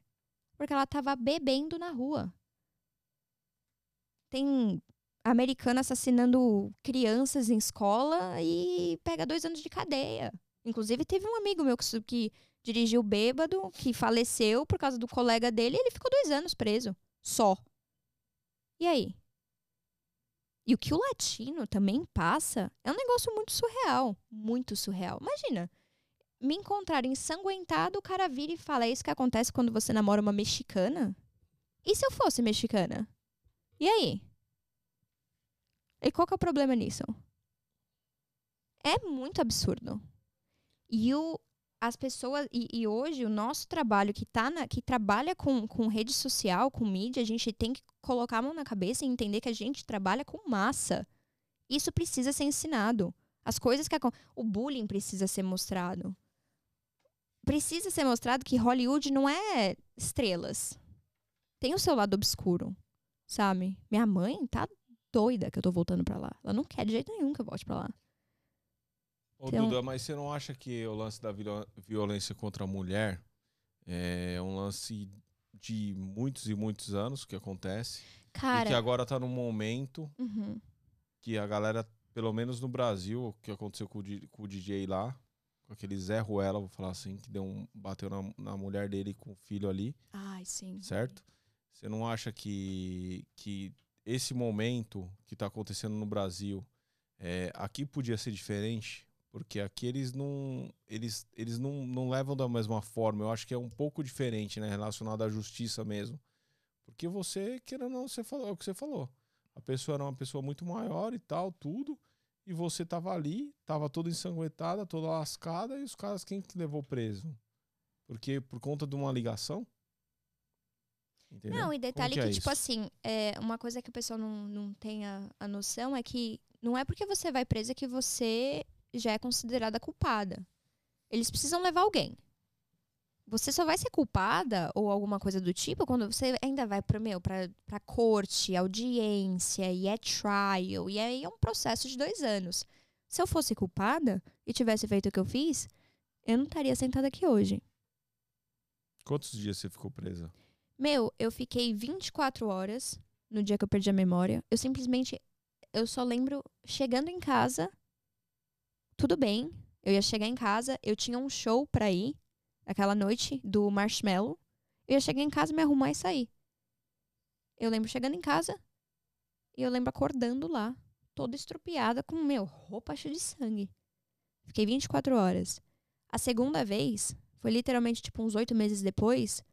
porque ela tava bebendo na rua. Tem americano assassinando crianças em escola e pega dois anos de cadeia. Inclusive, teve um amigo meu que, que dirigiu bêbado, que faleceu por causa do colega dele, e ele ficou dois anos preso. Só. E aí? E o que o latino também passa é um negócio muito surreal. Muito surreal. Imagina, me encontrar ensanguentado, o cara vira e fala: é isso que acontece quando você namora uma mexicana? E se eu fosse mexicana? E aí? E qual que é o problema nisso? É muito absurdo. E o, as pessoas e, e, hoje o nosso trabalho que tá na, que trabalha com, com rede social, com mídia, a gente tem que colocar a mão na cabeça e entender que a gente trabalha com massa. Isso precisa ser ensinado. As coisas que o bullying precisa ser mostrado. Precisa ser mostrado que Hollywood não é estrelas. Tem o seu lado obscuro, sabe? Minha mãe tá doida que eu tô voltando para lá. Ela não quer de jeito nenhum que eu volte para lá. Ô, então... Duda, mas você não acha que o lance da violência contra a mulher é um lance de muitos e muitos anos que acontece? Cara... E que agora tá num momento uhum. que a galera, pelo menos no Brasil, o que aconteceu com o, com o DJ lá, com aquele Zé Ruela, vou falar assim, que deu um, bateu na, na mulher dele com o filho ali. Ai, sim. Certo? Você não acha que, que esse momento que está acontecendo no Brasil, é, aqui podia ser diferente? Porque aqui eles não eles, eles não, não levam da mesma forma. Eu acho que é um pouco diferente, né? Relacionado à justiça mesmo. Porque você, querendo ou não, você falou é o que você falou. A pessoa era uma pessoa muito maior e tal, tudo. E você tava ali, tava toda ensanguentada, toda lascada, e os caras, quem que levou preso? Porque por conta de uma ligação? Entendeu? Não, e detalhe que, que é tipo assim, é, uma coisa que o pessoal não, não tem a, a noção é que não é porque você vai presa que você já é considerada culpada. Eles precisam levar alguém. Você só vai ser culpada ou alguma coisa do tipo quando você ainda vai para meu para corte, audiência e é trial e aí é um processo de dois anos. Se eu fosse culpada e tivesse feito o que eu fiz, eu não estaria sentada aqui hoje. Quantos dias você ficou presa? Meu, eu fiquei 24 horas no dia que eu perdi a memória. Eu simplesmente eu só lembro chegando em casa tudo bem. Eu ia chegar em casa, eu tinha um show pra ir, aquela noite do Marshmallow. Eu ia chegar em casa, me arrumar e sair. Eu lembro chegando em casa e eu lembro acordando lá, toda estrupiada, com, meu, roupa cheia de sangue. Fiquei 24 horas. A segunda vez, foi literalmente, tipo, uns oito meses depois,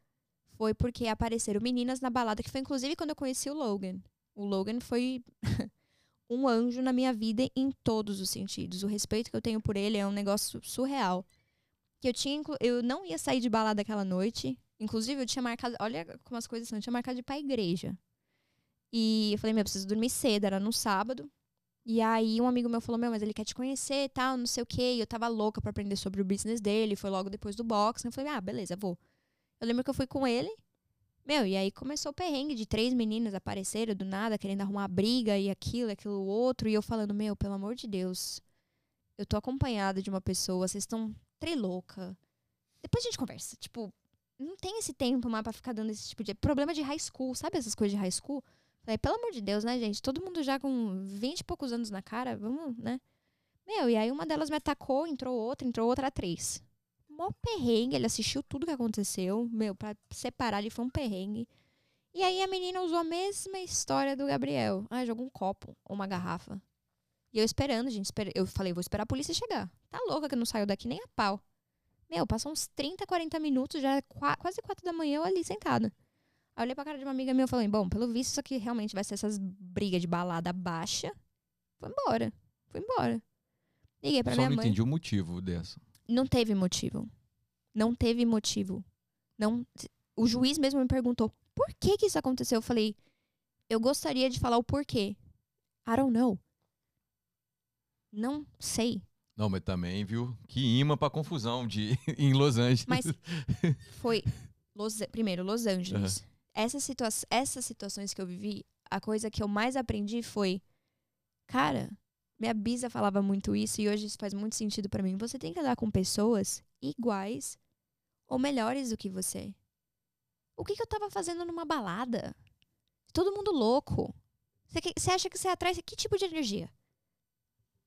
foi porque apareceram meninas na balada, que foi inclusive quando eu conheci o Logan. O Logan foi <laughs> um anjo na minha vida em todos os sentidos. O respeito que eu tenho por ele é um negócio surreal. Que eu tinha, eu não ia sair de balada aquela noite. Inclusive, eu tinha marcado, olha como as coisas são, eu tinha marcado de ir pra igreja. E eu falei, meu, eu preciso dormir cedo, era no sábado. E aí um amigo meu falou, meu, mas ele quer te conhecer e tal, não sei o quê. E eu tava louca para aprender sobre o business dele, foi logo depois do boxe. Eu falei, ah, beleza, vou. Eu lembro que eu fui com ele. Meu, e aí começou o perrengue de três meninas apareceram do nada, querendo arrumar briga e aquilo, aquilo outro. E eu falando, meu, pelo amor de Deus, eu tô acompanhada de uma pessoa, vocês estão trilouca. Depois a gente conversa. Tipo, não tem esse tempo mais pra ficar dando esse tipo de. Problema de high school, sabe essas coisas de high school? Falei, pelo amor de Deus, né, gente? Todo mundo já com 20 e poucos anos na cara, vamos, né? Meu, e aí uma delas me atacou, entrou outra, entrou outra três. Mó perrengue, ele assistiu tudo que aconteceu. Meu, pra separar ele foi um perrengue. E aí a menina usou a mesma história do Gabriel. Ah, jogou um copo ou uma garrafa. E eu esperando, gente. Eu falei, vou esperar a polícia chegar. Tá louca que não saiu daqui nem a pau. Meu, passou uns 30, 40 minutos, já é quase quatro da manhã eu ali sentada. Aí eu olhei pra cara de uma amiga minha e falei, bom, pelo visto isso aqui realmente vai ser essas brigas de balada baixa. Foi embora. Foi embora. Liguei pra Só minha não mãe. entendi o motivo dessa. Não teve motivo. Não teve motivo. Não, o juiz mesmo me perguntou, por que que isso aconteceu? Eu falei, eu gostaria de falar o porquê. I don't know. Não sei. Não, mas também, viu? Que imã pra confusão de, <laughs> em Los Angeles. Mas <laughs> foi Los, primeiro Los Angeles. Essa situa essas situações que eu vivi, a coisa que eu mais aprendi foi, cara, minha bisa falava muito isso e hoje isso faz muito sentido para mim. Você tem que andar com pessoas iguais ou melhores do que você. O que, que eu tava fazendo numa balada? Todo mundo louco. Você acha que você atrai que tipo de energia?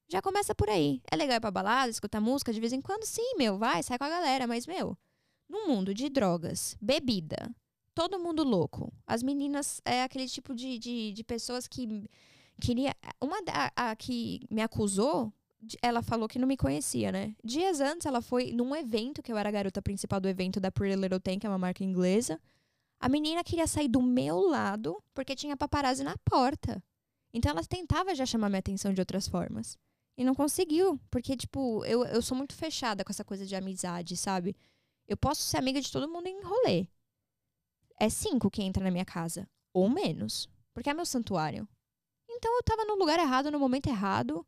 Já começa por aí. É legal ir pra balada, escutar música de vez em quando? Sim, meu, vai, sai com a galera. Mas, meu, num mundo de drogas, bebida, todo mundo louco. As meninas é aquele tipo de, de, de pessoas que queria. Uma da, a, que me acusou, ela falou que não me conhecia, né? Dias antes, ela foi num evento, que eu era a garota principal do evento da Pretty Little Thing, que é uma marca inglesa. A menina queria sair do meu lado porque tinha paparazzi na porta. Então ela tentava já chamar minha atenção de outras formas. E não conseguiu, porque, tipo, eu, eu sou muito fechada com essa coisa de amizade, sabe? Eu posso ser amiga de todo mundo em rolê. É cinco que entra na minha casa, ou menos, porque é meu santuário. Então eu tava no lugar errado, no momento errado.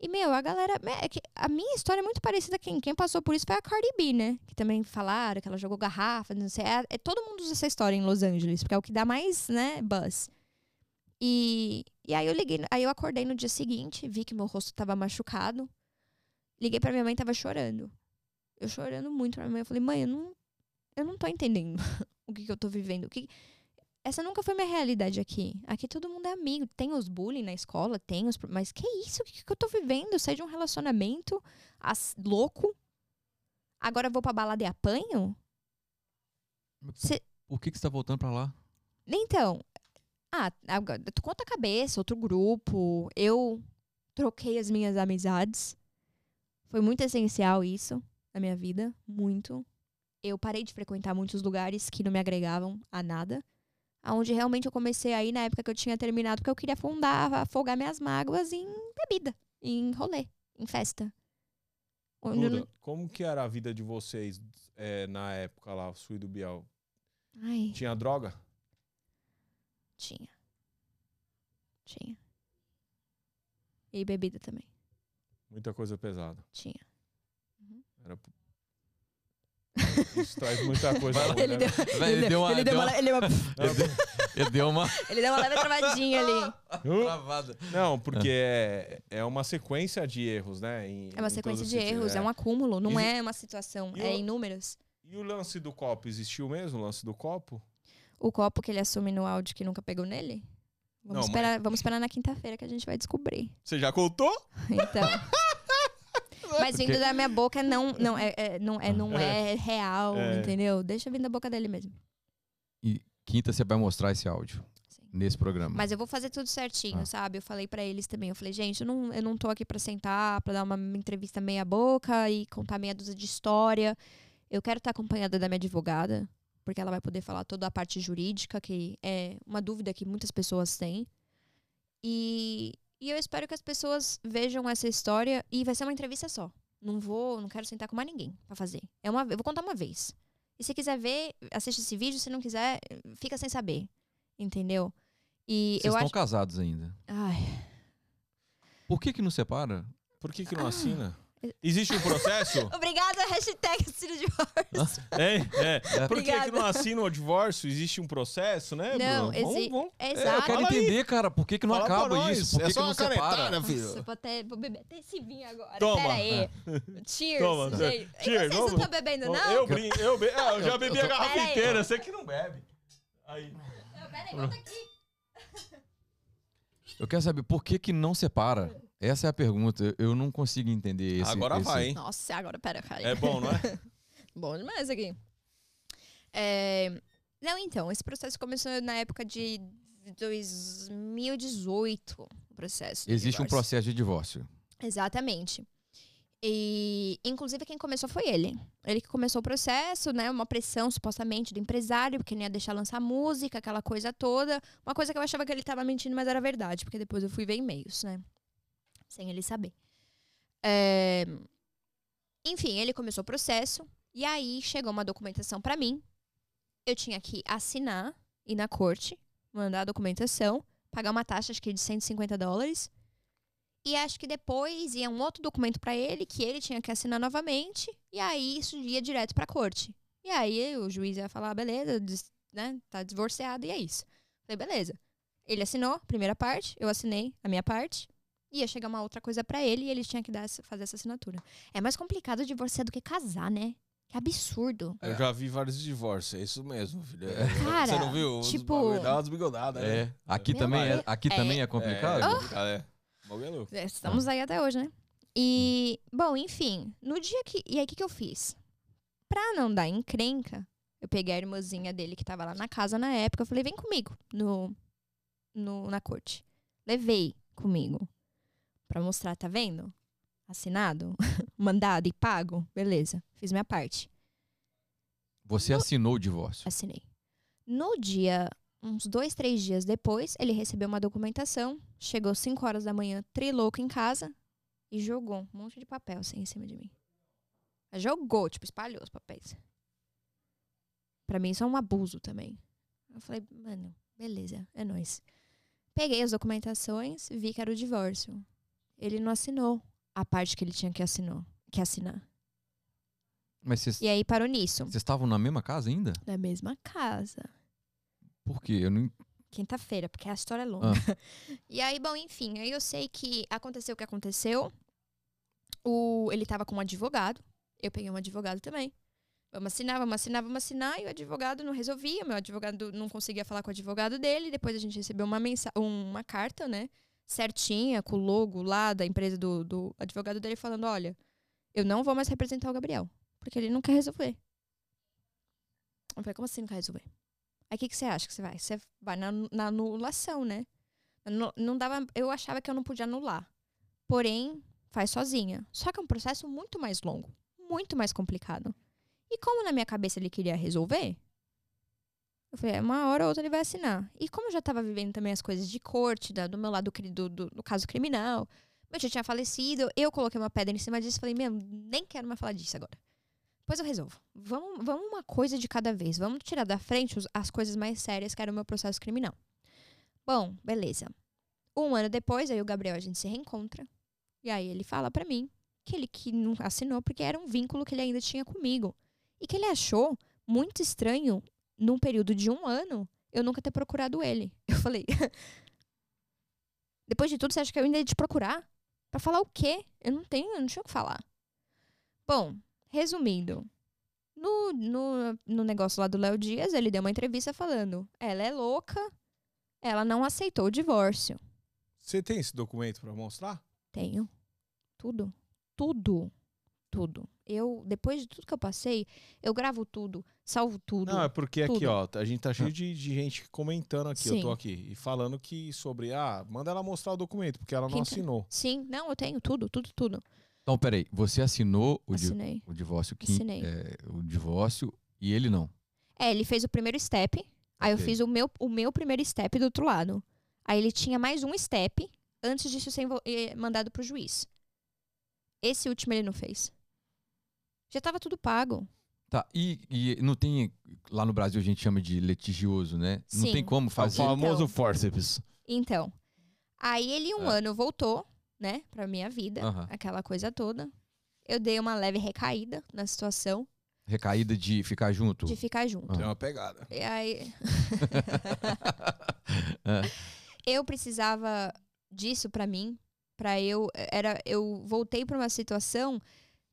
E, meu, a galera. É a minha história é muito parecida. Quem, quem passou por isso foi a Cardi B, né? Que também falaram que ela jogou garrafa, não sei. É, é, todo mundo usa essa história em Los Angeles, porque é o que dá mais, né, buzz. E, e aí eu liguei, aí eu acordei no dia seguinte, vi que meu rosto tava machucado. Liguei pra minha mãe tava chorando. Eu chorando muito pra minha mãe. Eu falei, mãe, eu não, eu não tô entendendo <laughs> o que, que eu tô vivendo. O que... Essa nunca foi minha realidade aqui. Aqui todo mundo é amigo. Tem os bullying na escola, tem os. Mas que isso? O que, que eu tô vivendo? Eu saí de um relacionamento as... louco. Agora eu vou pra balada e apanho? Cê... Por que, que você tá voltando pra lá? Então, ah, conta a cabeça, outro grupo. Eu troquei as minhas amizades. Foi muito essencial isso na minha vida, muito. Eu parei de frequentar muitos lugares que não me agregavam a nada. Aonde realmente eu comecei aí na época que eu tinha terminado, porque eu queria afundar, afogar minhas mágoas em bebida, em rolê, em festa. Duda, como que era a vida de vocês é, na época lá, Sui do Biel? Ai. Tinha droga? Tinha. Tinha. E bebida também. Muita coisa pesada. Tinha. Uhum. Era... Isso traz muita coisa. ele, deu, ele, deu uma. Ele deu uma. Ele deu uma. Ele deu uma, ele deu uma leve travadinha ali. Travada. Não, porque é, é uma sequência de erros, né? Em, é uma sequência de erros, é. é. um acúmulo, não e, é uma situação, é o, inúmeros. E o lance do copo, existiu mesmo o lance do copo? o copo que ele assume no áudio que nunca pegou nele? Vamos, não, esperar, mas... vamos esperar na quinta-feira que a gente vai descobrir. Você já contou? <laughs> Então. Mas vindo da minha boca não, não, é, é não, é, não é, é real, é. entendeu? Deixa vir da boca dele mesmo. E quinta você vai mostrar esse áudio. Sim. nesse programa. Mas eu vou fazer tudo certinho, Ah. sabe? Eu falei pra eles também. Eu falei, gente, eu não, eu não tô aqui pra sentar, pra dar uma entrevista meia boca e contar meia dúzia de história. Eu quero estar acompanhada da minha advogada, porque ela vai poder falar toda a parte jurídica, que é uma dúvida que muitas pessoas têm. E, e eu espero que as pessoas vejam essa história e vai ser uma entrevista só. Não vou, não quero sentar com mais ninguém pra fazer. É uma, eu vou contar uma vez. E se quiser ver, assiste esse vídeo. Se não quiser, fica sem saber. Entendeu? E Vocês eu estão acho. casados ainda. Ai, Por que que não separa? Por que, que não assina? Existe um processo? <laughs> Obrigada, hashtag Ciro de <laughs> é, é. Por que, não assina o divórcio? Existe um processo, né, Não, Bruno? Vamos- exi- vamos- É, eu Exato. quero Fala aí. entender, cara, por que que não Fala acaba isso? Por É que, só que não uma separa? canetada, filho. Nossa, eu vou, até, vou beber até esse vinho agora. Toma. Pera aí. <laughs> Cheers. Toma, gente. E cheers, vocês não estão bebendo, não? Eu, brin- eu, be- é, eu já bebi a garrafa Pera aí. inteira, você que não bebe. Aí. Não, pera aí, volta aqui. Eu quero saber por que que não separa. Essa é a pergunta. Eu- não consigo entender esse. Agora esse- vai, hein? Nossa, agora pera, cara. É bom, não é? <laughs> Bom demais aqui. É, Não, então, esse processo começou na época de 2018, o processo. Existe um divórcio. processo de divórcio. Exatamente. E, inclusive, quem começou foi ele. Ele que começou o processo, né? Uma pressão, supostamente, do empresário, porque não ia deixar lançar música, aquela coisa toda. Uma coisa que eu achava que ele tava mentindo, mas era verdade, porque depois eu fui ver e-mails, né? Sem ele saber. É, Enfim, ele começou o processo, e aí chegou uma documentação pra mim. Eu tinha que assinar, ir na corte, mandar a documentação, pagar uma taxa, acho que de 150 dólares. E acho que depois ia um outro documento pra ele que ele tinha que assinar novamente. E aí isso ia direto pra corte. E aí o juiz ia falar, beleza, des- né, tá divorciado e é isso. Falei, beleza. Ele assinou a primeira parte, eu assinei a minha parte. Ia chegar uma outra coisa pra ele e ele tinha que dar essa- fazer essa assinatura. É mais complicado divorciar do que casar, né? Que absurdo. Eu já vi vários divórcios, é isso mesmo, filho. É, <laughs> Cara, você não viu? Tipo- Dá umas bigodadas, né? É. Aqui Meu também é, aqui É. também é complicado. É, é complicado, é. É louco. É, Estamos aí até hoje, né? E, bom, enfim, no dia que. E aí, o que, que eu fiz? Pra não dar encrenca, eu peguei a irmãzinha dele que tava lá na casa na época. Eu falei, vem comigo no, no, na corte. Levei comigo. Pra mostrar, tá vendo? Assinado, <laughs> mandado e pago. Beleza, fiz minha parte. Você assinou o divórcio. Assinei. No dia, uns dois, três dias depois, ele recebeu uma documentação. Chegou 5 horas da manhã, trilouco em casa e jogou um monte de papel assim em cima de mim. Jogou, tipo, espalhou os papéis. Pra mim, isso é um abuso também. Eu falei, mano, beleza, é nóis. Peguei as documentações, vi que era o divórcio. Ele não assinou a parte que ele tinha que, assinou, que assinar. Mas vocês E aí parou nisso. vocês estavam na mesma casa ainda? Na mesma casa. Por quê? Eu não. Quinta-feira, porque a história é longa. <laughs> e aí, bom, enfim, aí eu sei que aconteceu o que aconteceu. O, ele tava com um advogado. Eu peguei um advogado também. Vamos assinar, vamos assinar, vamos assinar. E o advogado não resolvia. Meu advogado não conseguia falar com o advogado dele. Depois a gente recebeu uma, mensa uma carta, né? Certinha, com o logo lá da empresa do, do advogado dele, falando: olha, eu não vou mais representar o Gabriel. Porque ele não quer resolver. Eu falei, como assim não quer resolver? Aí o que, que você acha que você vai? Você vai na, na anulação, né? Não, não dava, eu achava que eu não podia anular. Porém, faz sozinha. Só que é um processo muito mais longo, muito mais complicado. E como na minha cabeça ele queria resolver, eu falei, "É, uma hora ou outra ele vai assinar. E como eu já estava vivendo também as coisas de corte, da- do meu lado do, do, do caso criminal, meu tio tinha falecido, eu coloquei uma pedra em cima disso e falei, meu, nem quero mais falar disso agora. Depois eu resolvo. Vamos, vamos uma coisa de cada vez. Vamos tirar da frente os- as coisas mais sérias, que era o meu processo criminal. Bom, beleza. Um ano depois, aí o Gabriel, a gente se reencontra. E aí ele fala pra mim que ele que não assinou porque era um vínculo que ele ainda tinha comigo. E que ele achou muito estranho, num período de um ano, eu nunca ter procurado ele. <laughs> Eu falei. Depois de tudo, você acha que eu ainda ia te procurar? Pra falar o quê? Eu não tenho, eu não tinha o que falar. Bom, resumindo. No, no, no negócio lá do Léo Dias, ele deu uma entrevista falando: ela é louca, ela não aceitou o divórcio. Você tem esse documento pra mostrar? Tenho. Tudo. Tudo. Tudo. Eu, depois de tudo que eu passei, eu gravo tudo, salvo tudo. Não, é porque aqui, tudo. ó, a gente tá cheio de, de gente comentando aqui, eu tô Sim. aqui, e falando que sobre, ah, manda ela mostrar o documento, porque ela não Quinta- assinou. Sim, não, eu tenho tudo, tudo, tudo. Então, peraí, você assinou o, di- o divórcio que Assinei. é, o divórcio e ele não. É, ele fez o primeiro step, aí eu fiz o meu, o meu primeiro step do outro lado. Aí ele tinha mais um step antes disso ser eh, mandado pro juiz. Esse último ele não fez. Já tava tudo pago. Tá, e, e não tem. Lá no Brasil a gente chama de litigioso, né? Não Sim. tem como É o fazer. famoso Então. forceps. Então, aí ele um É. ano voltou, né, pra minha vida, aquela coisa toda. Eu dei uma leve recaída na situação Recaída de ficar junto. de ficar junto. Tem uma pegada. E aí, <laughs> É. eu precisava disso pra mim, Pra eu era eu voltei pra uma situação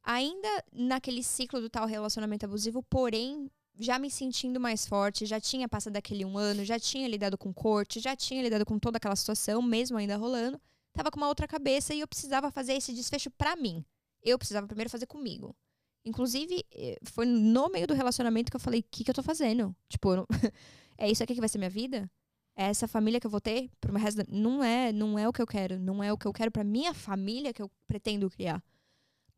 ainda naquele ciclo do tal relacionamento abusivo, porém já me sentindo mais forte, já tinha passado aquele um ano, já tinha lidado com corte, já tinha lidado com toda aquela situação, mesmo ainda rolando, tava com uma outra cabeça e eu precisava fazer esse desfecho pra mim. Eu precisava primeiro fazer comigo. Inclusive, eh, foi no meio do relacionamento que eu falei: o que, que eu tô fazendo? Tipo, não- <laughs> é isso aqui que vai ser minha vida? É essa família que eu vou ter pro resto da... Não é, não é o que eu quero. Não é o que eu quero pra minha família que eu pretendo criar.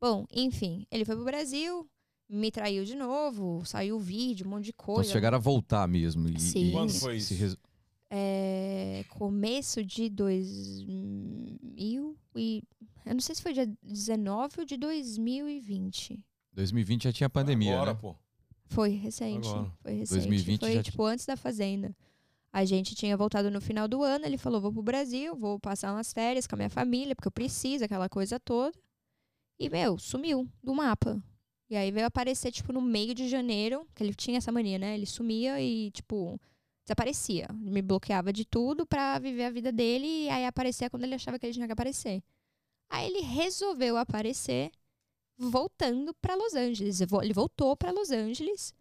Bom, enfim, ele foi pro Brasil, me traiu de novo, saiu vídeo, um monte de Então coisa. vocês chegaram a voltar mesmo. E, Sim. e Quando foi isso? res- É, começo de 2000 e... Eu não sei se foi dia 19 ou de 2020. 2020 já tinha pandemia, Agora, né? pô. Foi recente. Agora. Foi recente. 2020 foi, já tipo, antes da Fazenda. A gente tinha voltado no final do ano, ele falou, vou pro Brasil, vou passar umas férias com a minha família, porque eu preciso, aquela coisa toda. E, meu, sumiu do mapa. E aí veio aparecer, tipo, no meio de janeiro, que ele tinha essa mania, né? Ele sumia e, tipo, desaparecia. Me bloqueava de tudo pra viver a vida dele e aí aparecia quando ele achava que ele tinha que aparecer. Aí ele resolveu aparecer voltando pra Los Angeles. Ele voltou pra Los Angeles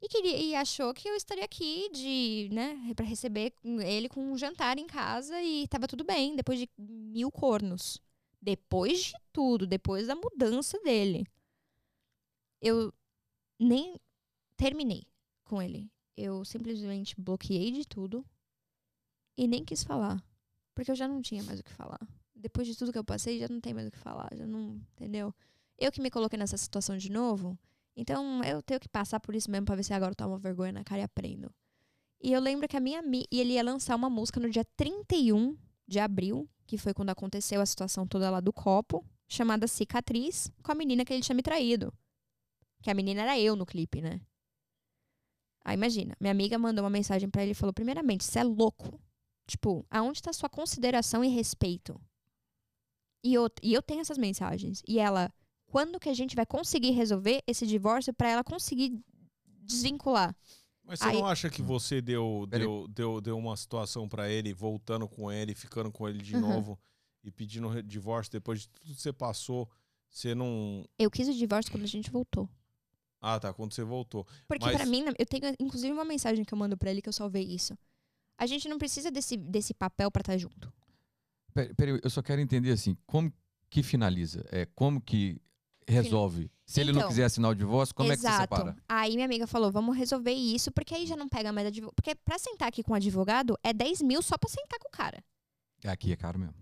e, queria, e achou que eu estaria aqui de, né, para receber ele com um jantar em casa e tava tudo bem, depois de mil cornos. Depois de tudo, depois da mudança dele. Eu nem terminei com ele. Eu simplesmente bloqueei de tudo e nem quis falar. Porque eu já não tinha mais o que falar. Depois de tudo que eu passei, já não tem mais o que falar. Já não. Entendeu? Eu que me coloquei nessa situação de novo, então eu tenho que passar por isso mesmo pra ver se agora eu tomo vergonha na cara e aprendo. E eu lembro que a minha. E ele ia lançar uma música no dia 31 de abril, que foi quando aconteceu a situação toda lá do copo, chamada Cicatriz, com a menina que ele tinha me traído. Que a menina era eu no clipe, né? Aí imagina, minha amiga mandou uma mensagem pra ele e falou: primeiramente, você é louco. Tipo, aonde tá sua consideração e respeito? E eu, e eu tenho essas mensagens. E ela, quando que a gente vai conseguir resolver esse divórcio pra ela conseguir desvincular? Mas você Aí- não acha que você deu, deu, deu, deu uma situação pra ele, voltando com ele, ficando com ele de Uhum. novo e pedindo divórcio depois de tudo que você passou? Você não. Eu quis o divórcio quando a gente voltou. Ah, tá. Quando você voltou. Porque Mas- pra mim, eu tenho inclusive uma mensagem que eu mando pra ele que eu salvei isso. A gente não precisa desse, desse papel pra estar junto. Peraí, peraí, eu só quero entender assim, como que finaliza? É, como que resolve? Se ele não Então, quiser assinar o divórcio, como Exato. é que você separa? Aí minha amiga falou, vamos resolver isso, porque aí já não pega mais advogado. Porque pra sentar aqui com um advogado, é 10 mil só pra sentar com o cara. Aqui é caro mesmo.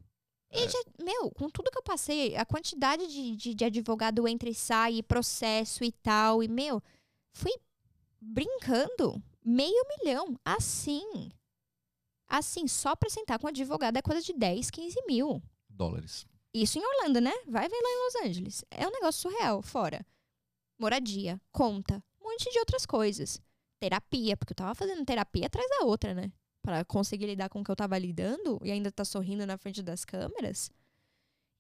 E já, meu, com tudo que eu passei, a quantidade de, de, de advogado entra e sai, e processo e tal, e, meu, fui brincando meio milhão, assim. Assim, só pra sentar com um advogado é coisa de 10, 15 mil. Dólares. Isso em Orlando, né? Vai ver lá em Los Angeles. É um negócio surreal, fora. Moradia, conta, um monte de outras coisas. Terapia, porque eu tava fazendo terapia atrás da outra, né? Pra conseguir lidar com o que eu tava lidando e ainda tá sorrindo na frente das câmeras.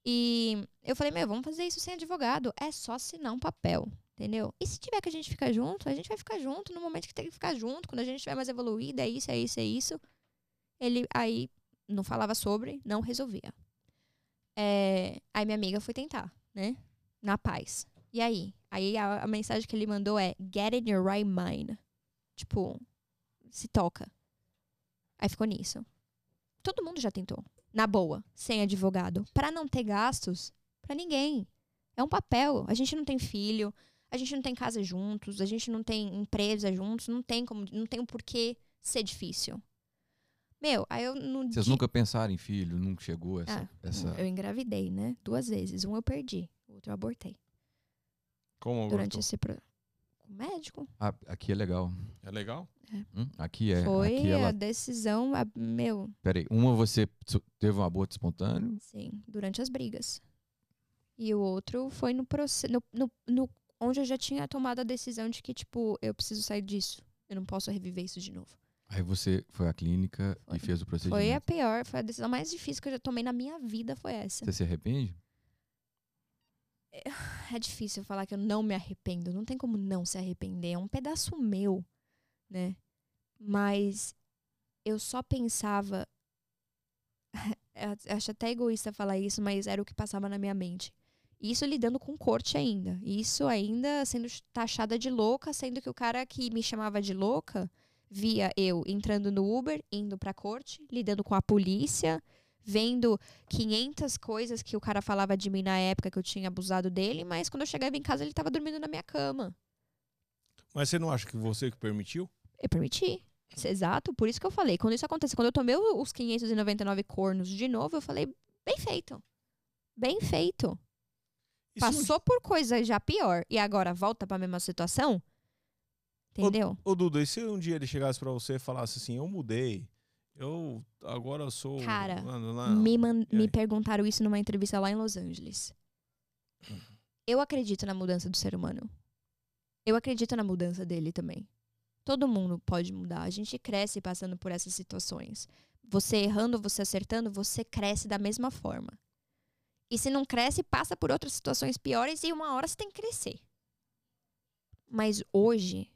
E eu falei, meu, vamos fazer isso sem advogado. É só assinar um papel, entendeu? E se tiver que a gente ficar junto, a gente vai ficar junto no momento que tem que ficar junto. Quando a gente tiver mais evoluído, é isso, é isso, é isso. Ele aí não falava sobre, não resolvia. É, aí minha amiga foi tentar, né? Na paz. E aí? Aí a, a mensagem que ele mandou é Get in your right mind. Tipo, se toca. Aí ficou nisso. Todo mundo já tentou. Na boa, sem advogado. Pra não ter gastos pra ninguém. É um papel. A gente não tem filho, a gente não tem casa juntos, a gente não tem empresa juntos, não tem como, não tem um porquê ser difícil. Meu, aí eu no Vocês nunca pensaram em filho? Nunca chegou essa. Ah, essa... Eu engravidei, né? Duas vezes. Um eu perdi, o outro eu abortei. Como Durante abortou? esse pro... com o médico. Ah, aqui é legal. É legal? Hum, Aqui é. Foi aqui a ela. decisão, a- meu, Peraí, uma você teve um aborto espontâneo. sim, durante as brigas. E o outro foi no processo, no, no, no- onde eu já tinha tomado a decisão de que, tipo, eu preciso sair disso. Eu não posso reviver isso de novo. Aí você foi à clínica Foi. e fez o procedimento. Foi a pior, foi a decisão mais difícil que eu já tomei na minha vida, foi essa. Você se arrepende? É difícil falar que eu não me arrependo. Não tem como não se arrepender. É um pedaço meu, né? Mas eu só pensava. <laughs> Acho até egoísta falar isso, mas era o que passava na minha mente. Isso lidando com corte ainda. Isso ainda sendo taxada de louca, sendo que o cara que me chamava de louca via eu entrando no Uber, indo pra corte, lidando com a polícia, vendo 500 coisas que o cara falava de mim na época que eu tinha abusado dele, mas quando eu chegava em casa ele tava dormindo na minha cama. Mas você não acha que você que permitiu? Eu permiti. Isso é Exato, por isso que eu falei. Quando isso aconteceu, quando eu tomei os 599 cornos de novo, eu falei, bem feito. Bem feito. Um Passou por coisa já pior e agora volta pra mesma situação? Entendeu? Ô, Duda, e se um dia ele chegasse pra você e falasse assim, eu mudei, eu agora sou... Cara. Me, me perguntaram isso numa entrevista lá em Los Angeles. Eu acredito na mudança do ser humano. Eu acredito na mudança dele também. Todo mundo pode mudar. A gente cresce passando por essas situações. Você errando, você acertando, você cresce da mesma forma. E se não cresce, passa por outras situações piores e uma hora você tem que crescer. Mas hoje,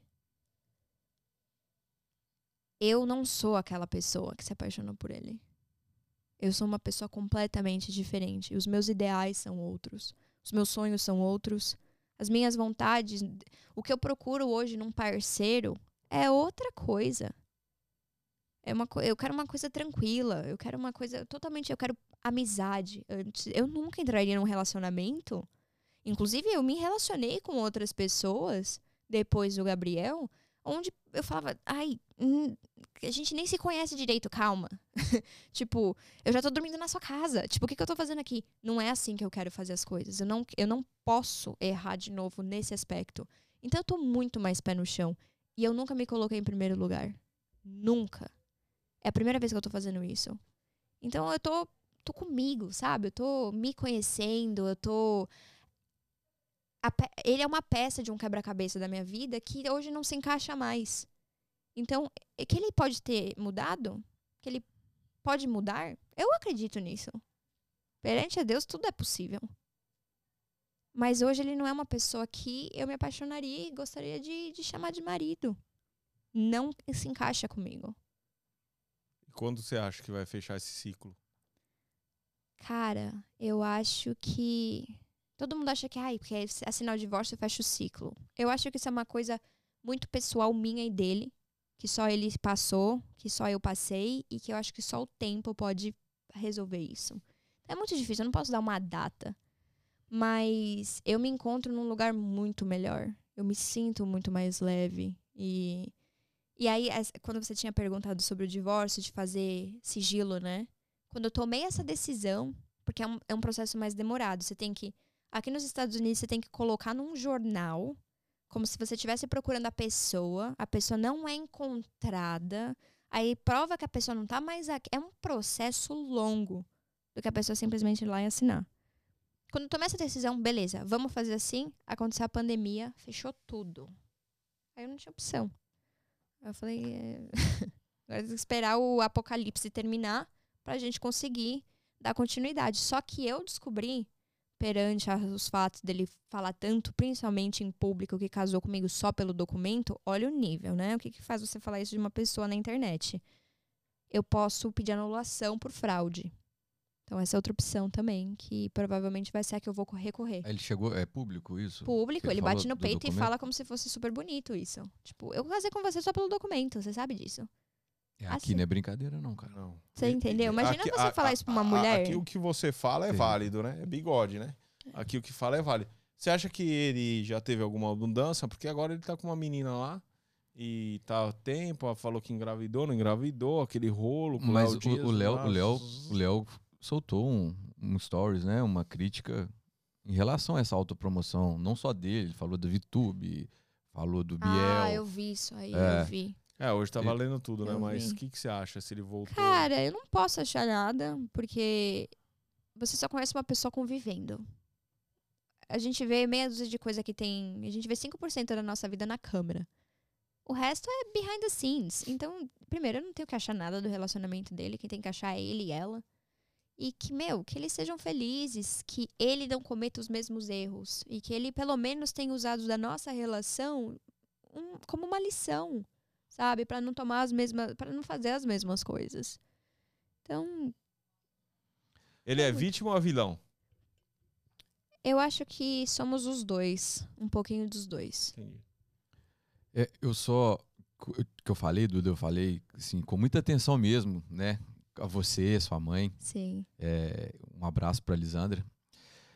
eu não sou aquela pessoa que se apaixonou por ele. Eu sou uma pessoa completamente diferente. Os meus ideais são outros. Os meus sonhos são outros. As minhas vontades, o que eu procuro hoje num parceiro é outra coisa. É uma, co- eu quero uma coisa tranquila. Eu quero uma coisa totalmente. Eu quero amizade. Antes, eu nunca entraria num relacionamento. Inclusive, eu me relacionei com outras pessoas depois do Gabriel, onde eu falava, ai, a gente nem se conhece direito, calma. <laughs> tipo, eu já tô dormindo na sua casa. Tipo, o que, que eu tô fazendo aqui? Não é assim que eu quero fazer as coisas. Eu não, eu não posso errar de novo nesse aspecto. Então eu tô muito mais pé no chão. E eu nunca me coloquei em primeiro lugar. Nunca. É a primeira vez que eu tô fazendo isso. Então eu tô, tô comigo, sabe? Eu tô me conhecendo, eu tô. Ele é uma peça de um quebra-cabeça da minha vida que hoje não se encaixa mais. Então, é que ele pode ter mudado, que ele pode mudar, eu acredito nisso. Perante a Deus, tudo é possível. Mas hoje ele não é uma pessoa que eu me apaixonaria e gostaria de, de chamar de marido. Não se encaixa comigo. Quando você acha que vai fechar esse ciclo? Cara, eu acho que. Todo mundo acha que, ai, porque assinar o divórcio fecha o ciclo. Eu acho que isso é uma coisa muito pessoal minha e dele, que só ele passou, que só eu passei, e que eu acho que só o tempo pode resolver isso. É muito difícil, eu não posso dar uma data. Mas eu me encontro num lugar muito melhor. Eu me sinto muito mais leve. E, e aí, quando você tinha perguntado sobre o divórcio, de fazer sigilo, né? Quando eu tomei essa decisão, porque é um, é um processo mais demorado, você tem que. Aqui nos Estados Unidos, você tem que colocar num jornal, como se você estivesse procurando a pessoa, a pessoa não é encontrada, aí prova que a pessoa não tá mais aqui. É um processo longo do que a pessoa simplesmente ir lá e assinar. Quando eu tomei essa decisão, beleza, vamos fazer assim, aconteceu a pandemia, fechou tudo. Aí eu não tinha opção. Eu falei, é... <laughs> agora tem que esperar o apocalipse terminar pra gente conseguir dar continuidade. Só que eu descobri, perante os fatos dele falar tanto, principalmente em público, que casou comigo só pelo documento, olha o nível, né? O que, que faz você falar isso de uma pessoa na internet? Eu posso pedir anulação por fraude. Então, essa é outra opção também, que provavelmente vai ser a que eu vou recorrer. Ele chegou, é público isso? Público, ele ele bate no peito e documento? fala como se fosse super bonito isso. Tipo, eu casei com você só pelo documento, você sabe disso. É, aqui assim. não é brincadeira não, cara. Não. Você entendeu? Imagina Aqui- você a- falar a- isso pra uma a- mulher. Aqui o que você fala é Sim. válido, né? É bigode, né? Aqui o que fala é vale. Você acha que ele já teve alguma mudança? Porque agora ele tá com uma menina lá e tá há tempo, falou que engravidou, não engravidou, aquele rolo com Mas o- Dias o Léo, o Léo, o Léo soltou um, um stories, né? Uma crítica em relação a essa autopromoção, não só dele, ele falou da VTube, falou do Biel. Ah, eu vi isso aí, É. eu vi. É, hoje tá valendo tudo, né? Eu Mas vi. o que, que você acha se ele voltou? Cara, eu não posso achar nada, porque você só conhece uma pessoa convivendo. A gente vê meia dúzia de coisa que tem. A gente vê 5% da nossa vida na câmera. O resto é behind the scenes. Então, primeiro, eu não tenho que achar nada do relacionamento dele. Quem tem que achar é ele e ela. E que, meu, que eles sejam felizes, que ele não cometa os mesmos erros. E que ele, pelo menos, tenha usado da nossa relação um- como uma lição, sabe? Pra não tomar as mesmas. para não fazer as mesmas coisas. Então, Ele é vítima ou é vilão? eu acho que somos os dois. Um pouquinho dos dois. Entendi. É, eu só. que eu falei, Duda, eu falei assim, com muita atenção mesmo, né? A você, a sua mãe. Sim. É, um abraço pra Lisandra.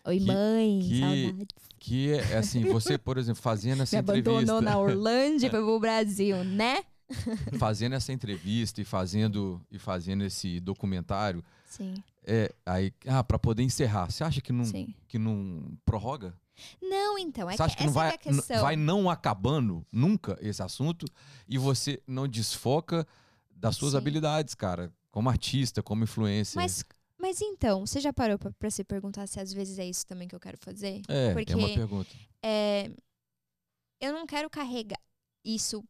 Oi, Que- mãe. que- Saudades. Que é assim, você, por exemplo, fazendo essa <laughs> Me abandonou entrevista. na Orlândia e foi pro Brasil, <laughs> né? fazendo essa entrevista e fazendo, e fazendo esse documentário. Sim, É, aí, ah, para poder encerrar, você acha que não, sim. que não prorroga? Não, então, é você que acha que essa não vai, é a questão. vai não acabando nunca esse assunto e você não desfoca das suas Sim. habilidades, cara, como artista, como influencer? Mas, mas então, você já parou pra, pra se perguntar se às vezes é isso também que eu quero fazer? é, porque- é uma pergunta. É, eu não quero carregar isso,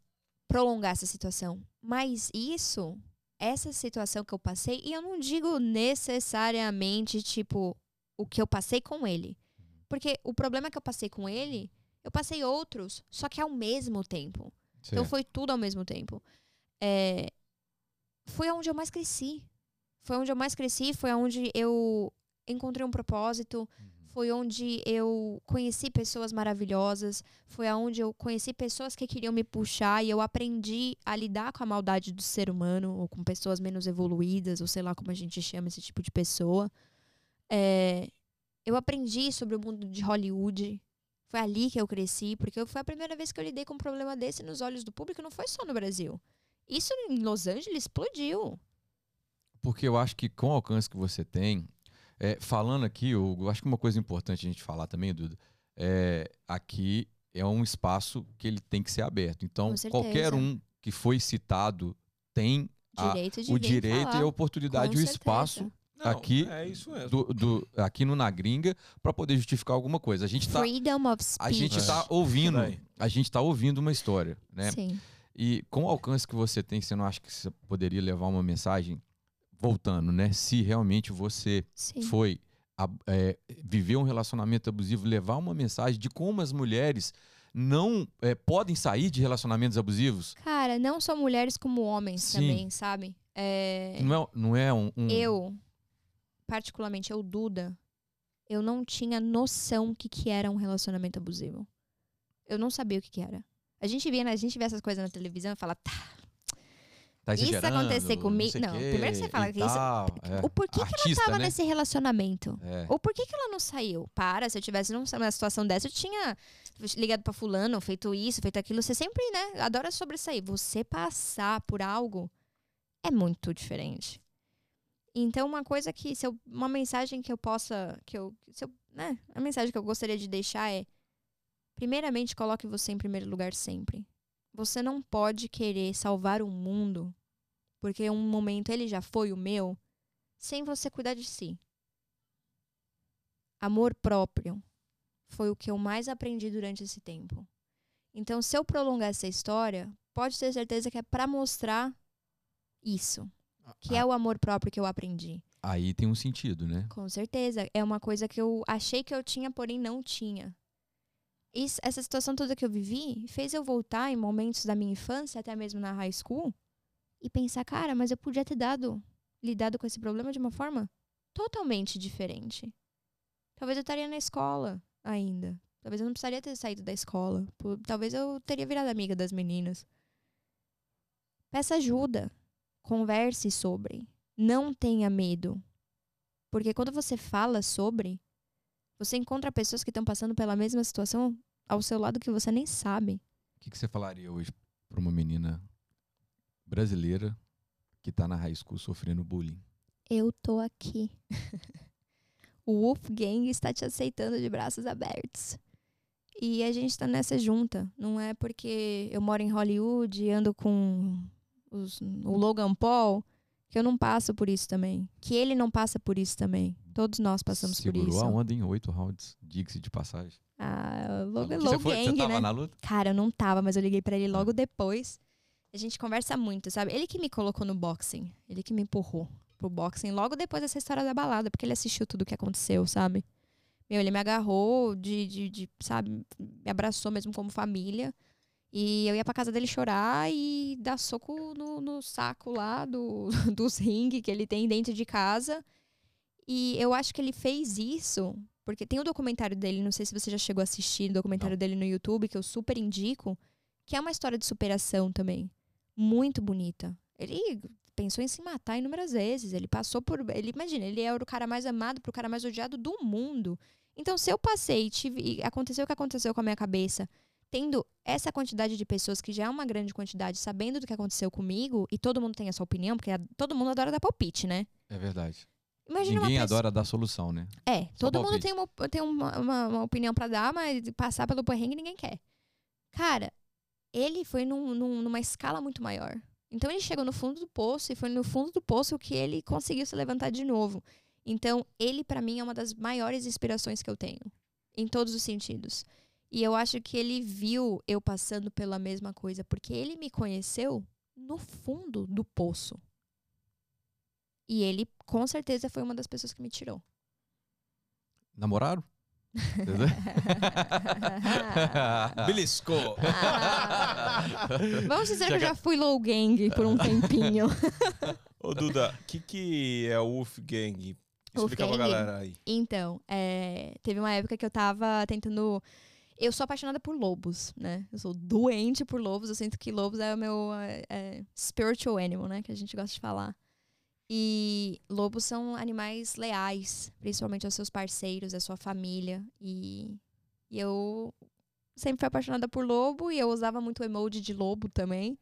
prolongar essa situação. Mas isso, essa situação que eu passei, e eu não digo necessariamente, tipo, o que eu passei com ele. Porque o problema que eu passei com ele, eu passei outros, só que ao mesmo tempo. Então foi tudo ao mesmo tempo. É, foi onde eu mais cresci. Foi onde eu mais cresci, foi onde eu encontrei um propósito, foi onde eu conheci pessoas maravilhosas, foi aonde eu conheci pessoas que queriam me puxar e eu aprendi a lidar com a maldade do ser humano, ou com pessoas menos evoluídas, ou sei lá como a gente chama esse tipo de pessoa. É, eu aprendi sobre o mundo de Hollywood. Foi ali que eu cresci, porque foi a primeira vez que eu lidei com um problema desse nos olhos do público, não foi só no Brasil. Isso em Los Angeles explodiu. Porque eu acho que com o alcance que você tem, é, falando aqui, eu, acho que uma coisa importante a gente falar também, Duda, é aqui é um espaço que ele tem que ser aberto. Então, qualquer um que foi citado tem a- Direito o direito falar. e a oportunidade Com e o certeza. espaço Não, Aqui- É isso mesmo. do, do- aqui no Na Gringa para poder justificar alguma coisa. A gente tá, Freedom of speech. a gente É. tá ouvindo, a gente tá ouvindo uma história, né? Sim. E com o alcance que você tem, você não acha que você poderia levar uma mensagem voltando, né? Se realmente você Sim. foi a- é, viver um relacionamento abusivo, levar uma mensagem de como as mulheres não é, podem sair de relacionamentos abusivos. Cara, não só mulheres como homens Sim. também, sabe? É, Não é, não é um, um- Eu, particularmente eu, Duda, eu não tinha noção que que era um relacionamento abusivo. Eu não sabia o que que era. A gente vê, né, a gente vê essas coisas na televisão e fala, tá, tá isso acontecer comigo- não, quê primeiro que você fala que isso- é. o porquê que ela Artista, tava né? nesse relacionamento? É. Ou por que, que ela não saiu? Para, se eu tivesse num- numa situação dessa, eu tinha ligado pra fulano, feito isso, feito aquilo. Você sempre, né, adora sobressair. Você passar por algo é muito diferente. Então, uma coisa que, se eu, uma mensagem que eu possa, que eu, se eu, né, a mensagem que eu gostaria de deixar é, primeiramente, coloque você em primeiro lugar sempre. Você não pode querer salvar o mundo, porque um momento ele já foi o meu, sem você cuidar de si. Amor próprio foi o que eu mais aprendi durante esse tempo. Então, se eu prolongar essa história, pode ter certeza que é pra mostrar isso, que é o amor próprio que eu aprendi. Aí tem um sentido, né? Com certeza. É uma coisa que eu achei que eu tinha, porém não tinha. Isso- essa situação toda que eu vivi fez eu voltar em momentos da minha infância, até mesmo na high school, e pensar, cara, mas eu podia ter dado, lidado com esse problema de uma forma totalmente diferente. Talvez eu estaria na escola ainda. Talvez eu não precisaria ter saído da escola. Talvez eu teria virado amiga das meninas. Peça ajuda. Converse sobre. Não tenha medo. Porque quando você fala sobre, Você encontra pessoas que estão passando pela mesma situação ao seu lado que você nem sabe. O que, que você falaria hoje para uma menina brasileira que tá na high school sofrendo bullying? Eu tô aqui. <laughs> o Wolfgang está te aceitando de braços abertos. E a gente tá nessa junta. Não é porque eu moro em Hollywood e ando com os- o Logan Paul que eu não passo por isso também. Que ele não passa por isso também. Todos nós passamos Segurou por isso. a onda em oito rounds, diga-se de passagem. Ah, o Logan, Que você, foi, você Logang, tava né? na luta? Cara, eu não tava, mas eu liguei pra ele Ah. logo depois. A gente conversa muito, sabe? Ele que me colocou no boxing. Ele que me empurrou pro boxing logo depois dessa história da balada, porque ele assistiu tudo que aconteceu, sabe? Meu, ele me agarrou, de, de, de, sabe? Me abraçou mesmo como família. E eu ia pra casa dele chorar e dar soco no, no saco lá do, <laughs> dos ringue que ele tem dentro de casa. E eu acho que ele fez isso porque tem o documentário dele, não sei se você já chegou a assistir o documentário dele no YouTube, que eu super indico, que é uma história de superação também. Muito bonita. Ele pensou em se matar inúmeras vezes. Ele passou por. Ele, imagina, ele era o cara mais amado pro cara mais odiado do mundo. Então, se eu passei tive, e aconteceu o que aconteceu com a minha cabeça, tendo essa quantidade de pessoas, que já é uma grande quantidade, sabendo do que aconteceu comigo, e todo mundo tem a sua opinião, porque todo mundo adora dar palpite, né? É verdade. Imagina Ninguém pessoa, adora dar solução, né? é, todo mundo tem, uma, tem uma, uma, uma opinião pra dar, mas passar pelo perrengue ninguém quer. Cara, ele foi num- num- numa escala muito maior. Então ele chegou no fundo do poço e foi no fundo do poço que ele conseguiu se levantar de novo. Então ele pra mim é uma das maiores inspirações que eu tenho, em todos os sentidos. E eu acho que ele viu eu passando pela mesma coisa, porque ele me conheceu no fundo do poço. E ele com certeza foi uma das pessoas que me tirou. Namoraram? <laughs> Beliscou. Ah. Vamos dizer que eu já fui low gang por um tempinho. <laughs> Ô, Duda, o que, que é o Wolfgang? Explica pra Wolfgang? galera aí. Então, é, teve uma época que eu tava tentando. Eu sou apaixonada por lobos, né? Eu sou doente por lobos. Eu sinto que lobos é o meu é, é, spiritual animal, né? Que a gente gosta de falar. E lobos são animais leais, principalmente aos seus parceiros, à sua família. E, e eu sempre fui apaixonada por lobo e eu usava muito emoji de lobo também.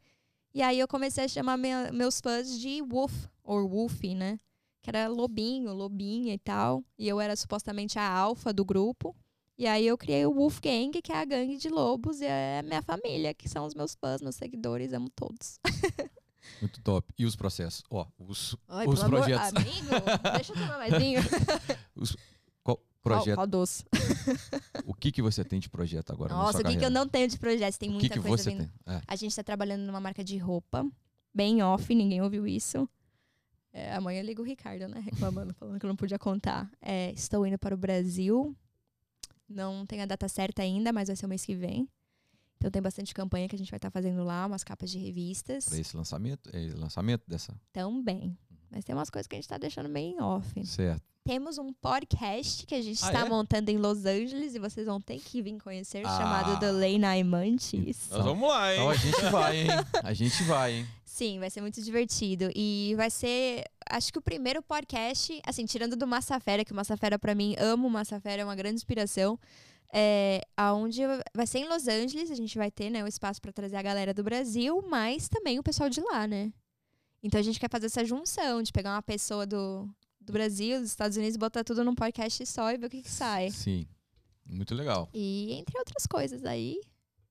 E aí eu comecei a chamar minha- meus fãs de Wolf, ou Wolfie, né? Que era lobinho, lobinha e tal. E eu era supostamente a alfa do grupo. E aí eu criei o Wolf Gang, que é a gangue de lobos, e é a minha família, que são os meus fãs, meus seguidores, amo todos. <laughs> Muito top. E os processos? Ó, os, Ai, os pelo amor- projetos. Amigo, deixa eu tomar mais <laughs> vinho. Qual Qual, projeto? qual doce? O que, que você tem de projeto agora na Nossa, sua o que, que eu não tenho de projetos? Tem O muita que, que coisa você vindo. tem? É. A gente tá trabalhando numa marca de roupa, bem off, ninguém ouviu isso. É, amanhã liga o Ricardo, né? Reclamando, falando que eu não podia contar. É, estou indo para o Brasil. Não tem a data certa ainda, mas vai ser o mês que vem. Então tem bastante campanha que a gente vai estar fazendo lá, umas capas de revistas. Para esse lançamento, é, lançamento dessa. Também. Mas tem umas coisas que a gente tá deixando meio em off. Certo. Temos um podcast que a gente Ah, está é? montando em Los Angeles e vocês vão ter que vir conhecer, Ah. chamado The Late Night Munchies. Nós vamos lá, hein? Então a gente vai, hein? <laughs> A gente vai, hein? Sim, vai ser muito divertido. E vai ser, acho que o primeiro podcast, assim, tirando do Massafera, que o Massafera pra mim, amo o Massafera, é uma grande inspiração. É, aonde vai ser em Los Angeles, a gente vai ter, né, o espaço pra trazer a galera do Brasil, mas também o pessoal de lá, né? Então a gente quer fazer essa junção de pegar uma pessoa do, do Brasil, dos Estados Unidos, botar tudo num podcast só e ver o que, que sai. Sim. Muito legal. E entre outras coisas aí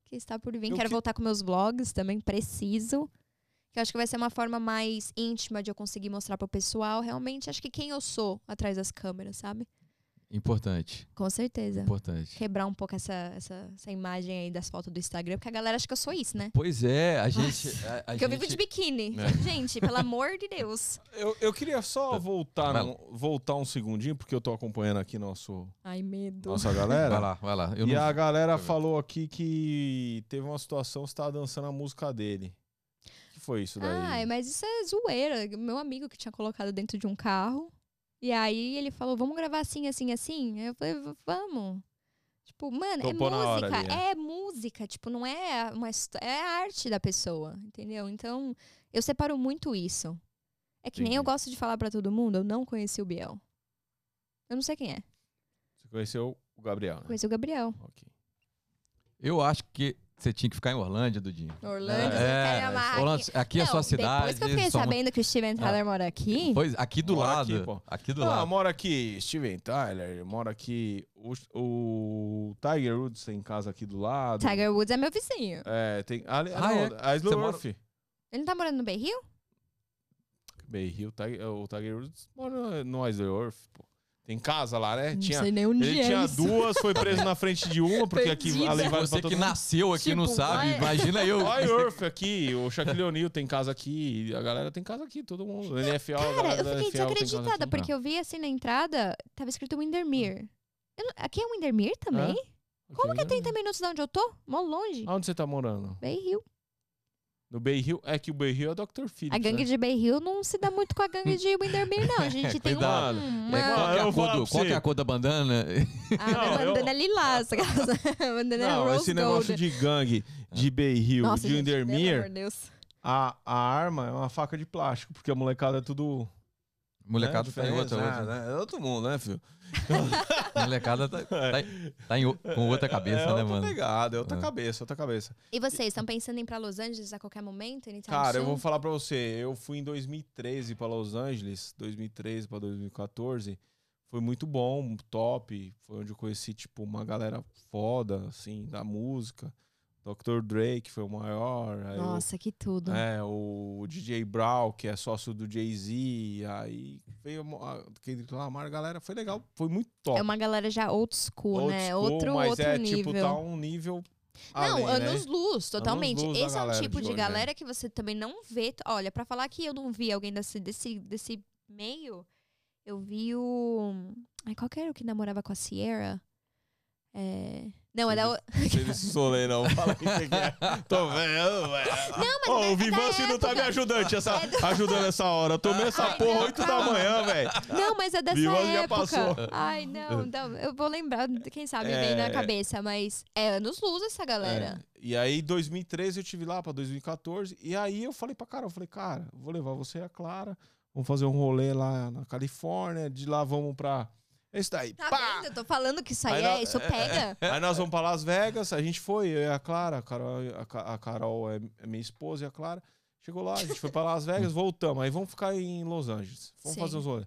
que está por vir. Eu Quero que- voltar com meus vlogs também, preciso. Que eu acho que vai ser uma forma mais íntima de eu conseguir mostrar pro pessoal realmente, acho que quem eu sou atrás das câmeras, sabe? Importante. Com certeza. Importante. Quebrar um pouco essa, essa, essa imagem aí das fotos do Instagram, porque a galera acha que eu sou isso, né? Pois é, a gente. A, a Porque eu vivo gente- de biquíni. É. <laughs> Gente, pelo amor de Deus. Eu, eu queria só voltar, Vai num- voltar um segundinho, porque eu tô acompanhando aqui nosso, Ai, medo. nossa galera. Vai lá, vai lá. Eu e não- a galera falou aqui que teve uma situação, você tava dançando a música dele. O que foi isso daí? Ai, mas isso é zoeira. Meu amigo que tinha colocado dentro de um carro. E aí ele falou, vamos gravar assim, assim, assim? Aí eu falei, "V- vamos. Tipo, mano, Topou é na hora música. ali, é. música. Tipo, não é uma É a arte da pessoa, entendeu? Então, eu separo muito isso. É que nem eu gosto de falar pra todo mundo, eu não conheci o Biel. Eu não sei quem é. Você Você conheceu o Gabriel, né? Conheci o Gabriel. Ok. Eu acho que você tinha que ficar em Orlândia, Dudinho. Orlando, É, Orlando, aqui é a sua cidade. Depois que eu fiquei sua- sabendo que o Steven Tyler mora aqui, Pois, aqui do Mora lado. aqui, pô. Aqui, do Ah, lado. mora aqui Steven Tyler, mora aqui o, o Tiger Woods tem casa aqui do lado. Tiger Woods é meu vizinho. É, tem ali, Ah, não, é? a Slow mora-. Ele não tá morando no Bay Hill? Bay Hill, o Tiger Woods mora no Slow Earth, pô. Tem casa lá, né? Não tinha, sei nem onde ele é tinha isso. duas, foi preso na frente de uma, porque aqui Perdida. a lei vale Você todo que mundo. nasceu aqui não Tipo, sabe, vai- imagina eu. Olha Earth aqui, o Shaquille O'Neal tem casa aqui, a galera tem casa aqui, todo mundo. O NFL, a Cara, galera eu da fiquei NFL tem casa desacreditada, aqui. porque eu vi assim na entrada, tava escrito Windermere. Eu não- aqui é Windermere também? Como que é 30 minutos de onde eu tô? Mó longe. Aonde você tá morando? Bay Hill. No Bay Hill? É que o Bay Hill é Dr. Phillips, A gangue né? de Bay Hill não se dá muito com a gangue de Windermere, não. A <laughs> gente tem um, Cuidado. uma... É, qual, que é eu a cor do- qual é a cor da bandana? <laughs> A Não, minha eu- bandana é lilás. A bandana é Não, rose esse gold. negócio de gangue de Bay Hill, Nossa, de Windermere, a, a arma é uma faca de plástico, porque a molecada é tudo. Molecada né, tá em outra. outra. né? É outro mundo, né, filho? <laughs> Molecada tá, tá, tá em com outra cabeça, é né, mano? pegada, é outra É. cabeça, outra cabeça. E vocês, estão pensando em ir pra Los Angeles a qualquer momento? Cara, eu vou falar pra você, eu fui em 2013 pra Los Angeles, 2013 pra 2014. Foi muito bom, top. Foi onde eu conheci, tipo, uma galera foda, assim, da música. Dr. Dre, que foi o maior. aí o- Nossa, que tudo. É, o DJ Brown, que é sócio do Jay-Z, aí veio a Kendrick Lamar, a galera, foi legal, foi muito top. É uma galera já old school, Old né? school, outro mas outro é nível. tipo, tá um nível Não, além, né? anos luz, totalmente. luz da Esse é um tipo de de, hoje, né? galera que você também não vê. Olha, pra falar que eu não vi alguém desse, desse, desse meio, eu vi o. Ai, qual que era o que namorava com a Sierra? É. Não, era o. Não sei desse solê, não. <laughs> Fala que que é. Tô vendo, velho. Não, mas Ô, é o Vivanci da não tá me ajudando, essa, É do- <laughs> ajudando essa hora. Eu tomei essa Ai, porra não, 8 da manhã, velho. Não, mas é dessa Viva já época. passou. Ai, não, não, eu vou lembrar, quem sabe vem na É. cabeça, mas é anos luz essa galera. É, E aí, 2013, eu tive lá pra 2014. E aí, eu falei pra cara, eu falei, cara, vou levar você e a Clara. Vamos fazer um rolê lá na Califórnia. De lá, vamos pra... Esse daí, Tá pá! vendo? Eu tô falando que isso aí, Aí é, isso pega. Aí nós vamos pra Las Vegas, a gente foi, eu e a Clara, a Carol, a Ca- a Carol é é minha esposa e a Clara. Chegou lá, a gente foi pra Las Vegas, voltamos. Aí vamos ficar em Los Angeles. Vamos Sim. fazer uns rolês.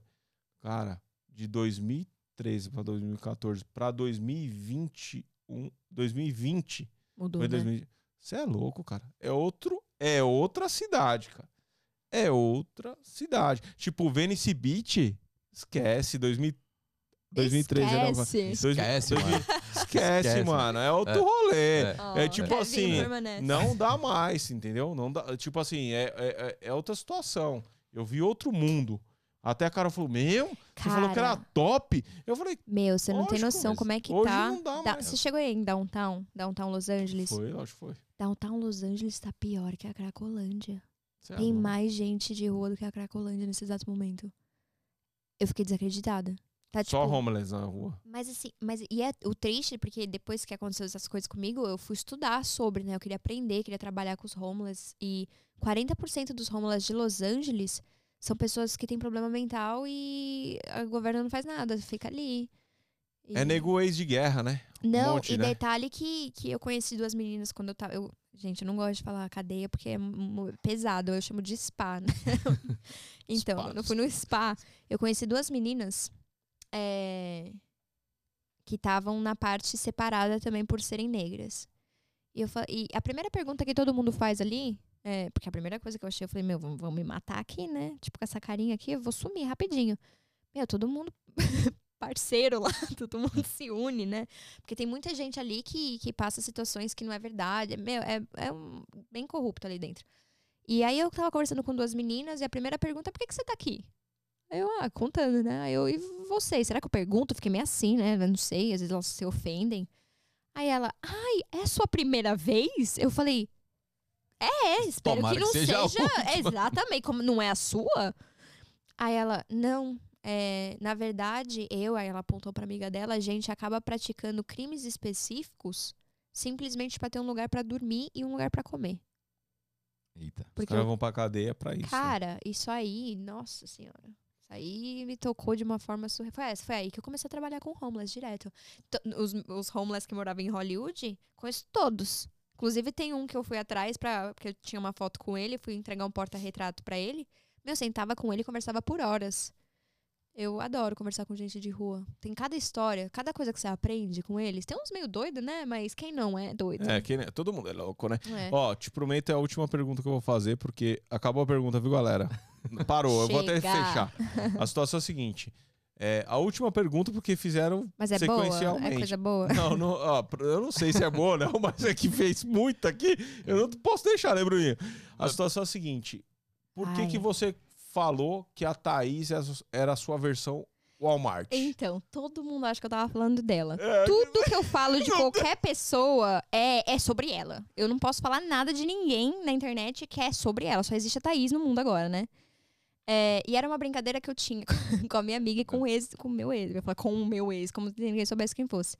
Cara, de 2013 pra 2014 pra 2021, 2020, Mudou, foi né? 2020. Você é louco, cara. É outro, é outra cidade, cara. É outra cidade. Tipo, Venice Beach, esquece, 2000, 2013 era uma- Esquece. Esquece, mano. Esquece, Esquece. mano. É outro É. rolê. É. Ó, É tipo Kevin assim, permanece. Não dá mais, entendeu? Não dá, tipo assim, é, é, é- é outra situação. Eu vi outro mundo. Até a cara falou, meu, você falou que era Cara. top. Eu falei, Meu, você não tem noção como é que hoje tá. não dá Da- mais. Você chegou aí em Downtown? Downtown Los Angeles? foi, acho que foi. Downtown Los Angeles tá pior que a Cracolândia. Cê é Tem mais gente de rua do que a Cracolândia nesse exato momento. Eu fiquei desacreditada. Tá, Só tipo, homeless na rua. Mas assim, mas e é o triste, porque depois que aconteceu essas coisas comigo, eu fui estudar sobre, né? Eu queria aprender, queria trabalhar com os homeless. E 40% dos homeless de Los Angeles são pessoas que têm problema mental e o governo não faz nada, fica ali. E- É nego ex de guerra, né? Um Não, monte, e né? detalhe que, que eu conheci duas meninas quando eu tava. Eu, gente, eu não gosto de falar cadeia porque é pesado, eu chamo de spa, né? <laughs> então, Spa, eu fui no spa. Eu conheci duas meninas é, que estavam na parte separada também por serem negras. E, eu, e a primeira pergunta que todo mundo faz ali, é, porque a primeira coisa que eu achei, eu falei, meu, vão, vão me matar aqui, né? Tipo, com essa carinha aqui, eu vou sumir rapidinho. Meu, todo mundo <laughs> parceiro lá, <laughs> todo mundo se une, né? Porque tem muita gente ali que, que passa situações que não é verdade. Meu, é, é um- bem corrupto ali dentro. E aí eu tava conversando com duas meninas e a primeira pergunta é por que, que você tá aqui? Aí eu, ah, contando, né? Aí eu, e vocês? Será que eu pergunto? Fiquei meio assim, né? Eu não sei, às vezes elas se ofendem. Aí ela, ai, é sua primeira vez? Eu falei, é, espero Tomara que não que seja seja. <laughs> Exatamente, como não é a sua. Aí ela, não, é, na verdade, eu, aí ela apontou pra amiga dela, a gente acaba praticando crimes específicos simplesmente pra ter um lugar pra dormir e um lugar pra comer. Eita. Os Porque, caras vão pra cadeia pra isso. né? cara, isso aí, nossa senhora. Aí me tocou de uma forma surreal. Foi, foi aí que eu comecei a trabalhar com homeless direto. T- Os, os homeless que moravam em Hollywood, conheço todos. Inclusive tem um que eu fui atrás pra, porque eu tinha uma foto com ele, fui entregar um porta-retrato pra ele. Meu, eu sentava com ele e conversava por horas. Eu adoro conversar com gente de rua. Tem cada história, cada coisa que você aprende com eles. Tem uns meio doido, né? Mas quem não é doido? É, que, todo mundo é louco, né? É. Ó, te prometo é a última pergunta que eu vou fazer, porque acabou a pergunta, viu, galera? <laughs> Parou, eu vou até fechar. A situação é a seguinte. É, a última pergunta, porque fizeram Mas é boa? sequencialmente. É coisa boa? Não, não, ó, eu não sei se é boa, não, <laughs> mas é que fez muito aqui. Eu não posso deixar, né, Bruninho? A situação é a seguinte: por que, Ai. que você falou que a Thaís era a su- era a sua versão Walmart? Então, todo mundo acha que eu tava falando dela. É, Tudo que eu falo de <laughs> qualquer pessoa é, é sobre ela. Eu não posso falar nada de ninguém na internet que é sobre ela. Só existe a Thaís no mundo agora, né? É, e era uma brincadeira que eu tinha <laughs> com a minha amiga e com o ex, com o meu ex. Eu ia falar com o meu ex, como se ninguém soubesse quem fosse.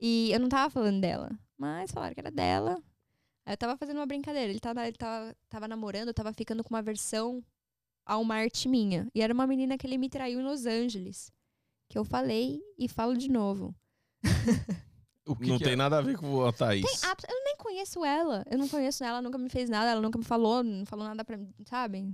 E eu não tava falando dela, mas falaram que era dela. Aí eu tava fazendo uma brincadeira. Ele tava, ele tava, tava namorando, eu tava ficando com uma versão Walmart minha. E era uma menina que ele me traiu em Los Angeles. Que eu falei e falo de novo. <laughs> O que não que tem é? nada a ver com a Thaís. Tem eu nem conheço ela. Eu não conheço ela, ela nunca me fez nada, ela nunca me falou, não falou nada pra mim, sabe?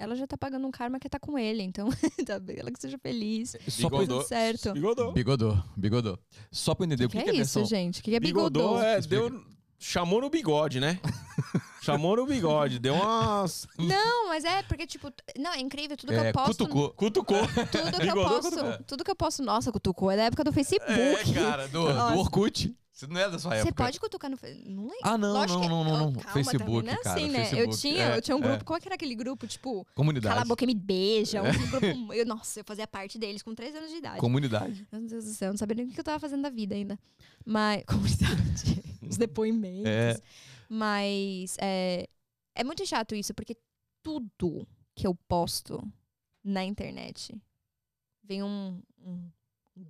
Ela já tá pagando um karma que tá com ele, então <laughs> tá bem, ela que seja feliz. Só pra, Bigodô. Tudo certo. Bigodô. bigodô, bigodô. Só pra entender o que, que, é que é a isso, versão. gente? O que é Bigodô bigodô? é, deu, chamou no bigode, né? <laughs> chamou no bigode, deu umas... Não, mas é porque, tipo, não, é incrível, tudo que É, eu posto. cutucou. Cutucou. Tudo que eu Bigodô, posto. cutucou. Tudo que eu posto, nossa, cutucou. É da época do Facebook. É, cara, do, do. Orkut. Você não é da sua Você época. pode cutucar no. Não lembro. Ah, não, Lógico não, não, não, não. Calma, Facebook, também, não é cara, assim, né? Eu tinha, é, eu tinha um é. grupo. Qual que era aquele grupo? Tipo, Comunidade. Cala a boca e me beija. Um grupo, <laughs> eu, nossa, eu fazia parte deles com 3 anos de idade. Comunidade. Meu Deus do céu, eu não sabia nem o que eu tava fazendo da vida ainda. Mas. <laughs> Comunidade. Os depoimentos. É. Mas. É, é muito chato isso, porque tudo que eu posto na internet vem um, um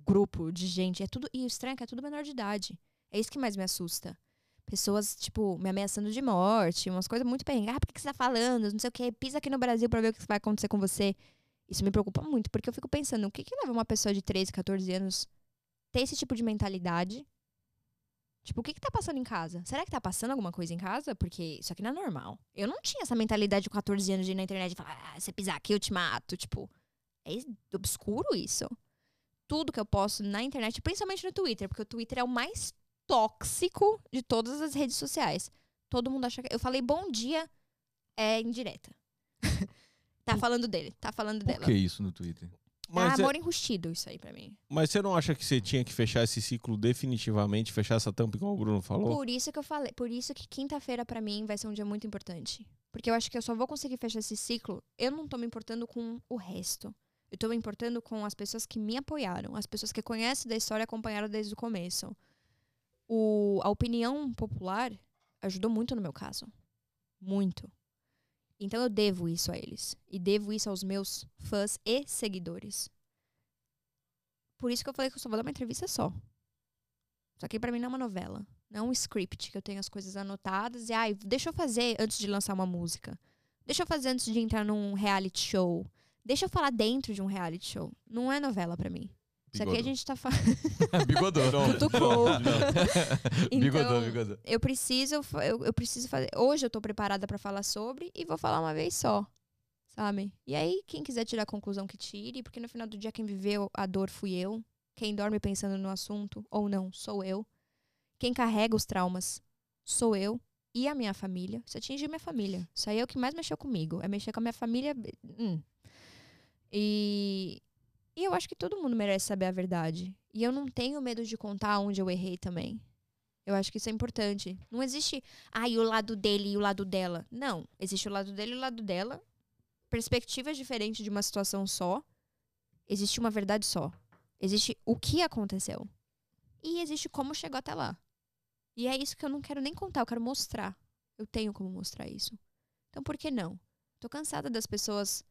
grupo de gente. É tudo. E o estranho é que é tudo menor de idade. É isso que mais me assusta. Pessoas, tipo, me ameaçando de morte, umas coisas muito bem. Ah, por que você tá falando? Não sei o quê. Pisa aqui no Brasil pra ver o que vai acontecer com você. Isso me preocupa muito, porque eu fico pensando, o que que leva uma pessoa de 13, 14 anos ter esse tipo de mentalidade? Tipo, o que que tá passando em casa? Será que tá passando alguma coisa em casa? Porque isso aqui não é normal. Eu não tinha essa mentalidade de 14 anos de ir na internet e falar, ah, se pisar aqui eu te mato. Tipo, é obscuro isso. Tudo que eu posto na internet, principalmente no Twitter, porque o Twitter é o mais tóxico de todas as redes sociais. Todo mundo acha que. Eu falei bom dia, é indireta. <laughs> tá falando dele, tá falando Por dela. que isso no Twitter? Mas, é é- amor enrustido isso aí pra mim. mas você não acha que você tinha que fechar esse ciclo definitivamente, fechar essa tampa, igual o Bruno falou? Por isso que eu falei, por isso que quinta-feira pra mim vai ser um dia muito importante. Porque eu acho que eu só vou conseguir fechar esse ciclo. Eu não tô me importando com o resto. Eu tô me importando com as pessoas que me apoiaram, as pessoas que conhecem da história e acompanharam desde o começo. O, a opinião popular ajudou muito no meu caso. Muito. Então eu devo isso a eles. E devo isso aos meus fãs e seguidores. Por isso que eu falei que eu só vou dar uma entrevista só. Isso aqui pra mim não é uma novela. Não é um script que eu tenho as coisas anotadas e, ai, deixa eu fazer antes de lançar uma música. Deixa eu fazer antes de entrar num reality show. Deixa eu falar dentro de um reality show. Não é novela pra mim. Isso aqui a Bigodô. gente tá falando. <laughs> bigodô. <laughs> Cutucou. bigodô, Então, bigodô. eu preciso, eu, eu preciso fazer. Hoje eu tô preparada pra falar sobre e vou falar uma vez só. Sabe? E aí, quem quiser tirar a conclusão que tire, porque no final do dia quem viveu a dor fui eu. Quem dorme pensando no assunto, ou não, sou eu. Quem carrega os traumas, sou eu. E a minha família. Isso atinge minha família. Isso aí é o que mais mexeu comigo. É mexer com a minha família. hum. E, e eu acho que todo mundo merece saber a verdade. E eu não tenho medo de contar onde eu errei também. Eu acho que isso é importante. Não existe, ah, o lado dele e o lado dela. Não. Existe o lado dele e o lado dela. Perspectivas diferentes de uma situação só. Existe uma verdade só. Existe o que aconteceu. E existe como chegou até lá. E é isso que eu não quero nem contar, eu quero mostrar. Eu tenho como mostrar isso. Então por que não? Tô cansada das pessoas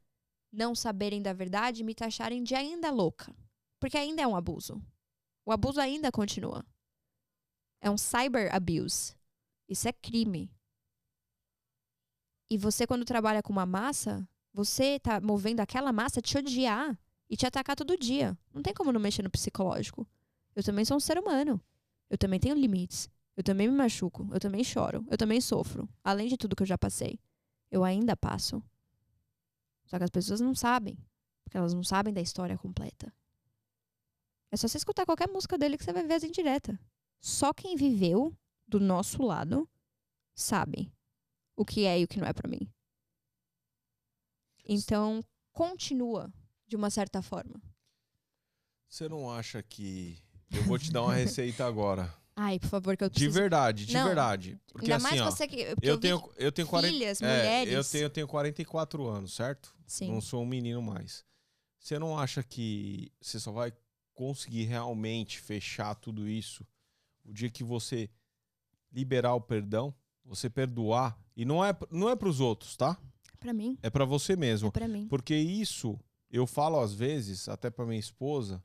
não saberem da verdade e me taxarem de ainda louca. Porque ainda é um abuso. O abuso ainda continua. É um cyber abuse. Isso é crime. E você, quando trabalha com uma massa, você tá movendo aquela massa te odiar e te atacar todo dia. Não tem como não mexer no psicológico. Eu também sou um ser humano. Eu também tenho limites. Eu também me machuco. Eu também choro. Eu também sofro. Além de tudo que eu já passei. Eu ainda passo. Só que as pessoas não sabem. Porque elas não sabem da história completa. É só você escutar qualquer música dele que você vai ver as indiretas. Só quem viveu do nosso lado sabe o que é e o que não é pra mim. Então, continua de uma certa forma. Você não acha que. Eu vou te dar uma receita agora. <laughs> Ai, por favor, que eu De preciso. verdade, de Não, verdade. Porque Ainda assim, mais ó. você que. Eu tenho, eu tenho 40. filhas, é, mulheres. eu, tenho, eu tenho 44 anos, certo? Sim. Não sou um menino mais. Você não acha que você só vai conseguir realmente fechar tudo isso o dia que você liberar o perdão, você perdoar? E não é, não é para os outros, tá? Pra mim. É para você mesmo. É pra mim. Porque isso, eu falo às vezes, até pra minha esposa,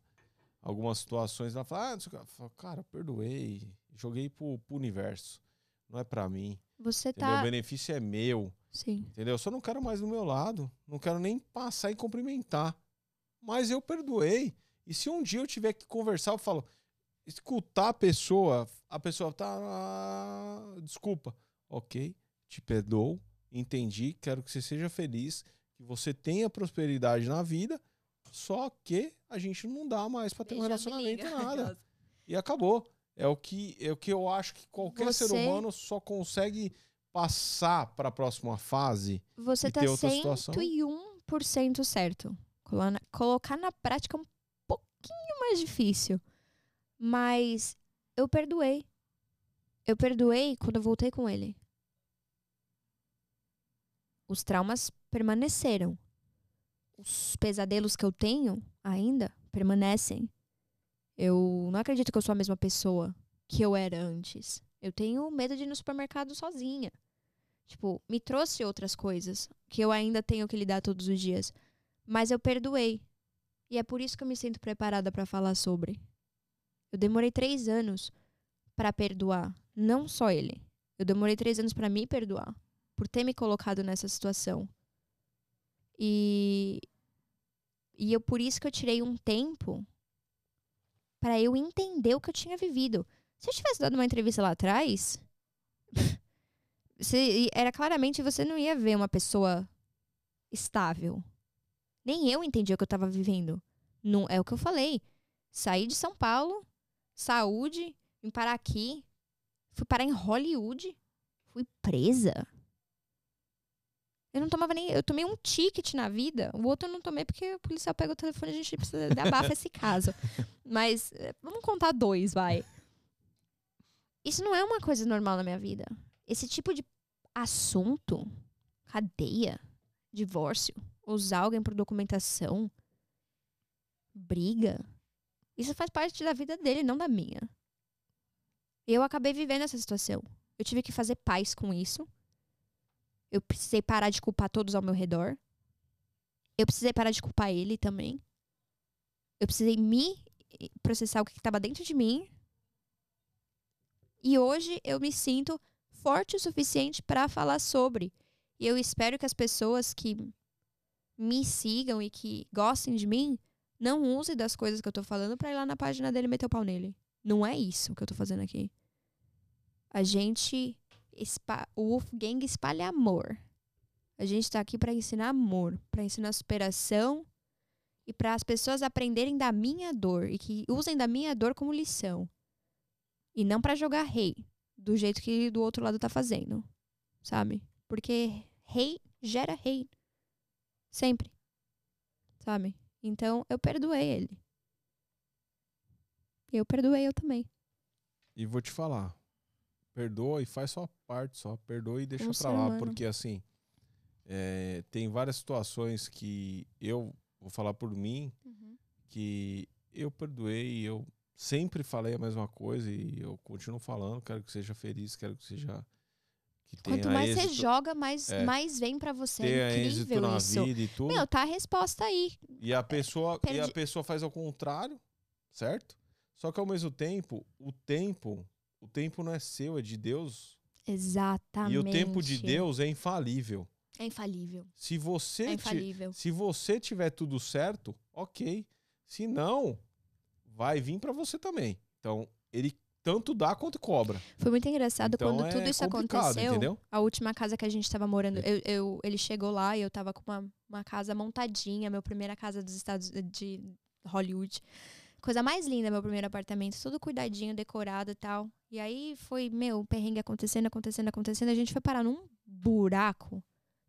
algumas situações, ela fala, ah, o. Eu falo, cara, perdoei, joguei pro, pro universo. Não é pra mim. Você Entendeu? O tá. benefício é meu. Sim. Entendeu? Eu só não quero mais do meu lado. Não quero nem passar e cumprimentar. Mas eu perdoei. E se um dia eu tiver que conversar, eu falo, escutar a pessoa, a pessoa tá. ah, desculpa. Ok, te perdoo, entendi, quero que você seja feliz, que você tenha prosperidade na vida, só que a gente não dá mais pra ter um relacionamento liga. <laughs> nada. E acabou. É o que, é o que eu acho que qualquer ser Você- humano só consegue passar para a próxima fase. Você E tá ter outra situação? 101% certo. Colo- na- Colocar na prática é um pouquinho mais difícil. Mas eu perdoei. Eu perdoei quando eu voltei com ele. Os traumas permaneceram. Os pesadelos que eu tenho ainda permanecem. Eu não acredito que eu sou a mesma pessoa que eu era antes. Eu tenho medo de ir no supermercado sozinha. Tipo, me trouxe outras coisas que eu ainda tenho que lidar todos os dias. Mas eu perdoei. E é por isso que eu me sinto preparada pra falar sobre. Eu demorei três anos pra perdoar. Não só ele. Eu demorei três anos pra me perdoar. Por ter me colocado nessa situação. E. E eu, por isso que eu tirei um tempo pra eu entender o que eu tinha vivido. Se eu tivesse dado uma entrevista lá atrás, <laughs> você, era claramente você não ia ver uma pessoa estável. Nem eu entendia o que eu tava vivendo. Não, é o que eu falei. Saí de São Paulo, saúde, vim parar aqui, fui parar em Hollywood, fui presa. Eu não tomava nem. Eu tomei um ticket na vida. O outro eu não tomei porque o policial pega o telefone e a gente precisa <laughs> abafa esse caso. Mas eh, vamos contar dois, vai. Isso não é uma coisa normal na minha vida. Esse tipo de assunto, cadeia, divórcio, usar alguém por documentação, briga, isso faz parte da vida dele, não da minha. Eu acabei vivendo essa situação. Eu tive que fazer paz com isso. Eu precisei parar de culpar todos ao meu redor. Eu precisei parar de culpar ele também. Eu precisei me processar o que estava dentro de mim. E hoje eu me sinto forte o suficiente para falar sobre. E eu espero que as pessoas que me sigam e que gostem de mim não usem das coisas que eu tô falando pra ir lá na página dele e meter o pau nele. Não é isso que eu tô fazendo aqui. A gente. O Wolfgang espalha amor. A gente tá aqui pra ensinar amor, pra ensinar superação e para as pessoas aprenderem da minha dor e que usem da minha dor como lição. E não pra jogar rei do jeito que do outro lado tá fazendo, sabe? Porque rei gera rei. Sempre. Sabe? Então eu perdoei ele. Eu perdoei eu também. E vou te falar. Perdoa e faz sua parte só. Perdoa e deixa Como pra lá. humano. Porque assim, é, tem várias situações que eu vou falar por mim que eu perdoei, eu sempre falei a mesma coisa e eu continuo falando, quero que seja feliz, quero que seja que Quanto mais você êxito, joga, mais, É. mais vem pra você. é incrível na isso. vida e tudo. Meu, tá a resposta aí. E a pessoa, e a pessoa faz ao contrário, certo? Só que ao mesmo tempo, o tempo, o tempo não é seu, é de Deus. Exatamente. E o tempo de Deus é infalível. É infalível. Se você, É ti- infalível. se você tiver tudo certo, ok. Se não, vai vir pra você também. Então, ele tanto dá quanto cobra. Foi muito engraçado Então quando é tudo isso aconteceu. entendeu? A última casa que a gente tava morando, eu, eu- ele chegou lá e eu tava com uma, uma casa montadinha, minha primeira casa dos Estados de Hollywood. Coisa mais linda, meu primeiro apartamento, tudo cuidadinho, decorado e tal. E aí foi, meu, perrengue acontecendo, acontecendo, acontecendo. A gente foi parar num buraco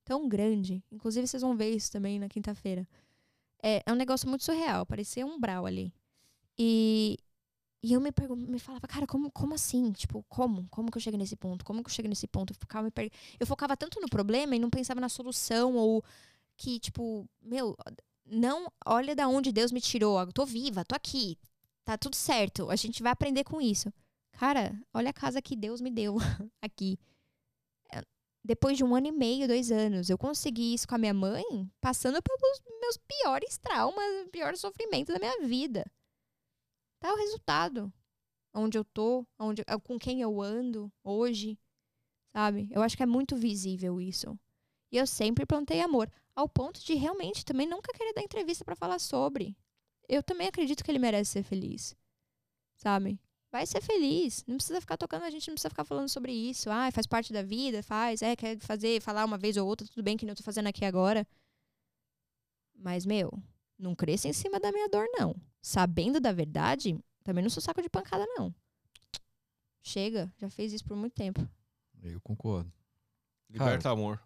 tão grande. Inclusive, vocês vão ver isso também na quinta-feira. É, é um negócio muito surreal, parecia um brau ali. E, e eu me, me falava, cara, como, como assim? Tipo, como? Como que eu cheguei nesse ponto? Como que eu cheguei nesse ponto? Eu, per- eu focava tanto no problema e não pensava na solução ou que, tipo, meu, não olha da onde Deus me tirou. Eu tô viva, tô aqui. Tá tudo certo. A gente vai aprender com isso. Cara, olha a casa que Deus me deu <laughs> aqui. É, Depois de um ano e meio, dois anos, eu consegui isso com a minha mãe, passando pelos meus piores traumas, pior sofrimento da minha vida. Tá o resultado. Onde eu tô, onde, com quem eu ando hoje, sabe? Eu acho que é muito visível isso. E eu sempre plantei amor, ao ponto de realmente também nunca querer dar entrevista pra falar sobre. Eu também acredito que ele merece ser feliz. Sabe? Vai ser feliz. Não precisa ficar tocando, a gente não precisa ficar falando sobre isso. Ah, faz parte da vida, faz, é, quer fazer, falar uma vez ou outra, tudo bem que não tô fazendo aqui agora. Mas, meu, não cresça em cima da minha dor, não. Sabendo da verdade, também não sou saco de pancada, não. Chega, já fez isso por muito tempo. Eu concordo. Liberta amor.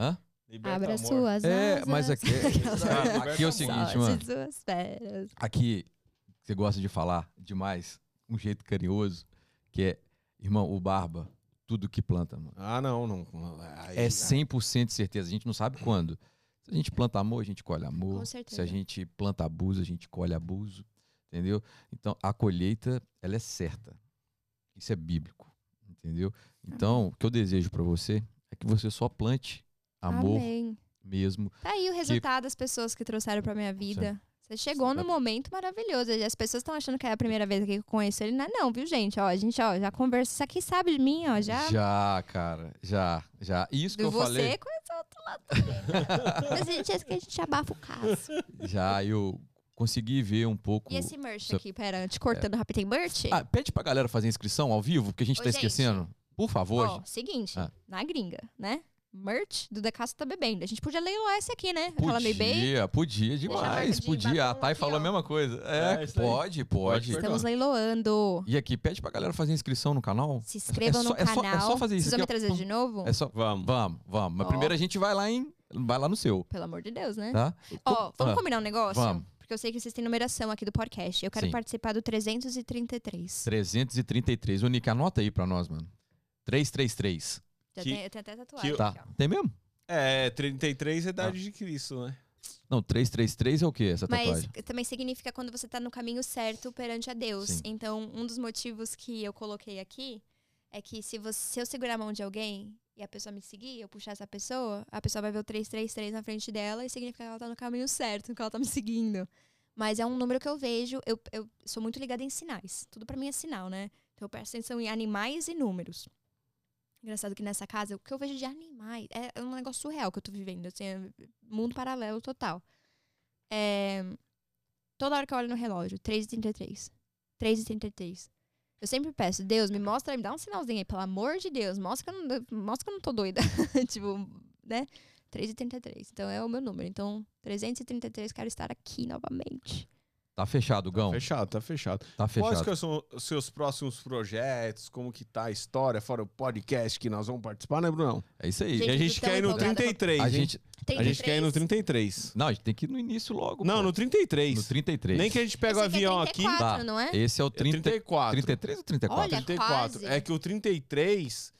Hã? Liberta Abra amor. suas É, asas. mas aqui- <laughs> aqui é o seguinte, mano. Solte suas feras. Aqui, você gosta de falar demais, um jeito carinhoso, que é, irmão, o Barba, tudo que planta, mano. Ah, não, não. Aí- É 100% de certeza. A gente não sabe quando. Se a gente planta amor, a gente colhe amor. Com Se a certeza. gente planta abuso, a gente colhe abuso. Entendeu? Então, a colheita, ela é certa. Isso é bíblico. Entendeu? Então, o que eu desejo pra você é que você só plante amor Amém. mesmo. Tá aí o resultado das pessoas que trouxeram pra minha vida. Você chegou num momento maravilhoso. As pessoas estão achando que é a primeira vez que eu conheço ele. Não é não, viu, gente? Ó, a gente ó, já conversa. Isso aqui sabe de mim, ó. Já. Já, cara. Já, já. Isso que eu você falei. conhece o outro lado. <laughs> Mas a gente acha que a gente abafa o caso. Já eu consegui ver um pouco. E esse merch aqui, pera, te cortando rapidinho. Tem merch? Ah, pede pra galera fazer inscrição ao vivo, porque a gente Ô, tá gente. esquecendo. Por favor. Ó, seguinte, Ah. na gringa, né? Merch do The Casa Tá Bebendo. A gente podia leiloar esse aqui, né? Aquela meio bem. Podia, podia demais, marcadinho, podia. A Thay falou a mesma coisa. É, É, pode, pode. Pode Estamos leiloando. E aqui, pede pra galera fazer inscrição no canal. Se inscrevam É só- no é só- canal. é só fazer isso Vocês vão me trazer de novo? É só. Vamos. Vamos, vamos. Mas Ó. primeiro a gente vai lá em. Vai lá no seu, Pelo amor de Deus, né? tá? Ó, vamos Ah, combinar um negócio? vamos. Porque eu sei que vocês têm numeração aqui do podcast. Eu quero Sim. participar do 333. 333. Ô, Nick, anota aí pra nós, mano. 333. Já Que- tem, eu tenho até tatuagem que- Tá. aqui. Tem mesmo? É, 33 é idade Ah. de Cristo, né? Não, 333 é o quê, essa Mas tatuagem? também significa quando você tá no caminho certo perante a Deus. Sim. Então, um dos motivos que eu coloquei aqui é que se, você, se eu segurar a mão de alguém e a pessoa me seguir, eu puxar essa pessoa, a pessoa vai ver o 333 na frente dela e significa que ela tá no caminho certo, que ela tá me seguindo. Mas é um número que eu vejo, eu, eu sou muito ligada em sinais. Tudo pra mim é sinal, né? Então eu presto atenção em animais e números. Engraçado que nessa casa, o que eu vejo de animais é um negócio surreal que eu tô vivendo. Assim, é mundo paralelo total. É, toda hora que eu olho no relógio, 3h33. 3h33. Eu sempre peço, Deus, me mostra, me dá um sinalzinho aí, pelo amor de Deus. Mostra que eu não, mostra que eu não tô doida. <laughs> tipo, né? 3h33. Então é o meu número. Então, 333, quero estar aqui novamente. Tá fechado, Gão. Fechado, tá fechado. Tá Quais fechado. que são os seus próximos projetos? Como que tá a história, fora o podcast que nós vamos participar, né, Brunão? É isso aí. E a Gente, gente quer ir no empolgada pra- 33, A hein? gente. A gente quer ir no 33. Não, a gente tem que ir no início logo. Não, pô. no 33. No 33. Nem que a gente pega o aqui é avião aqui. 34, Tá. não é? Esse é o É 30, 34. 33 ou 34? Olha, 34. quase. É que o 33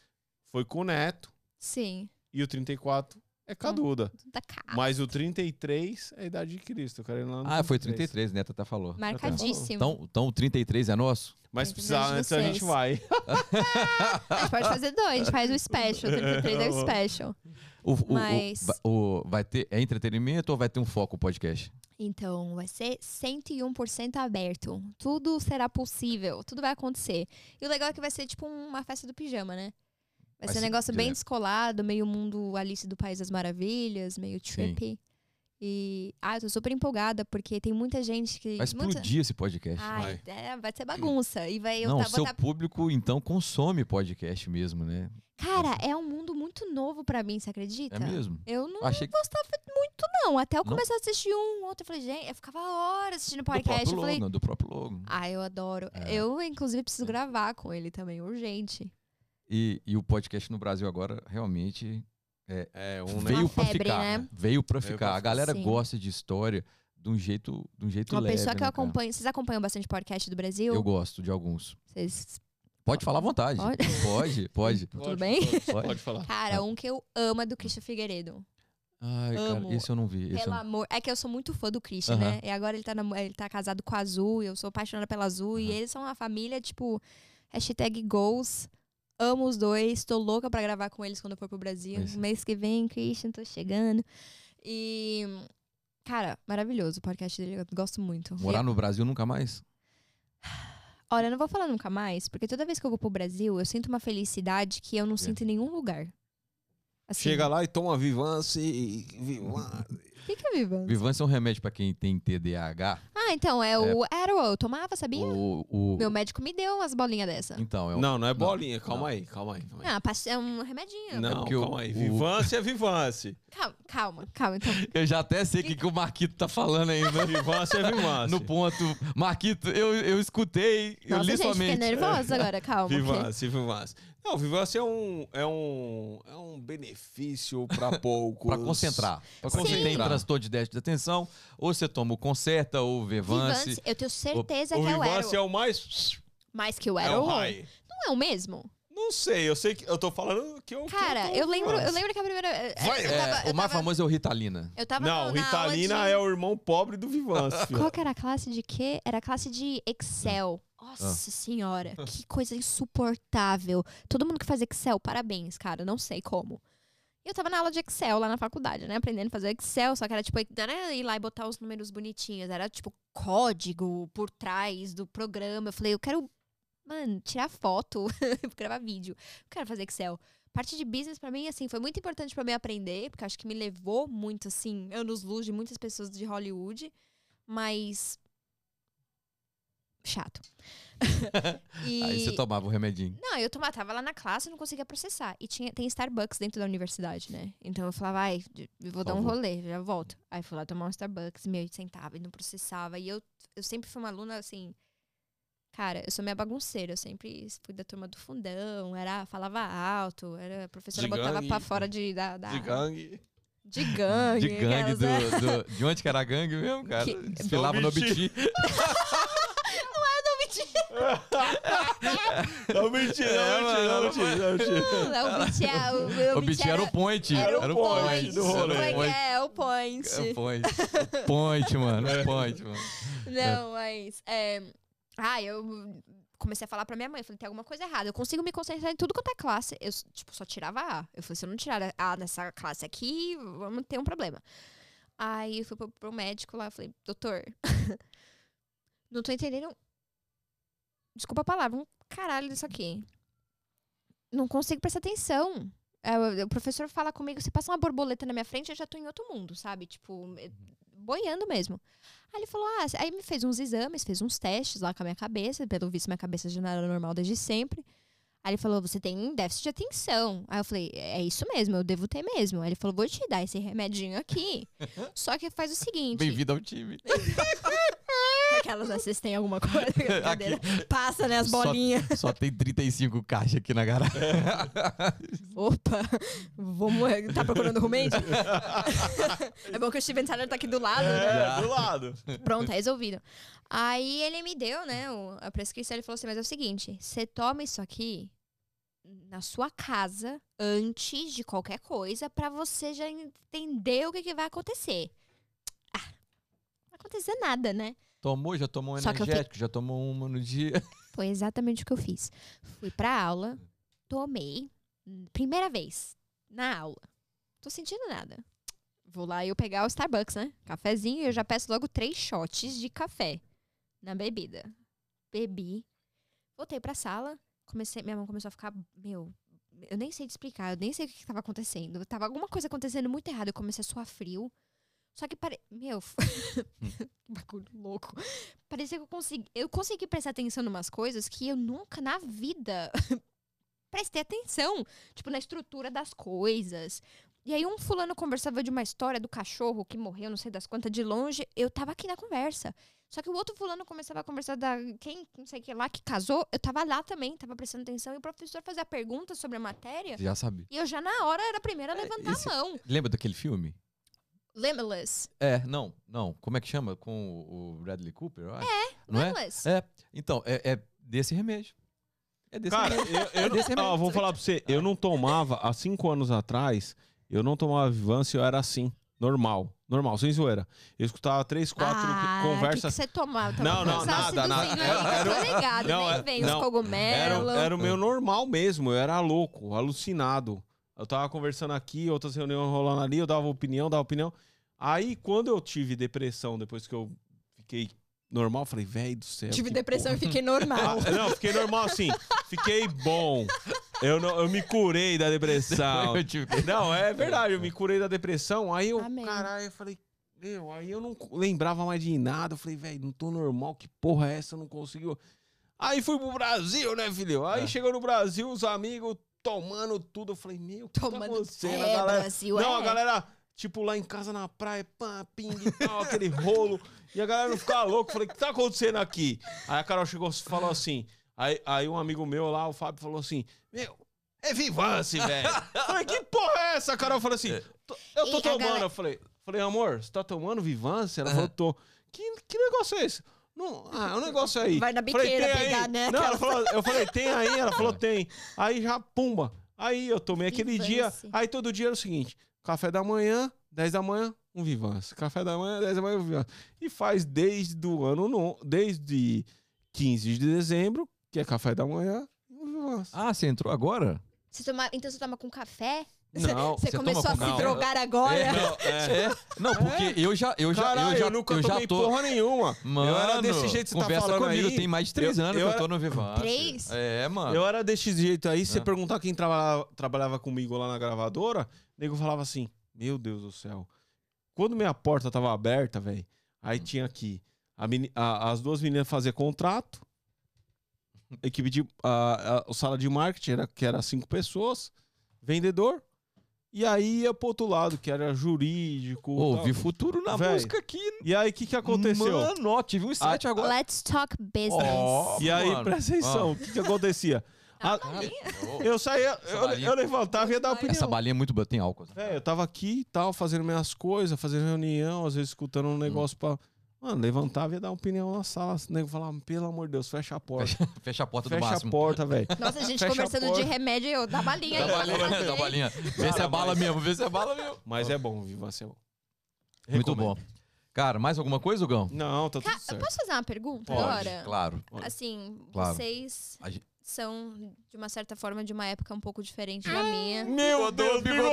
foi com o Neto Sim. e o 34 é com a Hum. Duda. Da casa. Mas o 33 é a idade de Cristo. No Ah, foi 33, Neto até falou. Marcadíssimo. Então, então o 33 é nosso? Mas 33 se precisar antes, a gente vai. <laughs> A gente pode fazer dois, a gente faz o special. 33 é o <laughs> special. O, o- o- Mas- o- vai ter é entretenimento ou vai ter um foco o podcast? Então, vai ser 101% aberto. Tudo será possível, tudo vai acontecer. E o legal é que vai ser tipo uma festa do pijama, né? Vai, ser um negócio bem descolado, meio mundo Alice do País das Maravilhas, meio trippy. E, ah, eu tô super empolgada, porque tem muita gente que... Vai muita... explodir esse podcast. Ai, Vai. é, vai ser bagunça. E vai, eu Não, tá- seu tá- público, então, consome podcast mesmo, né? Cara, é um mundo muito novo pra mim, você acredita? É mesmo? Eu não Achei que gostava muito, não. Até eu começar a assistir um, outro. Eu falei, gente, eu ficava horas assistindo do podcast. próprio Eu logo, falei, do próprio logo. ah, eu adoro. É. Eu, inclusive, preciso gravar com ele também, urgente. E, e o podcast no Brasil agora realmente É um veio pra febre, ficar. né? né? Veio pra Veio ficar. pra A galera Sim. gosta de história de um jeito, de um jeito Uma leve. pessoa que eu né, cara? acompanho. Vocês acompanham bastante podcast do Brasil? Eu gosto de alguns. Vocês. Pode falar à vontade. Pode? <laughs> Pode, pode. Tudo bem? Pode, pode falar. Cara, um que eu amo é do Christian Figueiredo. Ai, Amo. cara, esse eu não vi. Esse eu Pelo não... amor. É que eu sou muito fã do Christian, Aham. né? E agora ele tá, namo- ele tá casado com a Azul, e eu sou apaixonada pela Azul. E Aham. eles são uma família, tipo, hashtag goals. Amo os dois. Tô louca pra gravar com eles quando eu for pro Brasil. Pois é. Mês que vem, Christian, tô chegando. E. Cara, maravilhoso o podcast dele. Eu gosto muito. Morar no Brasil nunca mais? Olha, eu não vou falar nunca mais, porque toda vez que eu vou pro Brasil, eu sinto uma felicidade que eu não sinto em nenhum lugar. Assim, Chega lá e toma Vivance e Vivance. O que, que é Viva? Vivance é um remédio pra quem tem TDAH. Ah, então, é, o Arrow. Eu tomava, sabia? O, o... Meu médico me deu umas bolinhas dessa. Então, é um... Não, não é bolinha. não. Calma aí, calma aí. Calma aí. Ah, passe- é um remedinho. Não, o- calma aí. o- Vivance é Vivance. Calma, calma, calma. Então, <laughs> Eu já até sei o que, que o Marquito tá falando ainda. <laughs> Vivance é Vivance. No ponto. Marquito, eu, eu escutei, eu nossa, li gente, sua fiquei mente. nervosa agora, calma. porque- Vivance, Não, Vivance é um, é um, é um benefício para <laughs> poucos. Pra concentrar. Pra quando você tem Concentrar. transtorno de déficit de atenção, ou você toma o Concerta ou o Vivance. Vivance, eu tenho certeza O que é o Vivance é o mais... Mais que o É Arrow. o high. Não é o mesmo? Não sei, eu sei que... Eu tô falando que eu... que Cara, tô eu lembro, eu lembro que a primeira... é, Vai, eu É, tava- eu o mais tava- famoso é o Ritalina. Eu tava Não, na, na aula Ritalina de- é o irmão pobre do Vivance, filho. Qual que era a classe de quê? Era a classe de Excel. Ah. Nossa senhora, que coisa insuportável. Todo mundo que faz Excel, parabéns, cara. Não sei como. E eu tava na aula de Excel lá na faculdade, né? Aprendendo a fazer Excel, só que era tipo, não era ir lá e botar os números bonitinhos, era tipo código por trás do programa. Eu falei, eu quero, mano, tirar foto, <laughs> gravar vídeo. Eu quero fazer Excel. Parte de business pra mim, assim, foi muito importante pra mim aprender, porque acho que me levou muito, assim, anos-luz de muitas pessoas de Hollywood, mas. Chato. <laughs> e... Aí você tomava o remedinho. Não, eu tomava, tava lá na classe e não conseguia processar. E tinha, tem Starbucks dentro da universidade, né? Então eu falava, ai, eu vou dar um favor. rolê, já volto. Aí fui lá tomar um Starbucks, meu, e sentava e não processava. E eu, eu sempre fui uma aluna assim. Cara, eu sou minha bagunceira, eu sempre fui da turma do fundão, era, falava alto, era, a professora De botava gangue. pra fora de, da, da- De gangue. de <laughs> gangue. De gangue aquelas, né? do, do- De onde que era a gangue mesmo, cara? Que- Desfilava no. Obiti. <laughs> Não, mentira, É, não. Não, o Biti é- o- o O Biti Biti era o point. Era o point. do rolê. É é? O point. É o point. O point, mano. O point, mano. Não, mas. É... Ah, eu comecei a falar pra minha mãe. Falei, tem alguma coisa errada. Eu consigo me concentrar em tudo quanto é classe. Eu, tipo, só tirava A. Eu falei, se eu não tirar A nessa classe aqui, vamos ter um problema. Aí eu fui pro, pro médico lá. Falei, doutor, <laughs> não tô entendendo. Desculpa a palavra, um caralho disso aqui. Não consigo prestar atenção. É, o, professor fala comigo, você passa uma borboleta na minha frente, eu já tô em outro mundo, sabe? Tipo, boiando mesmo. Aí ele falou, ah, aí me fez uns exames, fez uns testes lá com a minha cabeça, pelo visto minha cabeça já não era normal desde sempre. Aí ele falou, você tem déficit de atenção. Aí eu falei, é isso mesmo, eu devo ter mesmo. Aí ele falou, vou te dar esse remedinho aqui. <laughs> Só que faz o seguinte. Bem-vindo ao time. <laughs> Aquelas, né, vocês têm alguma coisa? <laughs> Passa, né, as Só- bolinhas. <laughs> Só tem 35 caixas aqui na garagem. <laughs> Opa, vamos. Tá procurando roommate? é bom que o Steven Tyler tá aqui do lado, né? É, do lado. Pronto, tá resolvido. Aí ele me deu, né, a prescrição. Ele falou assim: Mas é o seguinte, você toma isso aqui na sua casa antes de qualquer coisa pra você já entender o que, que vai acontecer. Ah, não vai acontecer nada, né? Tomou, já tomou um energético, já tomou uma no dia. <laughs> Foi exatamente o que eu fiz. Fui pra aula, tomei, primeira vez, na aula. Tô sentindo nada. Vou lá eu pegar o Starbucks, né? Cafezinho, e eu já peço logo três shots de café na bebida. Bebi. Voltei pra sala, comecei, minha mão começou a ficar, meu, Eu nem sei te explicar, eu nem sei o que, que tava acontecendo. Tava alguma coisa acontecendo muito errado. Eu comecei a suar frio. Só que pare... Meu, que <laughs> bagulho louco. Parecia que eu consegui. Eu consegui prestar atenção em umas coisas que eu nunca na vida <laughs> prestei atenção. Tipo, na estrutura das coisas. E aí um fulano conversava de uma história do cachorro que morreu, não sei das quantas, de longe. Eu tava aqui na conversa. Só que o outro fulano começava a conversar da quem, não sei o que lá, que casou. Eu tava lá também, tava prestando atenção. E o professor fazia perguntas sobre a matéria. Já sabia. E eu já na hora era a primeira a É, levantar esse- a mão. Lembra daquele filme? Limitless. É, não, não. Como é que chama? Com o Bradley Cooper? eu acho. Não é? Limitless. É. Então, é, é desse remédio. É desse Cara, remédio. eu, eu não, Desse remédio. ó, vou falar pra você, eu não tomava, há cinco anos atrás, eu não tomava Vivance, eu era assim, normal, normal, sem zoeira. Eu escutava três, quatro ah, O que, conversas. que você tomava? Não, não, nada, nada. aí, Era- eu tô ligado, não, nem é- vem não, os cogumelos. Era, era o meu normal mesmo, eu era louco, alucinado. Eu tava conversando aqui, outras reuniões rolando ali, eu dava opinião, dava opinião. Aí, quando eu tive depressão, depois que eu fiquei normal, eu falei, velho do céu. Tive depressão porra. e fiquei normal. Ah, <laughs> não, fiquei normal assim. Fiquei bom. Eu, não, eu me curei da depressão. <laughs> Eu tive- Não, é verdade, eu me curei da depressão. Aí eu, Amém. caralho, eu falei, meu, aí eu não lembrava mais de nada. Eu falei, velho, não tô normal, que porra é essa? Eu não consigo. Aí fui pro Brasil, né, filho? Aí É. chegou no Brasil, os amigos tomando tudo. Eu falei, meu, que tá Tomando. acontecendo? É, a galera, Brasil, não, é. a galera, tipo, lá em casa na praia, pã, ping e tal, aquele rolo. E a galera não ficava louca. Falei, o que tá acontecendo aqui? Aí a Carol chegou e falou assim. Aí, aí um amigo meu lá, o Fábio, falou assim: Meu, é Vivance, velho. Falei, que porra é essa? A Carol falou assim: "Tô- Eu tô E tomando. galera- Eu falei, falei, amor, você tá tomando Vivance? Ela Aham. falou, tô. Que, que negócio é esse? Não, ah, é um negócio aí. Vai na Falei, biqueira "Tem aí?" pegar, né? Não, ela falou, eu falei, tem aí? Ela falou, <laughs> tem. Aí já, pumba. Aí eu tomei aquele dia. Vivance. Aí todo dia era o seguinte: café da manhã, 10 da manhã, um Vivance. Café da manhã, 10 da manhã, um Vivance. E faz desde o ano, no, desde 15 de dezembro, que é café da manhã, um Vivance. Ah, você entrou agora? Você toma, então você toma com café? Não, Você começou a se drogar agora? É. não, é. É. <laughs> Não, porque eu já, eu já, Caralho, eu já, nunca eu já tô. porra nenhuma. Mano, eu era desse jeito que você tá conversa falando comigo, aí. tem mais de três Eu- anos eu que eu era- tô no Vivance. Três? É, mano. Eu era desse jeito aí. Se você Ah. perguntar quem trabalhava, trabalhava comigo lá na gravadora, o nego falava assim: Meu Deus do céu. Quando minha porta tava aberta, velho, aí Hum. tinha aqui a meni- a- as duas meninas fazer contrato, equipe de. A, a- sala de marketing, era, que era cinco pessoas, vendedor, e aí ia pro outro lado, que era jurídico. Ô, tal. vi futuro na Véi, música aqui. E aí, o que, que aconteceu? Mano, ó, tive um set agora. Let's talk business. Ó, e aí, mano. presta atenção, o que, que acontecia? A- Ô, eu saía, eu, balinha- eu levantava e ia dar opinião. Essa balinha é muito boa, tem álcool. Véi, eu tava aqui e tal, fazendo minhas coisas, fazendo reunião, às vezes escutando um negócio pra. Mano, levantava e ia dar opinião na sala. O nego falava, pelo amor de Deus, fecha a porta. <laughs> Fecha a porta do Fecha a máximo. porta, velho. <laughs> Nossa, a gente Fecha a conversando de porta. remédio, eu dá balinha Dá aí. balinha, dá balinha. Vê se é bala mesmo, vê se é bala mesmo. Mas é bom, Viva, é bom. Muito bom. Cara, mais alguma coisa, Gão? Não, tá Ca- tudo eu certo. posso fazer uma pergunta Pode, agora? Claro. Assim, Claro. vocês A gente- são, de uma certa forma, de uma época um pouco diferente da minha. Meu Deus, bigodô!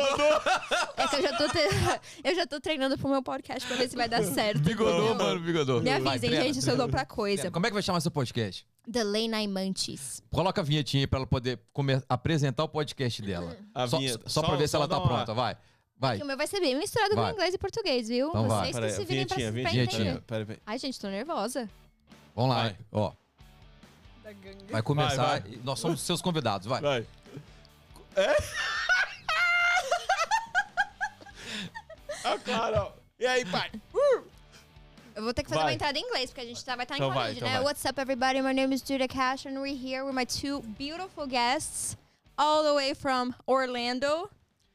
É que eu já tô, te- <laughs> eu já tô treinando pro meu podcast pra ver se vai dar certo. Bigodô, mano, bigodô. Me Vai, avisem, treina. gente, se eu dou pra coisa. Como é que vai chamar seu podcast? The Lane Nine Munchies. Coloca a vinhetinha aí pra ela poder come- apresentar o podcast dela. A Só, vinheta- só pra ver se ela tá dá uma- pronta, vai. Vai. Que o meu vai ser bem misturado Vai. com inglês e português, viu? Então vai. Vocês que se virem pra, pra vinhetinha. entender. Peraí, peraí, peraí. Ai, gente, tô nervosa. Vamos lá, Vai. ó. Vai começar. Vai, e Nós somos seus convidados, vai. Vai. É? a cara, ó. E aí, pai? Eu vou ter que fazer Vai. uma entrada em inglês, porque a gente tá, vai estar Então em vai, então né? vai. What's up, everybody? My name is Judah Cash, and we're here with my two beautiful guests, all the way from Orlando.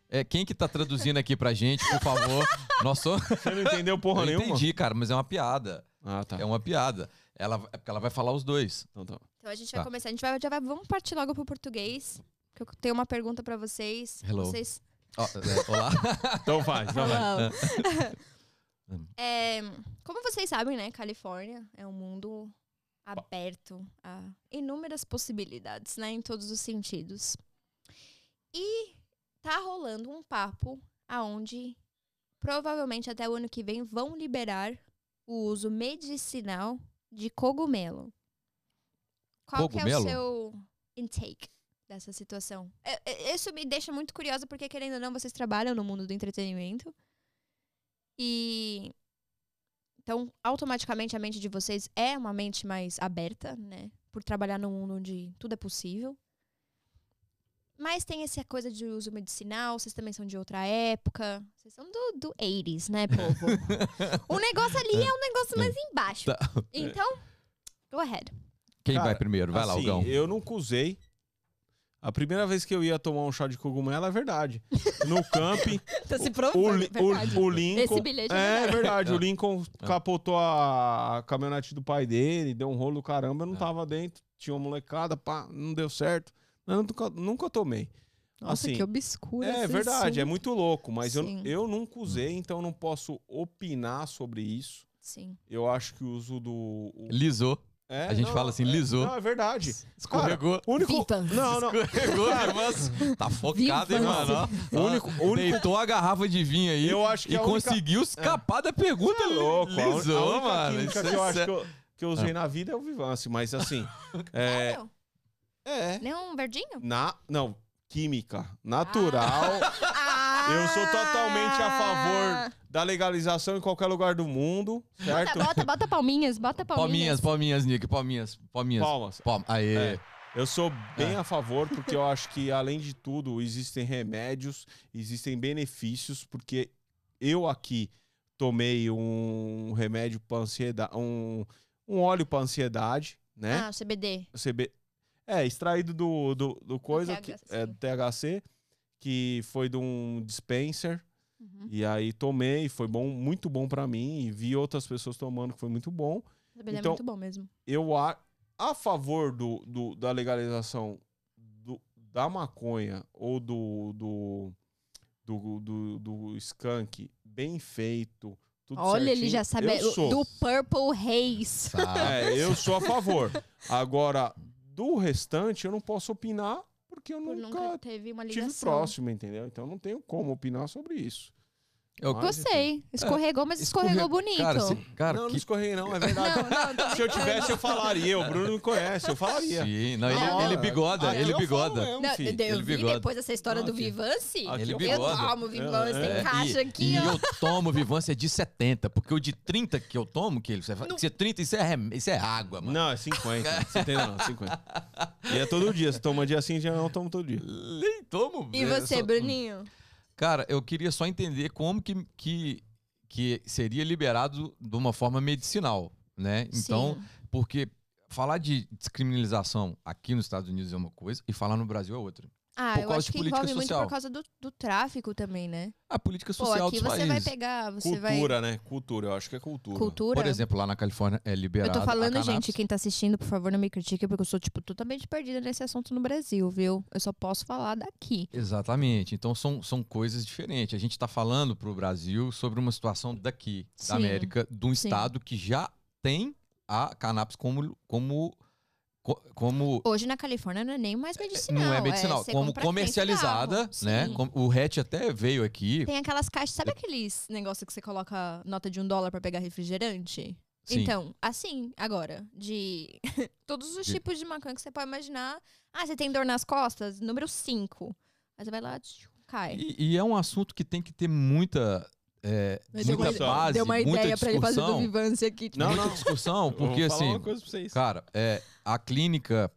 É, quem que tá traduzindo aqui pra gente, por favor? <laughs> Nós somos... Você não entendeu porra Eu nenhuma? entendi, cara, mas é uma piada. Ah, tá. É uma piada. Ela, é porque ela vai falar os dois. Então tá. Então a gente Tá. vai começar, a gente vai, já vai, vamos partir logo pro português, que eu tenho uma pergunta pra vocês. Hello. Vocês... Ó, é, olá. <laughs> Então faz, então vai. <laughs> É, como vocês sabem, né, Califórnia é um mundo aberto a inúmeras possibilidades, né, em todos os sentidos. E tá rolando um papo aonde provavelmente até o ano que vem vão liberar o uso medicinal de cogumelo. Qual é o seu intake dessa situação. É, é, Isso me deixa muito curiosa, porque, querendo ou não, vocês trabalham no mundo do entretenimento. E. Então, automaticamente a mente de vocês é uma mente mais aberta, né? Por trabalhar num mundo onde tudo é possível. Mas tem essa coisa de uso medicinal, vocês também são de outra época. Vocês são do, do 80s, né, povo? <laughs> o negócio ali é um negócio mais embaixo. Tá. Então, go ahead. Quem Cara, vai primeiro? Vai lá, Assim, Algão. Eu nunca usei. A primeira vez que eu ia tomar um chá de cogumelo é verdade. <laughs> No camping, Tá se o, provando, Li- verdade. o, o Lincoln. Esse bilhete é É verdade. É. o Lincoln capotou a, caminhonete do pai dele, deu um rolo do caramba, eu não É. tava dentro, tinha uma molecada, pá, não deu certo. Eu nunca, nunca tomei. Nossa, assim, que obscura É esse verdade, é assunto. muito louco, mas eu, Sim. eu nunca usei, então eu não posso opinar sobre isso. Sim. Eu acho que o uso do. o- Lisou. É, A gente não, fala assim, é- lisou. Não, é verdade. Escorregou. O único. Não, não. Escorregou, mas tá focado, hein, mano? Ó, O único- único- Deitou a garrafa de vinho aí Eu acho que e a única- conseguiu escapar da pergunta. É louco. Lisou, mano. Isso que eu é acho sé- que eu, que eu usei na vida é o Vivance, mas assim. <laughs> É. É. Não, um verdinho? Na, não, química. Natural. Ah! Eu sou totalmente a favor da legalização em qualquer lugar do mundo, certo? Bota, bota, bota palminhas, bota Palminhas, palminhas. palminhas, Nick, palminhas, palminhas. Palmas. Palma. Aê. É. Eu sou bem É. a favor, porque eu acho que, além de tudo, existem remédios, existem benefícios, porque eu aqui tomei um remédio para ansiedade, um, um óleo para ansiedade, né? Ah, CBD. CB... É, extraído do, do, do coisa, que, THC. é, do THC, que foi de um dispenser. Uhum. E aí tomei, foi bom, muito bom pra mim. E vi outras pessoas tomando, que foi muito bom. CBD é Então- muito bom mesmo. Eu a, a favor do, do- da legalização do- da maconha ou do, do, do, do, do skunk bem feito. Olha, ele certinho, já sabe do Purple Haze. É, eu sou a favor. <laughs> Agora, do restante, eu não posso opinar porque eu Por nunca, nunca tive próximo, entendeu? Então não tenho como opinar sobre isso. Eu- Gostei. Escorregou, mas escorregou Escorre- bonito. Cara, se- cara não, não que... escorreguei, não, é <laughs> verdade. Não, não, Se eu tivesse, eu falaria. O Bruno me conhece, eu falaria. Sim, não, ele, Não, ele não. bigoda, Aqui ele eu bigoda. mesmo, Não, filho. eu Ele vi bigoda. depois dessa história do Aqui. Vivance. Ele eu bigoda. Eu tomo Vivance, É, tem é. caixa e, aqui, e ó. eu tomo Vivância de 70, porque o de 30 que eu tomo, que ele, você fala, Não. se é 30, isso é, isso é água, mano. Não, é 50. Você tem não, 50. E é todo dia. Você toma dia assim, já não tomo todo dia. Nem tomo. E é, você, só- Bruninho? Cara, eu queria só entender como que, que, que seria liberado de uma forma medicinal, né? Então, Sim. porque falar de descriminalização aqui nos Estados Unidos é uma coisa e falar no Brasil é outra. Ah, por eu causa acho que política envolve muito social. por causa do, do tráfico também, né? A política Pô, social aqui dos você países. vai pegar, você vai... Cultura, né? Cultura, eu acho que é cultura. Cultura. Por exemplo, lá na Califórnia é Eu liberado tô falando, gente, quem tá assistindo, por favor, não me critique, porque eu sou, tipo, totalmente perdida nesse assunto no Brasil, viu? Eu só posso falar daqui. Exatamente. Então são, são coisas diferentes. A gente está falando para o Brasil sobre uma situação daqui, Sim. da América, de um Sim. estado que já tem a cannabis como, como, co- como Hoje na Califórnia não é nem mais medicinal. não é medicinal, você como comercializada, né? Sim. O RET até veio aqui. Tem aquelas caixas, sabe aqueles negócios que você coloca nota de um dólar pra pegar refrigerante? Sim. Então, assim, agora, de <laughs> todos os De- tipos de maconha que você pode imaginar. Ah, você tem dor nas costas? Número 5. Aí você vai lá, tchiu, cai. E, e é um assunto que tem que ter muita, é, Mas deu muita uma- base, Deu uma muita ideia pra ele fazer do. Vivance aqui. Tipo, Não, muita não. discussão, porque assim, uma coisa pra vocês. Cara, é, a clínica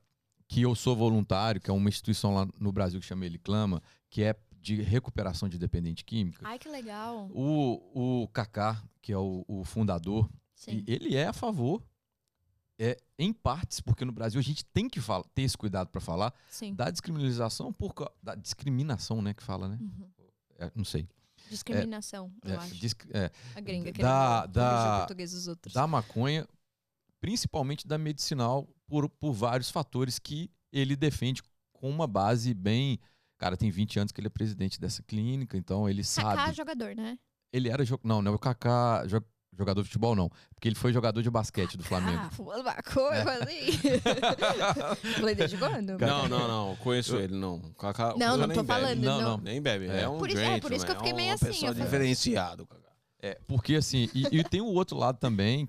que eu sou voluntário, que é uma instituição lá no Brasil que chama Ele Clama, que é de recuperação de dependente química. Ai, que legal. O, o Kaká, que é o, o fundador, e ele é a favor, é, em partes, porque no Brasil a gente tem que fala- ter esse cuidado para falar, Sim. da descriminalização por da discriminação, né, que fala, né? Uhum. É, não sei. Discriminação, eu É, acho. disc- é, A gringa querendo da- da- português dos outros. da maconha, principalmente da medicinal, por, por vários fatores que ele defende com uma base bem. Cara, tem 20 anos que ele é presidente dessa clínica, então ele Kaká, sabe. jogador, né? Ele era. jo- Não, não é o Kaká jo- jogador de futebol, não. Porque ele foi jogador de basquete do Flamengo. Ah, fumando maconha, É. assim. <laughs> Falei desde quando? Não, não, não. Conheço ele, não. Kaká, Não, não tô bebe. falando, Não, não. não. Nem bebe. É. É, um Por isso- é, por isso que eu gentleman, fiquei é meio assim, pessoa eu falei- diferenciado, Kaká. É, porque assim, e, e tem o outro lado também,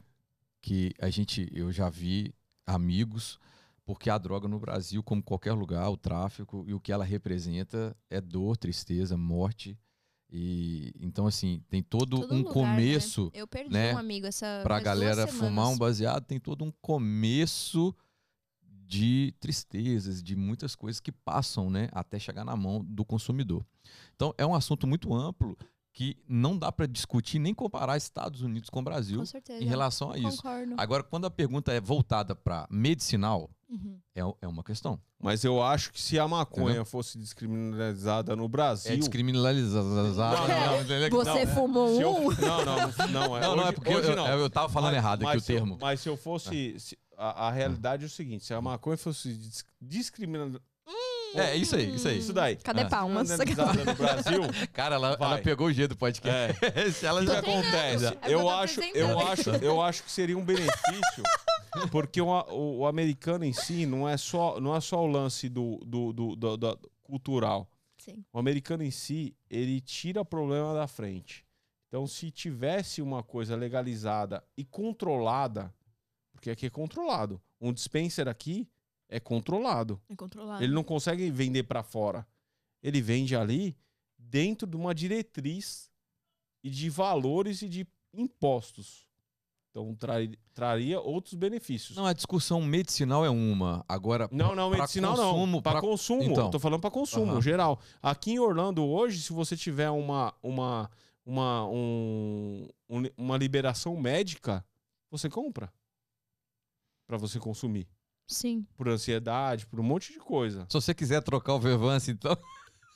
que a gente, eu já vi amigos porque a droga no Brasil, como qualquer lugar, o tráfico e o que ela representa é dor, tristeza, morte. E então assim, tem todo, Todo um lugar, começo Né? Eu perdi né, um amigo essa pra galera fumar um baseado, tem todo um começo de tristezas, de muitas coisas que passam, né, até chegar na mão do consumidor. Então, é um assunto muito amplo que não dá para discutir nem comparar Estados Unidos com o Brasil Com certeza. em relação a isso. Concordo. Agora, quando a pergunta é voltada para medicinal, Uhum. é, é uma questão. Mas eu acho que se a maconha Entendeu? fosse descriminalizada no Brasil. É <laughs> não, entendeu? Você Não, fumou se eu- um? não, não, não, é, Não, não, é hoje- porque eu, hoje não. eu, eu tava falando Mas- errado aqui o se eu- termo. mas se eu fosse. se- a, a realidade é o seguinte: se a maconha fosse discriminalizada. É, isso aí, isso aí. Isso daí. Cadê Ah. palmas? Descriminalizada no Brasil. Cara, ela, ela pegou o G do podcast. <laughs> Se ela já acontece? É Eu eu acho, eu acho, eu acho que seria um benefício, porque o, o- o americano em si não é só, não é só o lance do, do, do- do- do- cultural. Sim. O americano em si, ele tira o problema da frente. Então, se tivesse uma coisa legalizada e controlada, porque aqui é controlado. Um dispenser aqui é controlado. É controlado. Ele não consegue vender para fora. Ele vende ali dentro de uma diretriz e de valores e de impostos. Então trai- traria outros benefícios. Não, a discussão medicinal é uma. Agora, Não, não, pra medicinal consumo, não. Para pra- consumo. Então. Tô falando para consumo, Aham. geral. Aqui em Orlando hoje, se você tiver uma uma uma um- um- uma liberação médica, você compra para você consumir. Sim. Por ansiedade, por um monte de coisa. se você quiser trocar o Vervance, então.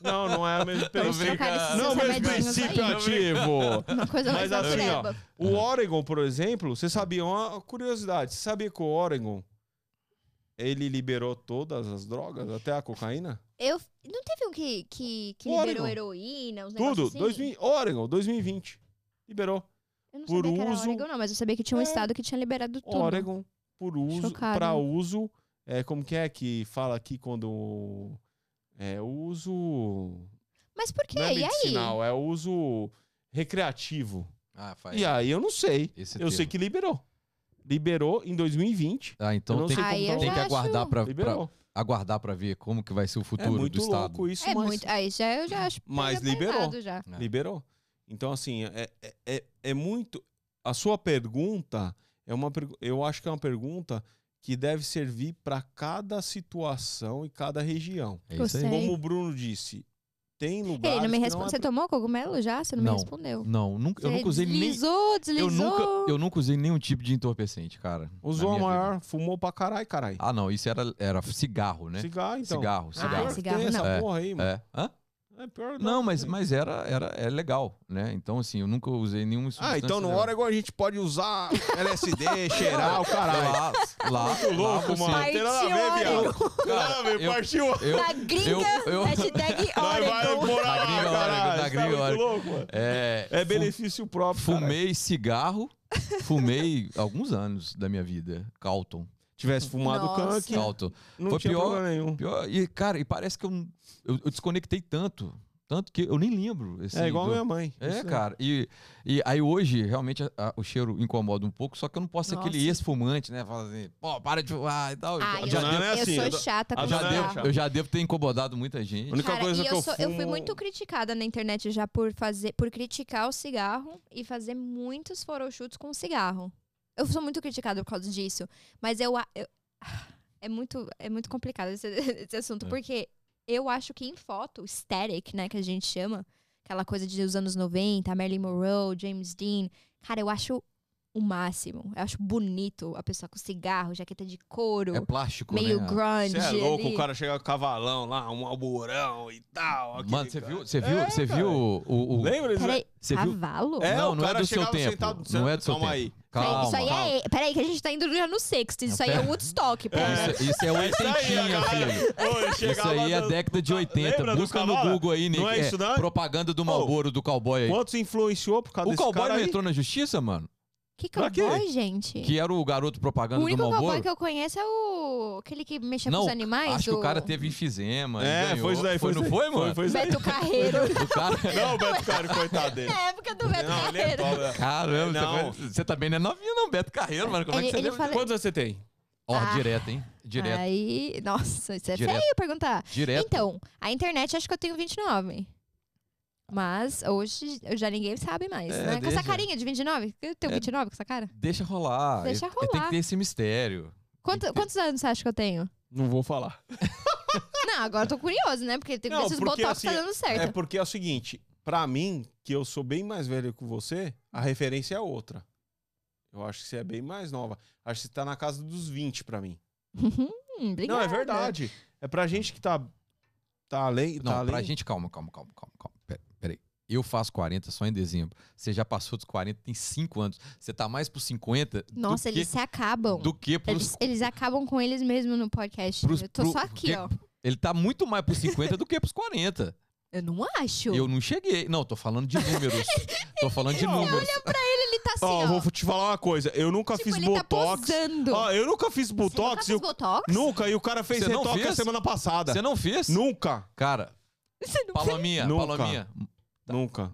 Não, não é o mesmo princípio. Não é o seus mesmo princípio aí. ativo. <laughs> Uma coisa Mas mais assim, ó. O Oregon, por exemplo, você sabia uma curiosidade? Você sabia que o Oregon ele liberou todas as drogas, até a cocaína? Eu, não teve um que, que, que Oregon. liberou heroína, uns Tudo. negócios assim? 2000, Oregon, 2020. Liberou. Eu não por sabia que era uso- Oregon, não, mas eu sabia que tinha um É. estado que tinha liberado tudo. Oregon por uso, para uso, é, como que é que fala aqui quando é uso Mas por quê? não é e aí? medicinal, é uso recreativo. Ah, faz. E aí eu não sei. Esse Eu sei termo. que liberou. Liberou em 2020. Ah, Eu então não tem, sei eu tá tem que aguardar Liberou. aguardar pra ver como que vai ser o É futuro do muito estado. louco isso, É mas muito. Aí já eu já acho. Mas tá liberou. Já. É. liberou. Então, assim, é, é, é, é muito. A sua pergunta é uma. Eu acho que é uma pergunta que deve servir para cada situação e cada região. É isso aí. Como o Bruno disse, tem lugares. Ele não me que respondeu. é Você tomou cogumelo já? Você não, Não. me respondeu. Não, nunca, eu nunca usei nem. deslizou, deslizou. Eu nunca, eu nunca usei nenhum tipo de entorpecente, cara. Usou a minha vida. maior, fumou pra caralho, caralho. Ah, não, isso era, era cigarro, né? Cigarro, então. Cigarro, É cigarro. que cigarro essa não. É, porra aí, mano. É. Hã? É pior Não, mas, tem. mas era, era é legal, né? Então, assim, eu nunca usei nenhuma Ah, então no legal. Oregon a gente pode usar LSD, <laughs> cheirar o caralho. Lá, lá, Muito louco, lá mano. Tem nada a ver, Partiu viado. Oregon. Tem nada a ver, eu- partiu. Eu, Na gringa, eu- eu- hashtag <laughs> Nós vai Oregon. morar Na lá, gringa, caralho. na tá gringa, Oregon. louco, mano. é, É benefício próprio. Fumei cigarro, fumei alguns anos da minha vida. Calton. Tivesse fumado Nossa. canque, Calton. não Foi tinha pior- problema nenhum. Pior, e, cara, e parece que eu, eu, eu desconectei tanto. Tanto que eu nem lembro. assim, É igual a do- minha mãe. É, cara. E, e aí hoje, realmente, a- a- o cheiro incomoda um pouco, só que eu não posso ser aquele ex-fumante, né? Fala assim, pô, para de fumar e tal. Ah, eu, eu, já não devo, é assim, eu eu sou chata com já é devo- eu já devo ter incomodado muita gente. A única Cara, coisa e que eu, eu sou- eu fui fumo- muito criticada na internet já por fazer, por criticar o cigarro e fazer muitos photoshoots com cigarro. Eu sou muito criticada por causa disso, mas eu, eu- <sighs> é muito é muito complicado esse, <laughs> esse assunto É. porque eu acho que em foto, static, né, que a gente chama, aquela coisa dos anos 90, Marilyn Monroe, James Dean, cara, eu acho o máximo. Eu acho bonito a pessoa com cigarro, jaqueta de couro, É plástico, meio né? grunge. Você é louco, ali. o cara chega com cavalão lá, um alburão e tal. Mano, você viu, você viu, É, você viu o... o, o- Lembra? disso? Peraí, Você viu? cavalo? É, Não, o não é do seu tempo. sentado- Não é do seu Calma tempo. aí. Calma, isso aí calma. é. Peraí, que a gente tá indo já no sexto. Isso aí é Woodstock, pera. Isso, isso é É isso aí, oitentinha, filho. Isso aí é década de 80. Lembra do Busca no? Google aí, Nick. Não é isso, não? Propaganda do Malboro do cowboy aí. Quantos influenciou por causa O desse cowboy cara não entrou na justiça, mano? Que cowboy, gente? Que era o garoto propaganda o do único Malboro? cowboy que eu conheço é o. aquele que mexe com Não, os animais. acho que o o cara teve enfisema. É, ganhou. foi isso daí. Foi, não isso foi, mano? Foi, isso aí. Beto Carreiro. O cara... <laughs> Não, o Beto Carreiro, coitado dele. É época do Beto Não, ele é Carreiro. top. né? Caramba, Não. você, também não é novinho, não, Beto Carreiro, mano. Como é Ele- que você lembra fala- Quantos anos você tem? Ó, Ah. direto, hein? Direto. Aí, nossa, isso é Direto. feio perguntar. Direto. Então, a internet acho que eu tenho 29. Mas hoje já ninguém sabe mais, É, né? Com deixa. essa carinha de 29? Eu tenho É. 29 com essa cara? Deixa rolar. Deixa É- é- Tem rolar. que ter esse mistério. Quanto- ter- quantos anos você acha que eu tenho? Não vou falar. <laughs> Não, agora eu tô curioso, né? Porque tem porque, botox assim, tá dando certo. É porque é o seguinte, pra mim, que eu sou bem mais velho que você, a referência é outra. Eu acho que você é bem mais nova. Acho que você tá na casa dos 20 pra mim. Hum, obrigada. Não, é verdade. É pra gente que tá tá além, Não, tá além. pra gente, calma, calma, calma, calma, calma. Pera-. Eu faço 40 só em dezembro. Você já passou dos 40, tem 5 anos. Você tá mais pros 50 Nossa, do eles se acabam. que, do que pros... Eles, eles acabam com eles mesmos no podcast. Pros- eu tô pro- só aqui, que- ó. Ele tá muito mais pros 50 do que pros 40. Eu não acho. Eu não cheguei. Não, tô falando de números. tô falando de <laughs> números. Ele tá <laughs> assim, Ó, ó. vou te falar uma coisa. Eu nunca tipo, fiz ele botox. tá. Ó, eu nunca fiz Você botox. nunca e fez botox? Nunca, e o cara fez Você retoque a fez? semana passada. Você não fez? Nunca, Cara, Você não Palominha, Nunca. Palominha. nunca.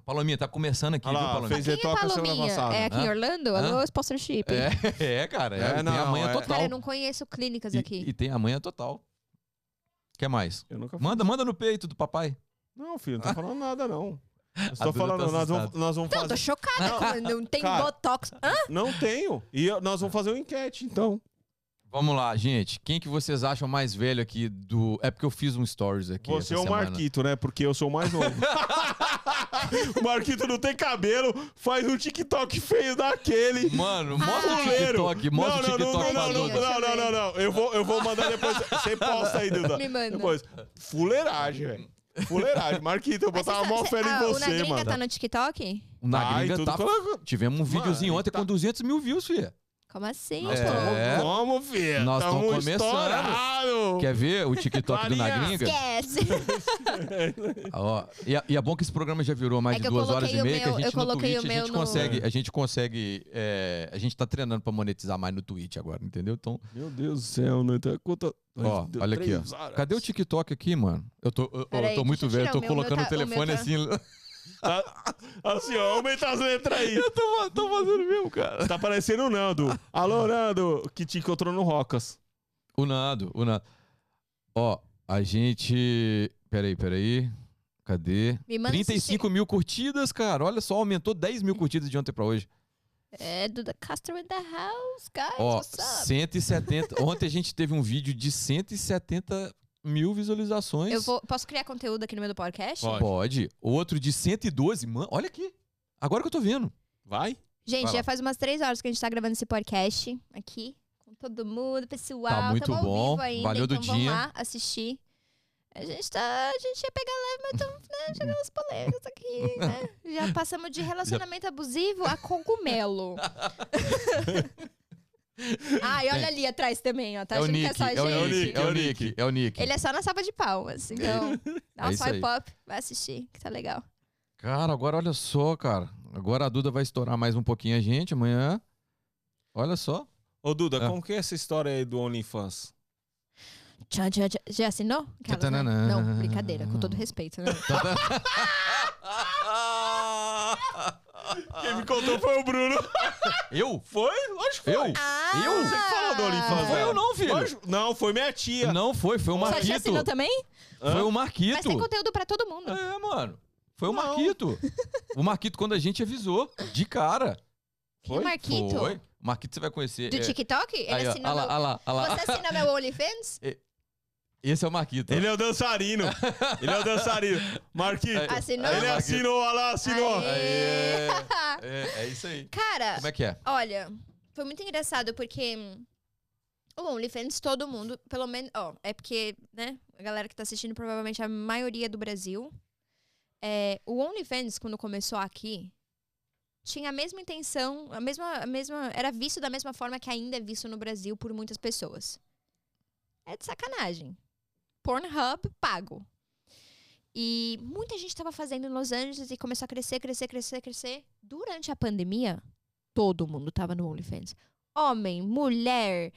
Palominha, tá começando aqui, Olha viu, Palominha? fez Quem é semana Palominha? passada. É aqui em Hã? Orlando? Hã? Alô, sponsorship. É, <laughs> é, cara. É, É, tem a não, manhã é- total. Cara, eu não conheço clínicas E- aqui. E, tem a manhã total. Quer mais? Eu nunca. Manda, manda no peito do papai. Não, filho, não tô falando nada, não. Eu <laughs> A Duda falando, tá nós, vamos, assustada. nós vamos Não, fazer. tô chocada. Não, não tem cara. botox. Hã? Não tenho. E eu- nós vamos fazer uma enquete, então. Vamos lá, gente. Quem que vocês acham mais velho aqui do... É porque eu fiz um stories aqui Você é o semana. Marquito, né? Porque eu sou o mais novo. <laughs> o Marquito não tem cabelo, faz um TikTok feio daquele. Mano, mostra o Fuleiro. TikTok. Mostra não, o TikTok não, não, não, não, não, não, não, não. Eu vou, eu vou mandar depois. Você posta aí, Duda. Me manda. Depois. Fuleiragem, velho. Fuleiragem. Marquito, eu botava você mó fé em ah, O você, Nagringa mano. tá no TikTok? Na Ai, gringa tudo tá... Tivemos um videozinho Mano, ontem tá- com 200 mil views, filha. Como assim, Nós? É. Como, filho? Nós Tamo tamo começando. estourado. Quer ver o TikTok do. Nagringa? Esquece. <laughs> Ó, e, é- e é bom que esse programa já virou mais É de duas horas e o meia, que a gente eu no coloquei Twitch o a gente no- consegue, a gente consegue, é, a gente tá treinando pra monetizar mais no Twitch agora, entendeu? Então, Meu Deus do céu, não tem conta. Ó, Deu olha aqui, horas. cadê o TikTok aqui, mano? Eu tô, eu, eu tô muito deixa eu velho, eu tô o meu, colocando o o meu tá- o telefone tá- assim. Tá- Assim, ó, aumenta as letras aí. eu tô, tô fazendo mesmo, cara. Tá parecendo o Nando. Alô, Nando, que te encontrou no Rocas. O Nando, o Nando. Ó, a gente. Peraí, peraí. Cadê? Me manda 35 mil curtidas, cara. Olha só, aumentou 10 mil curtidas de ontem pra hoje. É, Duda Castro in the house, guys. Ó, what's up? 170. Ontem a gente teve um vídeo de 170 mil visualizações. Eu vou, posso criar conteúdo aqui no meio do podcast? Pode. Pode. Outro de 112. Mano, olha aqui. Agora que eu tô vendo. Vai? Gente, Vai já faz umas três horas que a gente tá gravando esse podcast aqui. Com todo mundo, pessoal. Tá muito Tamo ao bom. vivo ainda, Valeu, então Dudinha. vamos lá assistir. A gente tá. A gente ia pegar leve, mas estamos né, jogando as polêmicas aqui, né? <laughs> Já passamos de relacionamento abusivo a cogumelo. <laughs> ah, e olha ali atrás também, ó. Tá é o achando Nick, que é só é o gente? Nick, é o Nick, é o Nick. Ele é só na salva de palmas. Então, <laughs> dá É um aí. swipe up, vai assistir, que tá legal. Cara, agora olha só, cara. Agora a Duda vai estourar mais um pouquinho a gente amanhã. Olha só. Ô, Duda, Ah. como que é essa história aí do OnlyFans? Tchan, tchan, tchan. Já assinou? Aquelas, né? Não, brincadeira, com todo respeito, né? <laughs> <laughs> Quem me contou foi o Bruno. <laughs> Eu? Foi? Lógico que Eu? foi. Ah! Eu? Você que falou do OnlyFans, Não foi eu não, filho. Lógico- Não, foi minha tia. Não foi, foi o Você já Marquito. assinou também? Hã? Foi o Mas Marquito. tem conteúdo pra todo mundo. É, mano. Foi o Não. Marquito. <laughs> O Marquito, quando a gente avisou, de cara. Quem Foi? é Marquito? Foi. O Marquito você vai conhecer. Do é. TikTok? Ele Aí, ó, assinou olha lá, meu... olha lá, olha lá. Você assinou meu <laughs> OnlyFans? Esse é o Marquito. Ele é o dançarino. Ele é o dançarino. Marquinhos. É. Assinou? Ele assinou, olha lá, assinou. Aê. É, é isso aí. Cara, Como é que é? olha, foi muito engraçado porque o OnlyFans, todo mundo, pelo menos, ó, é porque, né, a galera que tá assistindo, provavelmente a maioria do Brasil, é, o OnlyFans, quando começou aqui, tinha a mesma intenção, a mesma, a mesma, era visto da mesma forma que ainda é visto no Brasil por muitas pessoas. É de sacanagem. Pornhub pago. E muita gente estava fazendo em Los Angeles e começou a crescer, crescer, crescer, crescer. Durante a pandemia, todo mundo tava no OnlyFans. Homem, mulher,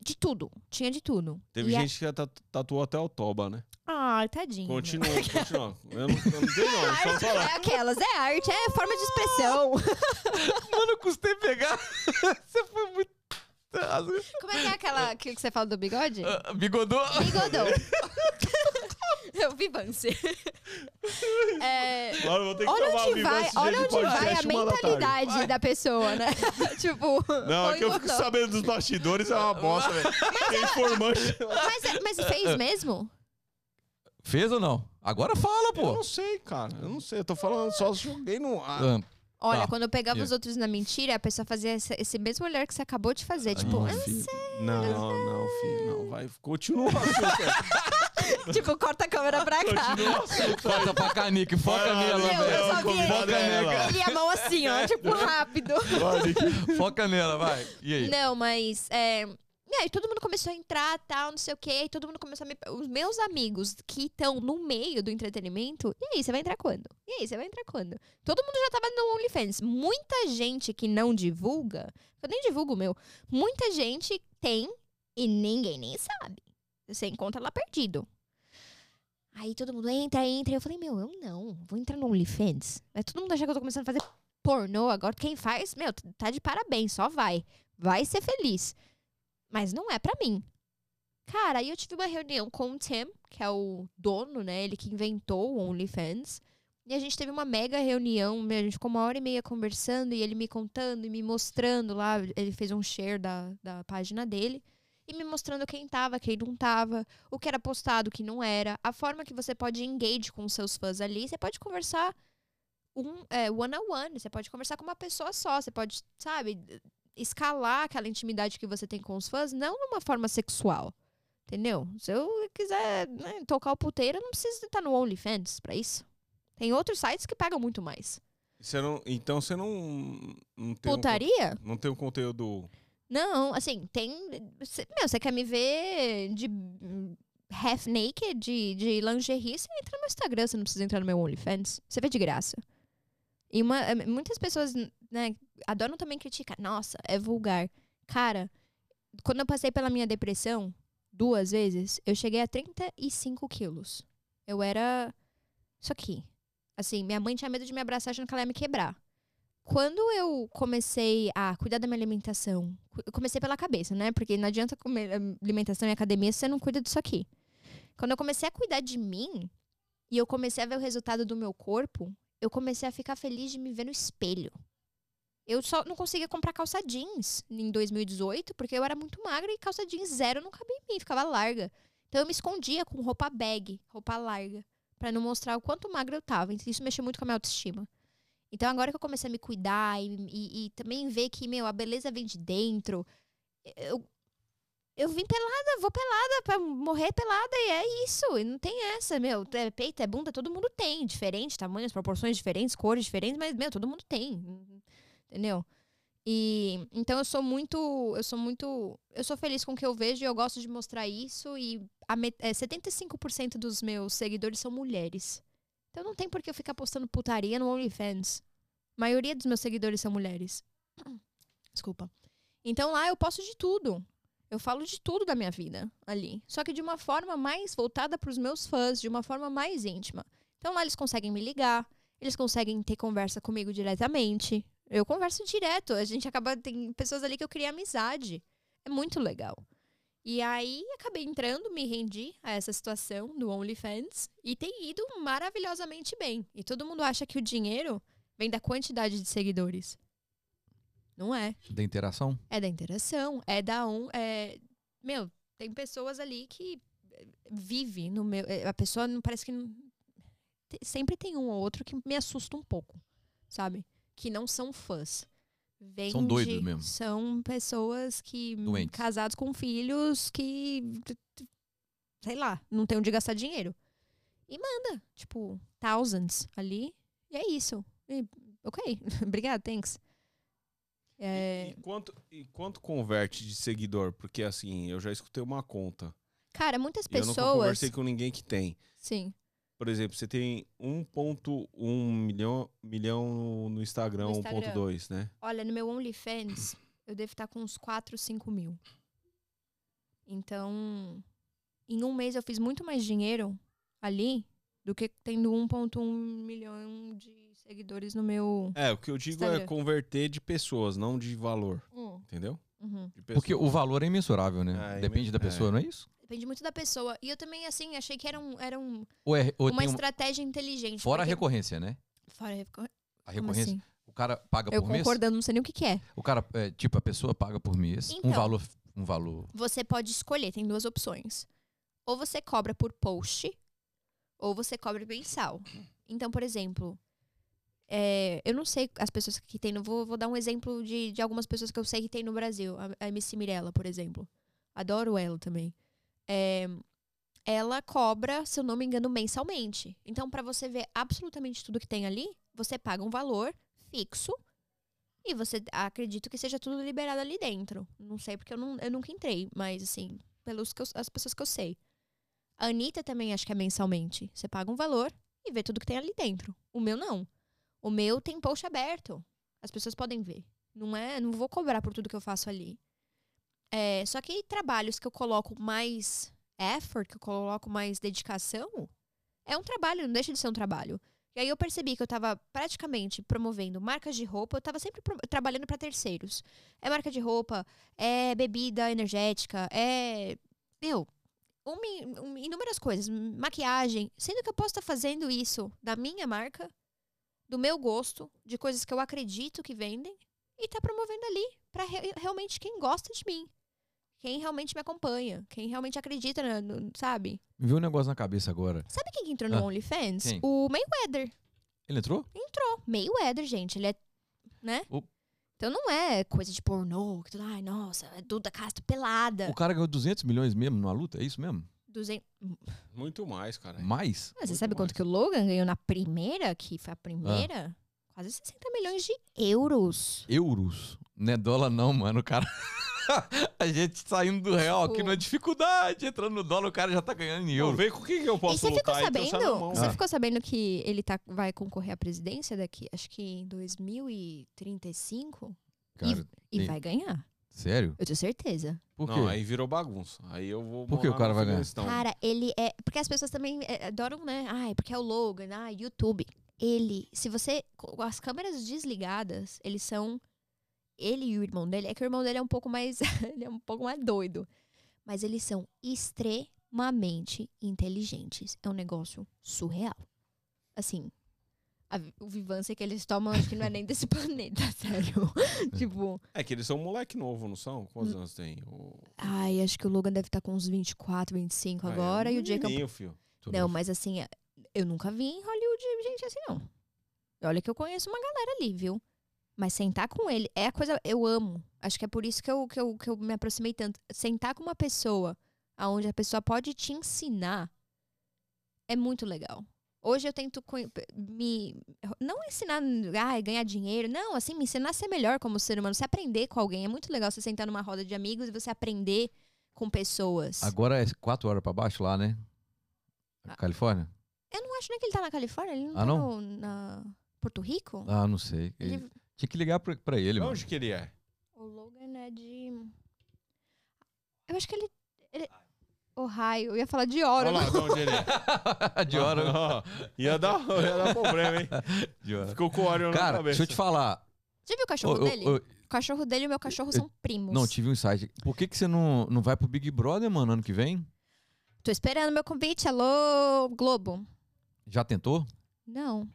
de tudo. Tinha de tudo. Teve E a- gente que já tatu- tatuou até o Toba, né? Ai, tadinho. Continua, <laughs> continua. Eu não, eu não tenho nome, só falar. é aquelas, é arte, é forma de expressão. <laughs> Mano, eu custei pegar. <laughs> Você foi muito. Como é que é aquela que que você fala do bigode? Ah, Bigodou? Bigodão. Eu <laughs> vi Vance. É, eu vou ter que olha tomar onde vai, olha de onde vai a uma da mentalidade da pessoa, né? <laughs> tipo, Não, é que eu fico sabendo dos bastidores, é uma bosta, velho. Tem informante. Mas, é- mas fez mesmo? Fez ou não? Agora fala, Eu pô. não sei, cara. Eu não sei. Eu tô falando, só joguei no ar. Ah, Olha, Tá. quando eu pegava Yeah. os outros na mentira, a pessoa fazia esse, esse mesmo olhar que você acabou de fazer. Tipo, Não, "Ah, filho. Não, não, filho. Não, vai. Continua <laughs> tipo, corta a câmera pra cá. Corta pra Canique, foca Vai lá, nela, velho. só vi convidado ele. a mão assim, ó, tipo, rápido. Nick. Foca nela, vai. E aí? Não, mas. É... E aí todo mundo começou a entrar, tal, não sei o quê. E todo mundo começou a me. Os meus amigos que estão no meio do entretenimento. E aí, você vai entrar quando? E aí, você vai entrar quando? Todo mundo já tava no OnlyFans. Muita gente que não divulga. Eu nem divulgo o meu. Muita gente tem e ninguém nem sabe. Você encontra lá perdido. Aí todo mundo entra, entra. Eu falei, meu, eu não. Vou entrar no OnlyFans. Aí todo mundo acha que eu tô começando a fazer pornô. Agora quem faz, meu, tá de parabéns, só vai. Vai ser feliz. Mas não é pra mim. Cara, aí eu tive uma reunião com o Tim, que é o dono, né? Ele que inventou o OnlyFans. E a gente teve uma mega reunião, a gente ficou uma hora e meia conversando e ele me contando e me mostrando lá. Ele fez um share da, da página dele e me mostrando quem tava, quem não tava, o que era postado, o que não era, a forma que você pode engage com seus fãs ali. Você pode conversar um é, one on one, você pode conversar com uma pessoa só, você pode, sabe, escalar aquela intimidade que você tem com os fãs, não numa forma sexual. Entendeu? Se eu quiser né, tocar o puteiro, eu não preciso estar no OnlyFans pra isso. Tem outros sites que pagam muito mais. Você não, então você não, não tem Putaria? Um, não tem um conteúdo. Não, assim, tem. cê- meu, você quer me ver de half naked, de, de lingerie, você entra no meu Instagram, você não precisa entrar no meu OnlyFans. Você vê de graça. E uma, eh, muitas pessoas, né, adoram também criticar. Nossa, é vulgar. Cara, quando eu passei pela minha depressão, duas vezes, eu cheguei a 35 quilos. Eu era. Isso aqui. Assim, minha mãe tinha medo de me abraçar achando que ela ia me quebrar. Quando eu comecei a cuidar da minha alimentação, eu comecei pela cabeça, né? Porque não adianta comer alimentação e academia se você não cuida disso aqui. Quando eu comecei a cuidar de mim e eu comecei a ver o resultado do meu corpo, eu comecei a ficar feliz de me ver no espelho. Eu só não conseguia comprar calça jeans em 2018 porque eu era muito magra e calça jeans zero não cabia em mim, ficava larga. Então eu me escondia com roupa bag, roupa larga, pra não mostrar o quanto magra eu tava. Então, Isso mexeu muito com a minha autoestima. Então agora que eu comecei a me cuidar e, e- e também ver que, meu, a beleza vem de dentro. Eu, eu vim pelada, vou pelada pra morrer pelada e é isso. E não tem essa, meu. É peito, é bunda, todo mundo tem. Diferente, tamanhos, proporções diferentes, cores diferentes, mas, meu, todo mundo tem. Entendeu? E então eu sou muito, eu sou muito, eu sou feliz com o que eu vejo e eu gosto de mostrar isso e a é, 75% dos meus seguidores são mulheres. Então não tem por que eu ficar postando putaria no OnlyFans. A maioria dos meus seguidores são mulheres. <clears throat> Desculpa. Então lá eu posto de tudo. Eu falo de tudo da minha vida ali. Só que de uma forma mais voltada para os meus fãs, de uma forma mais íntima. Então lá eles conseguem me ligar, eles conseguem ter conversa comigo diretamente. Eu converso direto. A gente acaba. Tem pessoas ali que eu criei amizade. É muito legal. E aí acabei entrando, me rendi a essa situação do OnlyFans e tem ido maravilhosamente bem. E todo mundo acha que o dinheiro vem da quantidade de seguidores. Não é. Da interação? É da interação, é da um. É... Meu, tem pessoas ali que eh, vive no meu. eh, A pessoa não parece que. não- Sempre tem um ou outro que me assusta um pouco, sabe? Que não são fãs. Vem São doidos mesmo. São pessoas que. Doentes. casados com filhos que. Sei lá, não tem onde gastar dinheiro. E manda, tipo, thousands ali. E é isso. E, ok, <laughs> obrigada, thanks. É, E, quanto, e quanto converte de seguidor? Porque assim, eu já escutei uma conta. Cara, muitas E eu pessoas. conversei com ninguém que tem. Sim. Por exemplo, você tem 1.1 milhão, milhão no- no Instagram, No Instagram. 1.2, né? Olha, no meu OnlyFans, <clears throat> eu devo estar com uns 4, 5 mil. Então, em um mês eu fiz muito mais dinheiro ali do que tendo 1.1 milhão de seguidores no meu. É, o que eu digo é Instagram. converter de pessoas, não de valor, Hum, entendeu? Uhum. Porque o valor é imensurável, né? É, Depende imen- da pessoa, não é isso? Depende muito da pessoa. E eu também, assim, achei que era, um, era um- Ou é, ou uma tem um- estratégia inteligente. fora a porque- recorrência, né? Fora a recor- A Como recorrência, assim? o cara paga Eu por mês. concordando, não sei nem o que, que é. O cara, é, tipo, a pessoa paga por mês um Então. valor, um valor. Você pode escolher, tem duas opções. Ou você cobra por post, ou você cobra mensal. Então, por exemplo, é, eu não sei as pessoas que tem. Vou, vou dar um exemplo de, de algumas pessoas que eu sei que tem no Brasil. A, a MC Mirella, por exemplo. Adoro ela também. É, ela cobra, se eu não me engano, mensalmente. Então, para você ver absolutamente tudo que tem ali, você paga um valor fixo. E você acredito que seja tudo liberado ali dentro. Não sei porque eu, não, eu nunca entrei, mas assim, pelas as pessoas que eu sei. A Anitta também acho que é mensalmente. Você paga um valor e vê tudo que tem ali dentro. O meu não. O meu tem post aberto. As pessoas podem ver. Não é, não vou cobrar por tudo que eu faço ali. É, só que trabalhos que eu coloco mais effort, que eu coloco mais dedicação, é um trabalho, não deixa de ser um trabalho. E aí eu percebi que eu tava praticamente promovendo marcas de roupa, eu tava sempre trabalhando para terceiros. É marca de roupa, é bebida energética, é. Meu, in- um- inúmeras coisas. Maquiagem. Sendo que eu posso estar fazendo isso da minha marca, do meu gosto, de coisas que eu acredito que vendem, e tá promovendo ali pra re- realmente quem gosta de mim. Quem realmente me acompanha. Quem realmente acredita, no- sabe? Me veio um negócio na cabeça agora. Sabe quem que entrou no Ah, OnlyFans? quem? O Mayweather. Ele entrou? Mayweather, gente. Ele é. Né? O- Então não é coisa de pornô. Que tudo, ai, nossa, é Duda Castro pelada. O cara ganhou 200 milhões mesmo numa luta? É isso mesmo? 200... Muito mais, cara. Mais? Ah, você Muito sabe quanto mais. que o Logan ganhou na primeira, que foi a primeira? Quase 60 milhões de euros. Euros. Não é dólar não, mano. O cara... <laughs> <laughs> a gente saindo do real aqui Tipo- na dificuldade. Entrando no dólar, o cara já tá ganhando em euro. vê com o que que eu posso e você ficou lutar e na sabendo? mão. Você Ah. ficou sabendo que ele tá, vai concorrer à presidência daqui, acho que em 2035? Cara, E Sim. vai ganhar. sério? Eu tenho certeza. Por quê? Não, aí virou bagunça. Aí eu vou Por que morar o cara no vai ganhar? Afeganistão. Cara, ele é. Porque as pessoas também é, adoram, né? Ai, porque é o Logan, ah, YouTube. Ele, se você. Com as câmeras desligadas, eles são. Ele e o irmão dele. É que o irmão dele é um pouco mais. <laughs> ele é um pouco mais doido. Mas eles são extremamente inteligentes. É um negócio surreal. Assim. a o vivância que eles tomam, acho que não é nem desse <laughs> planeta, sério. <laughs> tipo. É que eles são um moleque novo, não são? Hum. Quantos anos tem? O... Ai, acho que o Logan deve estar com uns 24, 25 Ah, agora. é um e o Jacob filho. Não, mas assim, é- eu nunca vi em Hollywood gente assim, não. Olha que eu conheço uma galera ali, viu? Mas sentar com ele é a coisa. Eu amo. Acho que é por isso que eu, que eu, que eu me aproximei tanto. Sentar com uma pessoa onde a pessoa pode te ensinar é muito legal. Hoje eu tento me. Não ensinar a ganhar dinheiro, não, assim, me ensinar a ser melhor como ser humano. Você aprender com alguém. É muito legal você sentar numa roda de amigos e você aprender com pessoas. Agora é 4 horas pra baixo lá, né? Ah. Califórnia? Eu não acho nem que ele tá na Califórnia, ele não Ah, tá não? no- na Porto Rico? Ah, não sei. Ele- Ele- Tinha que ligar pra, pra ele, mano. onde que ele é? O Logan é de. Eu acho que ele. ele... Ohio. Eu ia falar de Olha Oregon. lá de onde ele é. <laughs> de hora. Ia, dar, ia dar problema, hein? <laughs> De hora. Ficou com o Orion na Cara, cabeça. deixa eu te falar. Já viu o cachorro dele? O cachorro dele e o meu cachorro são primos. não, tive um insight. Por que, que você não, não vai pro Big Brother, mano, ano que vem? Tô esperando meu convite. Alô, Globo. Já tentou? Não.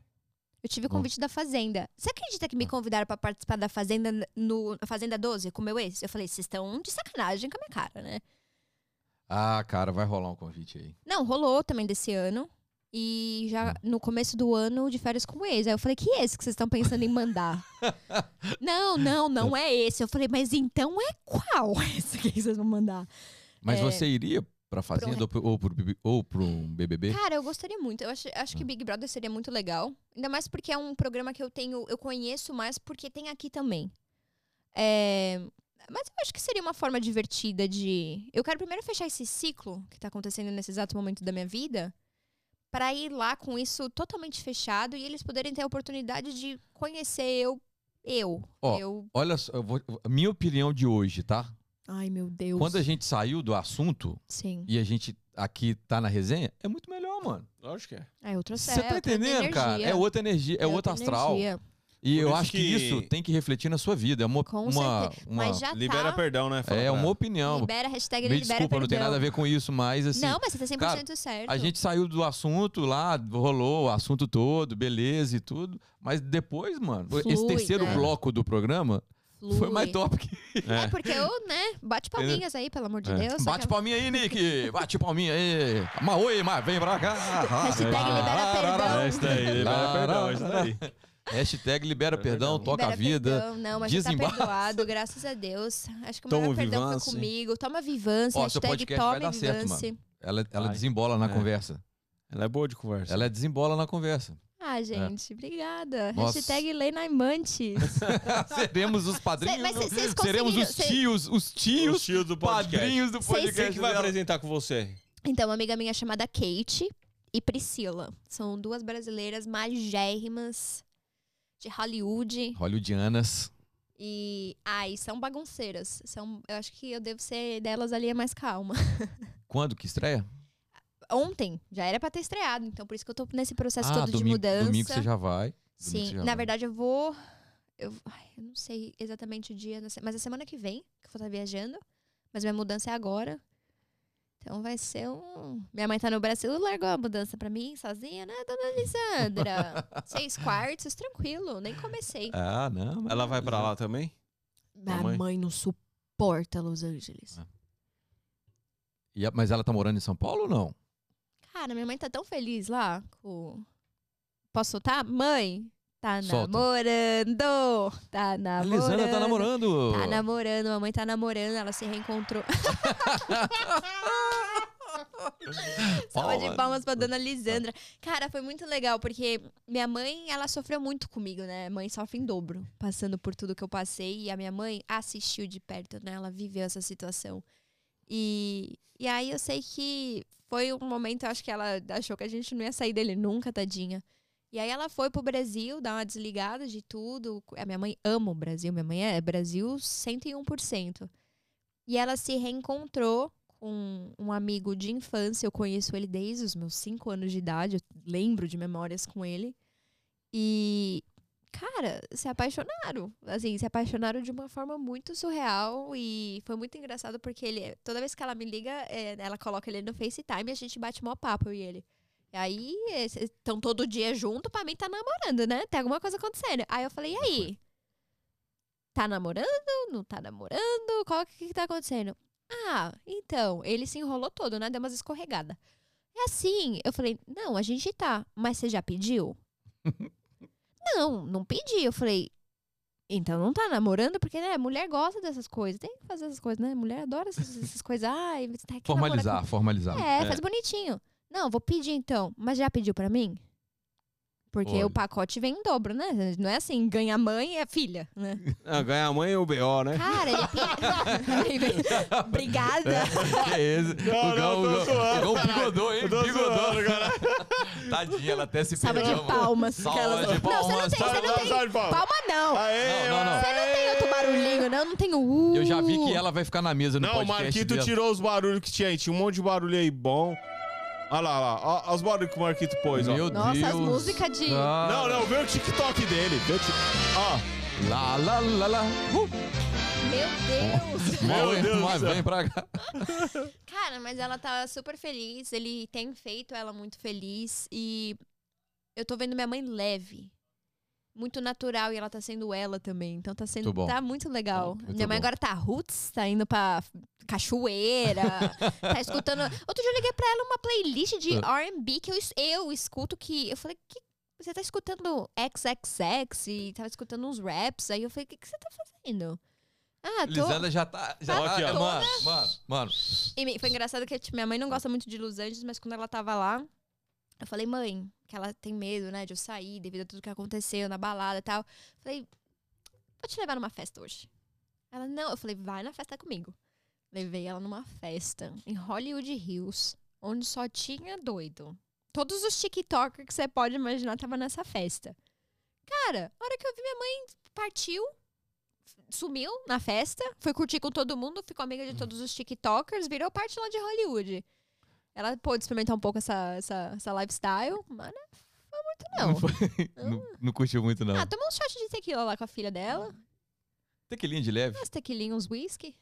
Eu tive o Não. convite da Fazenda. Você acredita que me Ah. convidaram pra participar da Fazenda no Fazenda 12 com o meu ex? Eu falei, vocês estão de sacanagem com a minha cara, né? Ah, cara, vai rolar um convite aí. Não, rolou também desse ano. E já Hum. no começo do ano, de férias com o ex. Aí eu falei, que esse que vocês estão pensando em mandar? <laughs> não, não, não <laughs> é esse. Eu falei, mas então é qual <laughs> esse que vocês vão mandar? Mas É. você iria pra Fazenda ou, pro, ou, pro, ou pro um BBB? Cara, eu gostaria muito. Eu acho, acho que Hum. Big Brother seria muito legal. Ainda mais porque é um programa que eu tenho, eu conheço mais porque tem aqui também. É, mas eu acho que seria uma forma divertida de. Eu quero primeiro fechar esse ciclo que tá acontecendo nesse exato momento da minha vida. Pra ir lá com isso totalmente fechado e eles poderem ter a oportunidade de conhecer eu. Eu. Ó, eu. Olha só, eu vou- minha opinião de hoje, tá? Ai, meu Deus. Quando a gente saiu do assunto Sim. e a gente aqui tá na resenha, é muito melhor, mano. Lógico que é. É outra Você é tá outra entendendo, cara? É outra energia, é, outro outra astral. energia. E Por eu acho que... que- isso tem que refletir na sua vida. É uma, Com uma, uma- Mas já Libera tá. perdão, né? Fala é uma opinião. Libera, hashtag Me libera desculpa, não tem perdão. nada a ver com isso, mas assim. Não, mas você tá 100% cara, certo. A gente saiu do assunto lá, rolou o assunto todo, beleza e tudo. Mas depois, mano, esse Flui, terceiro né? bloco do programa foi mais Flui. top que. <laughs> É, porque eu, né, bate palminhas aí, pelo amor de Deus. É. Bate Aquela- palminha aí, Nick! <laughs> Bate palminha aí! Mas oi, mas vem pra cá! Hashtag libera perdão. É isso daí, libera perdão, é isso daí. Hashtag libera Libera perdão, perdão. toca a vida. perdão. Não, mas já tá perdoado, graças a Deus. Acho que o Toma maior perdão Vivance. foi comigo. Toma Ó, seu hashtag certo, Vivance. Ela, desembola na É. conversa. Ela é boa de conversa. Ela é desembola na conversa. Ah, gente, obrigada. Nossa. Hashtag Lena Imantes. <laughs> Seremos os padrinhos. Cê- mas cê- vocês Seremos os conseguiram- cê- tios, os tios, Os tios do podcast. padrinhos do podcast. Quem que vai dela. apresentar com você? Então, uma amiga minha chamada Kate e Priscila. São duas brasileiras magérrimas de Hollywood. Hollywoodianas. E. Ai, são bagunceiras. São, eu acho que eu devo ser delas ali é mais calma. <laughs> Quando que estreia? Ontem, já era pra ter estreado. Então, por isso que eu tô nesse processo ah, todo de domingo, mudança. domingo você já vai. Sim, já na vai. verdade eu vou. Eu, ai, eu não sei exatamente o dia, mas é semana que vem que eu vou estar viajando. Mas minha mudança é agora. Então vai ser um. Minha mãe tá no Brasil, largou a mudança pra mim sozinha, né, dona Lisandra? <laughs> Seis quartos, tranquilo, nem comecei. Ah, não. mas- Ela vai pra lá também? Minha mãe? mãe não suporta Los Angeles. E a- mas ela tá morando em São Paulo ou não? Cara, minha mãe tá tão feliz lá com. Posso soltar? Mãe, tá Solta. namorando! Tá A namorando. Lisandra tá namorando. Tá namorando, a mãe tá namorando, ela se reencontrou. <laughs> Salva de Palmas. palmas pra dona Lisandra. Cara, foi muito legal, porque minha mãe, ela sofreu muito comigo, né? Mãe sofre em dobro, passando por tudo que eu passei. E a minha mãe assistiu de perto, né? Ela viveu essa situação. E, e aí eu sei que foi um momento, acho que ela achou que a gente não ia sair dele nunca, tadinha. E aí ela foi pro Brasil, dar uma desligada de tudo. A minha mãe ama o Brasil, minha mãe é Brasil 101%. E ela se reencontrou com um amigo de infância, eu conheço ele desde os meus cinco anos de idade, eu lembro de memórias com ele. E, cara, se apaixonaram. Assim, se apaixonaram de uma forma muito surreal e foi muito engraçado porque ele, toda vez que ela me liga, é, ela coloca ele no FaceTime e a gente bate mó papo, e ele. E aí, estão todo dia junto, pra mim tá namorando, né? Tem alguma coisa acontecendo. Aí eu falei, e aí? Tá namorando? Não tá namorando? Qual que, que tá acontecendo? Ah, então, ele se enrolou todo, né? Deu umas escorregadas. É assim. Eu falei, não, a gente tá. Mas você já pediu? <laughs> não, não pedi. Eu falei, então não tá namorando, porque, né, mulher gosta dessas coisas. Tem que fazer essas coisas, né? Mulher adora essas, essas coisas. <laughs> Ai, você tá aqui namorando Formalizar, formalizar. é, É. faz bonitinho. Não, vou pedir então. Mas já pediu pra mim? Porque Olha. o pacote vem em dobro, né? Não é assim, ganha mãe é filha, né? Ah, ganha a mãe ou o B.O., né? Cara, ele Aí <laughs> vem, Obrigada. é esse? Não, o Gão, não, o Gão, o Gão bigodou, hein? Eu Bigodou. <laughs> Tadinha, ela até se Salva de perdeu. palmas. Salva de Não, você não palmas. tem, você não tem. De palmas. Palma não. Aê, Não, não, não. Você não tem outro barulhinho, não? Não tem o uh. Eu já vi que ela vai ficar na mesa no Não, o podcast Marquito dela. tirou os barulhos que tinha aí. Tinha um monte de barulho aí bom. Olha lá, olha lá. Ó, ó os barulhos que o Marquito pôs, ó. Meu Nossa, as Deus. músicas de- Ah, Não, não, vê o TikTok dele. Vê o tic... Ó, Lá, lá, lá, lá. Uh, Meu Deus. Meu Deus mas vem pra cá. <laughs> Cara, mas ela tá super feliz. Ele tem feito ela muito feliz. E eu tô vendo minha mãe leve. Muito natural. E ela tá sendo ela também. Então tá sendo. Muito. Tá muito legal. Muito minha mãe bom. agora tá roots, tá indo pra cachoeira. <laughs> tá escutando. Outro dia eu liguei pra ela uma playlist de Ah. RB que eu, eu escuto que. Eu falei, que. Você tá escutando XXX e tava escutando uns raps. Aí eu falei, o que, que você tá fazendo? Ah, tô. Lisandra já tá. Já tá aqui, ó. mano, mano, mano. E foi engraçado que minha mãe não gosta muito de Los Angeles, mas quando ela tava lá, eu falei, mãe, que ela tem medo, né, de eu sair devido a tudo que aconteceu na balada e tal. Falei, vou te levar numa festa hoje. Ela, não. Eu falei, vai na festa comigo. Levei ela numa festa em Hollywood Hills, onde só tinha doido. Todos os TikTokers que você pode imaginar tava nessa festa. Cara, a hora que eu vi minha mãe partiu, sumiu na festa, foi curtir com todo mundo, ficou amiga de todos os TikTokers, virou parte lá de Hollywood. Ela pôde experimentar um pouco essa, essa, essa lifestyle, mano, foi muito não. foi- não, não curtiu muito, não. Ah, toma um shot de tequila lá com a filha dela. Tequilinha de leve. Umas tequilinhas, uns whisky.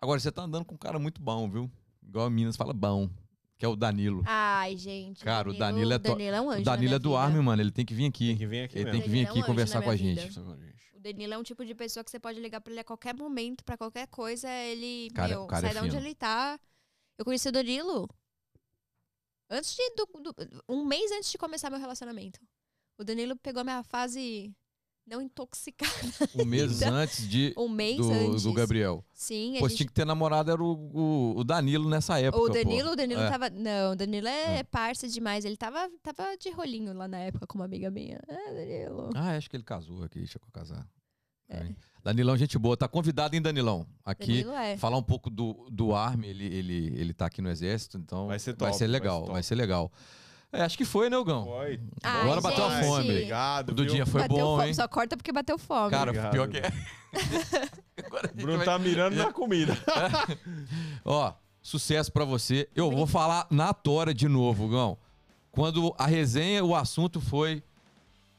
Agora, você tá andando com um cara muito bom, viu? Igual a Minas fala bom, que é o Danilo. Ai, gente. Cara, o Danilo é to- Danilo é um anjo o na Danilo minha é do. Army, mano. Ele tem que vir aqui. Tem que vir aqui Ele tem mesmo. que vir Danilo é um aqui conversar com a gente. vida. O Danilo é um tipo de pessoa que você pode ligar pra ele a qualquer momento, pra qualquer coisa. Ele, Cara- meu, cara é sai de onde ele tá. Eu conheci o Danilo antes de. do- do- um mês antes de começar meu relacionamento. O Danilo pegou a minha fase não intoxicada. Um mês <laughs> Então, antes de, Um mês do, antes. do Gabriel. Sim, Pô, a tinha gente que ter namorado era o, o, o Danilo nessa época. O pô. Danilo, o Danilo É. tava. Não, o Danilo é, É. parça demais. Ele tava, tava de rolinho lá na época com uma amiga minha. Ah, Danilo. Ah, acho que ele casou aqui, chegou a casar. É. Danilão, gente boa. Tá convidado, hein, Danilão? Aqui. Danilo é. Falar um pouco do, do Army, ele, ele, ele tá aqui no exército, então Vai ser vai top, ser vai legal, ser top. vai ser legal. É, acho que foi, né, Gão? Foi. Ai, Agora bateu a gente. fome. Obrigado. O dia foi bateu bom, fome. hein? Só corta porque bateu fome. Cara, Obrigado. pior que é. <laughs> Agora gente Bruno vai- tá mirando na comida. Ó, sucesso pra você. Eu vou falar na tora de novo, Gão. Quando a resenha, o assunto foi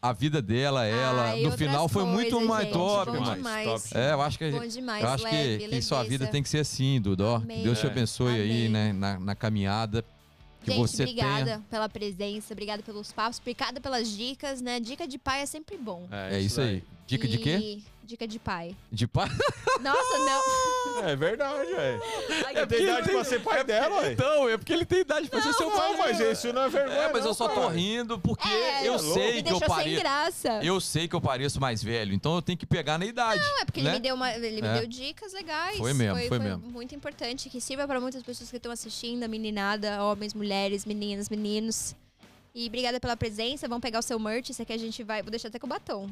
a vida dela, ela. Ai, no final foi muito mais gente, top, bom demais. Top. É, eu acho que a Bom gente. demais, Eu acho leve, que, que sua vida tem que ser assim, Dudu. ó. Que. Deus te É. abençoe aí, né, na, na caminhada. Que Gente, você obrigada tenha. pela presença, obrigada pelos papos, obrigada pelas dicas, né? Dica de pai é sempre bom. É isso aí. Dica de quê? E- Dica de pai. De pai? Nossa, não. <laughs> É verdade, velho. É, tem idade tem- pra ser pai dela, ué. Não, é porque ele tem idade pra ser seu pai. Não, mas isso não é vergonha. É, mas não, eu só tô cara. rindo porque É, eu é sei Me que eu deixou sem pareço. graça. Eu sei que eu pareço mais velho, então eu tenho que pegar na idade. Não, é porque né? ele me deu uma, ele me É. deu dicas legais. Foi mesmo, foi mesmo. muito importante que sirva pra muitas pessoas que estão assistindo, a meninada, homens, mulheres, meninas, meninos. E obrigada pela presença. Vamos pegar o seu merch, isso aqui a gente vai, vou deixar até com o batom.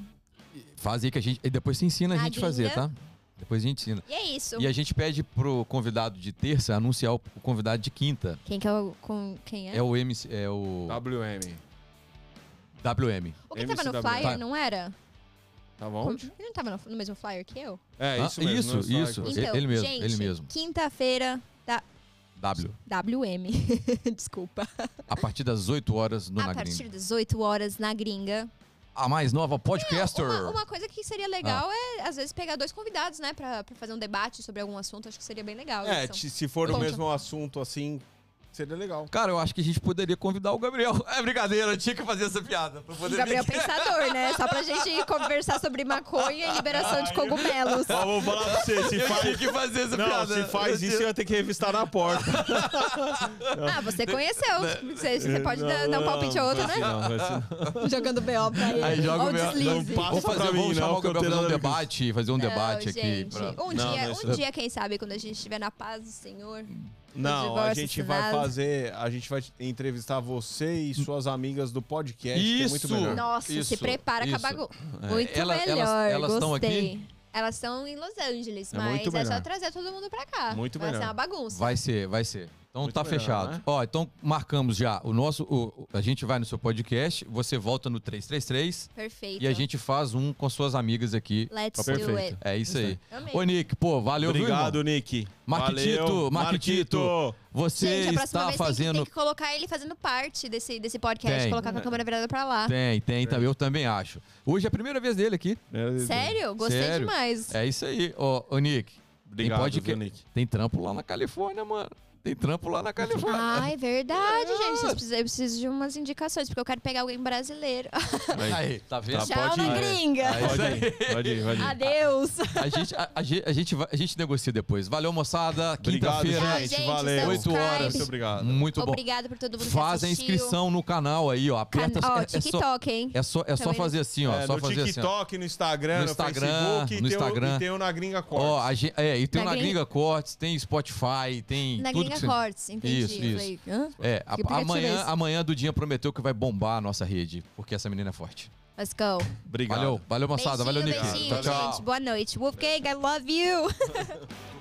Faz aí que a gente. E depois você ensina a gente a fazer, tá? Depois a gente ensina. E é isso. E a gente pede pro convidado de terça anunciar o convidado de quinta. Quem que é o com quem é? É o MC, é o WM. WM. o que tava no flyer, Tá. não era? Tá bom? Ele não tava no, no mesmo flyer que eu? É, Ah, isso mesmo. isso, é isso. que Ele- mesmo, gente, ele mesmo. Quinta-feira da W. WM. <laughs> Desculpa. A partir das 8 horas no a Na partir Gringa. das 8 horas na gringa. A mais nova podcaster. Uma, uma coisa que seria legal Ah. é, às vezes, pegar dois convidados, né? Pra, pra fazer um debate sobre algum assunto. Acho que seria bem legal. É, se for o mesmo assunto assim, seria legal. Cara, eu acho que a gente poderia convidar o Gabriel. <laughs> É brincadeira, eu tinha que fazer essa piada. Pra poder Gabriel aqui. Pensador, né? Só pra gente conversar sobre maconha e liberação de cogumelos. Ó, vou falar pra você, se Eu tinha faz... que fazer essa Não, piada. se faz Eu isso, eu ia ter que revistar na porta. <laughs> Ah, você conheceu. Você, você pode Não, dar, dar um palpite ou outro, né? não, <laughs> Jogando B.O. pra ele. Aí joga o B.O. deslize. Não passa Vamos fazer, pra mim, vamos chamar não, o que eu fazer um debate, fazer um Não, debate aqui. Um, Não, dia, um dia, quem sabe, quando a gente estiver na paz do Senhor. Não, a gente vai fazer, a gente vai entrevistar você e suas amigas do podcast, que é muito Isso! melhor. Nossa, se Isso, prepara com a isso. bagunça. É. Muito Ela- elas- melhor, elas estão gostei. aqui? Elas estão em Los Angeles, É mas é só trazer todo mundo pra cá. Muito vai melhor. ser uma bagunça. Vai ser, vai ser. Então Muito tá melhor, fechado. né? Ó, então marcamos já o nosso. o- a gente vai no seu podcast, você volta no 333 Perfeito. e a gente faz um com suas amigas aqui. Let's Perfeito. do it. É isso aí. Amei. Ô, Nick, pô, valeu, viu, Obrigado, irmão? Nick. Marquitito. Marquitito. Você Gente, está vez fazendo. tem, que, tem que colocar ele fazendo parte desse, desse podcast, Tem. colocar com a câmera virada pra lá. Tem, tem, também. Eu também acho. Hoje é a primeira vez dele aqui. Sério? Gostei Sério? demais. É isso aí. Ó, ô, Nick, Obrigado, viu, que- Nick. tem trampo lá na Califórnia, mano. Tem trampo lá na Califórnia. Ah, é verdade, gente. Vocês precisam, eu preciso de umas indicações, porque eu quero pegar alguém brasileiro. Aí, tá vendo? Tá, Tchau, pode ir. na gringa. Aí, Pode ir, pode ir, pode ir. Adeus. A gente, a, a gente, a, gente a gente negocia depois. Valeu, moçada. Obrigado, Quinta-feira, gente. Gente, Valeu. Oito horas. Muito obrigado. muito bom. Obrigada por todo mundo Faz que a inscrição no canal aí, ó. Can... Aperta. Ó, é, é só, TikTok, hein? é só, é só fazer assim, ó. É, só no fazer assim. ó. TikTok, no Instagram, No no, Instagram, Facebook no e tem o- Instagram. e tem o Na Gringa Cortes. Ó, a gente, é, e tem Na na gringa- Gringa Cortes, tem Spotify, tem Na tudo Cortes, entendi. Isso, isso. Falei, hã? É, a- é amanhã, amanhã do dia prometeu que vai bombar a nossa rede, porque essa menina é forte. Let's go. Obrigado. Valeu, valeu moçada, valeu Nick. beijinho, Tchau, tchau. gente. Boa noite. Wolfgang, I love you. <laughs>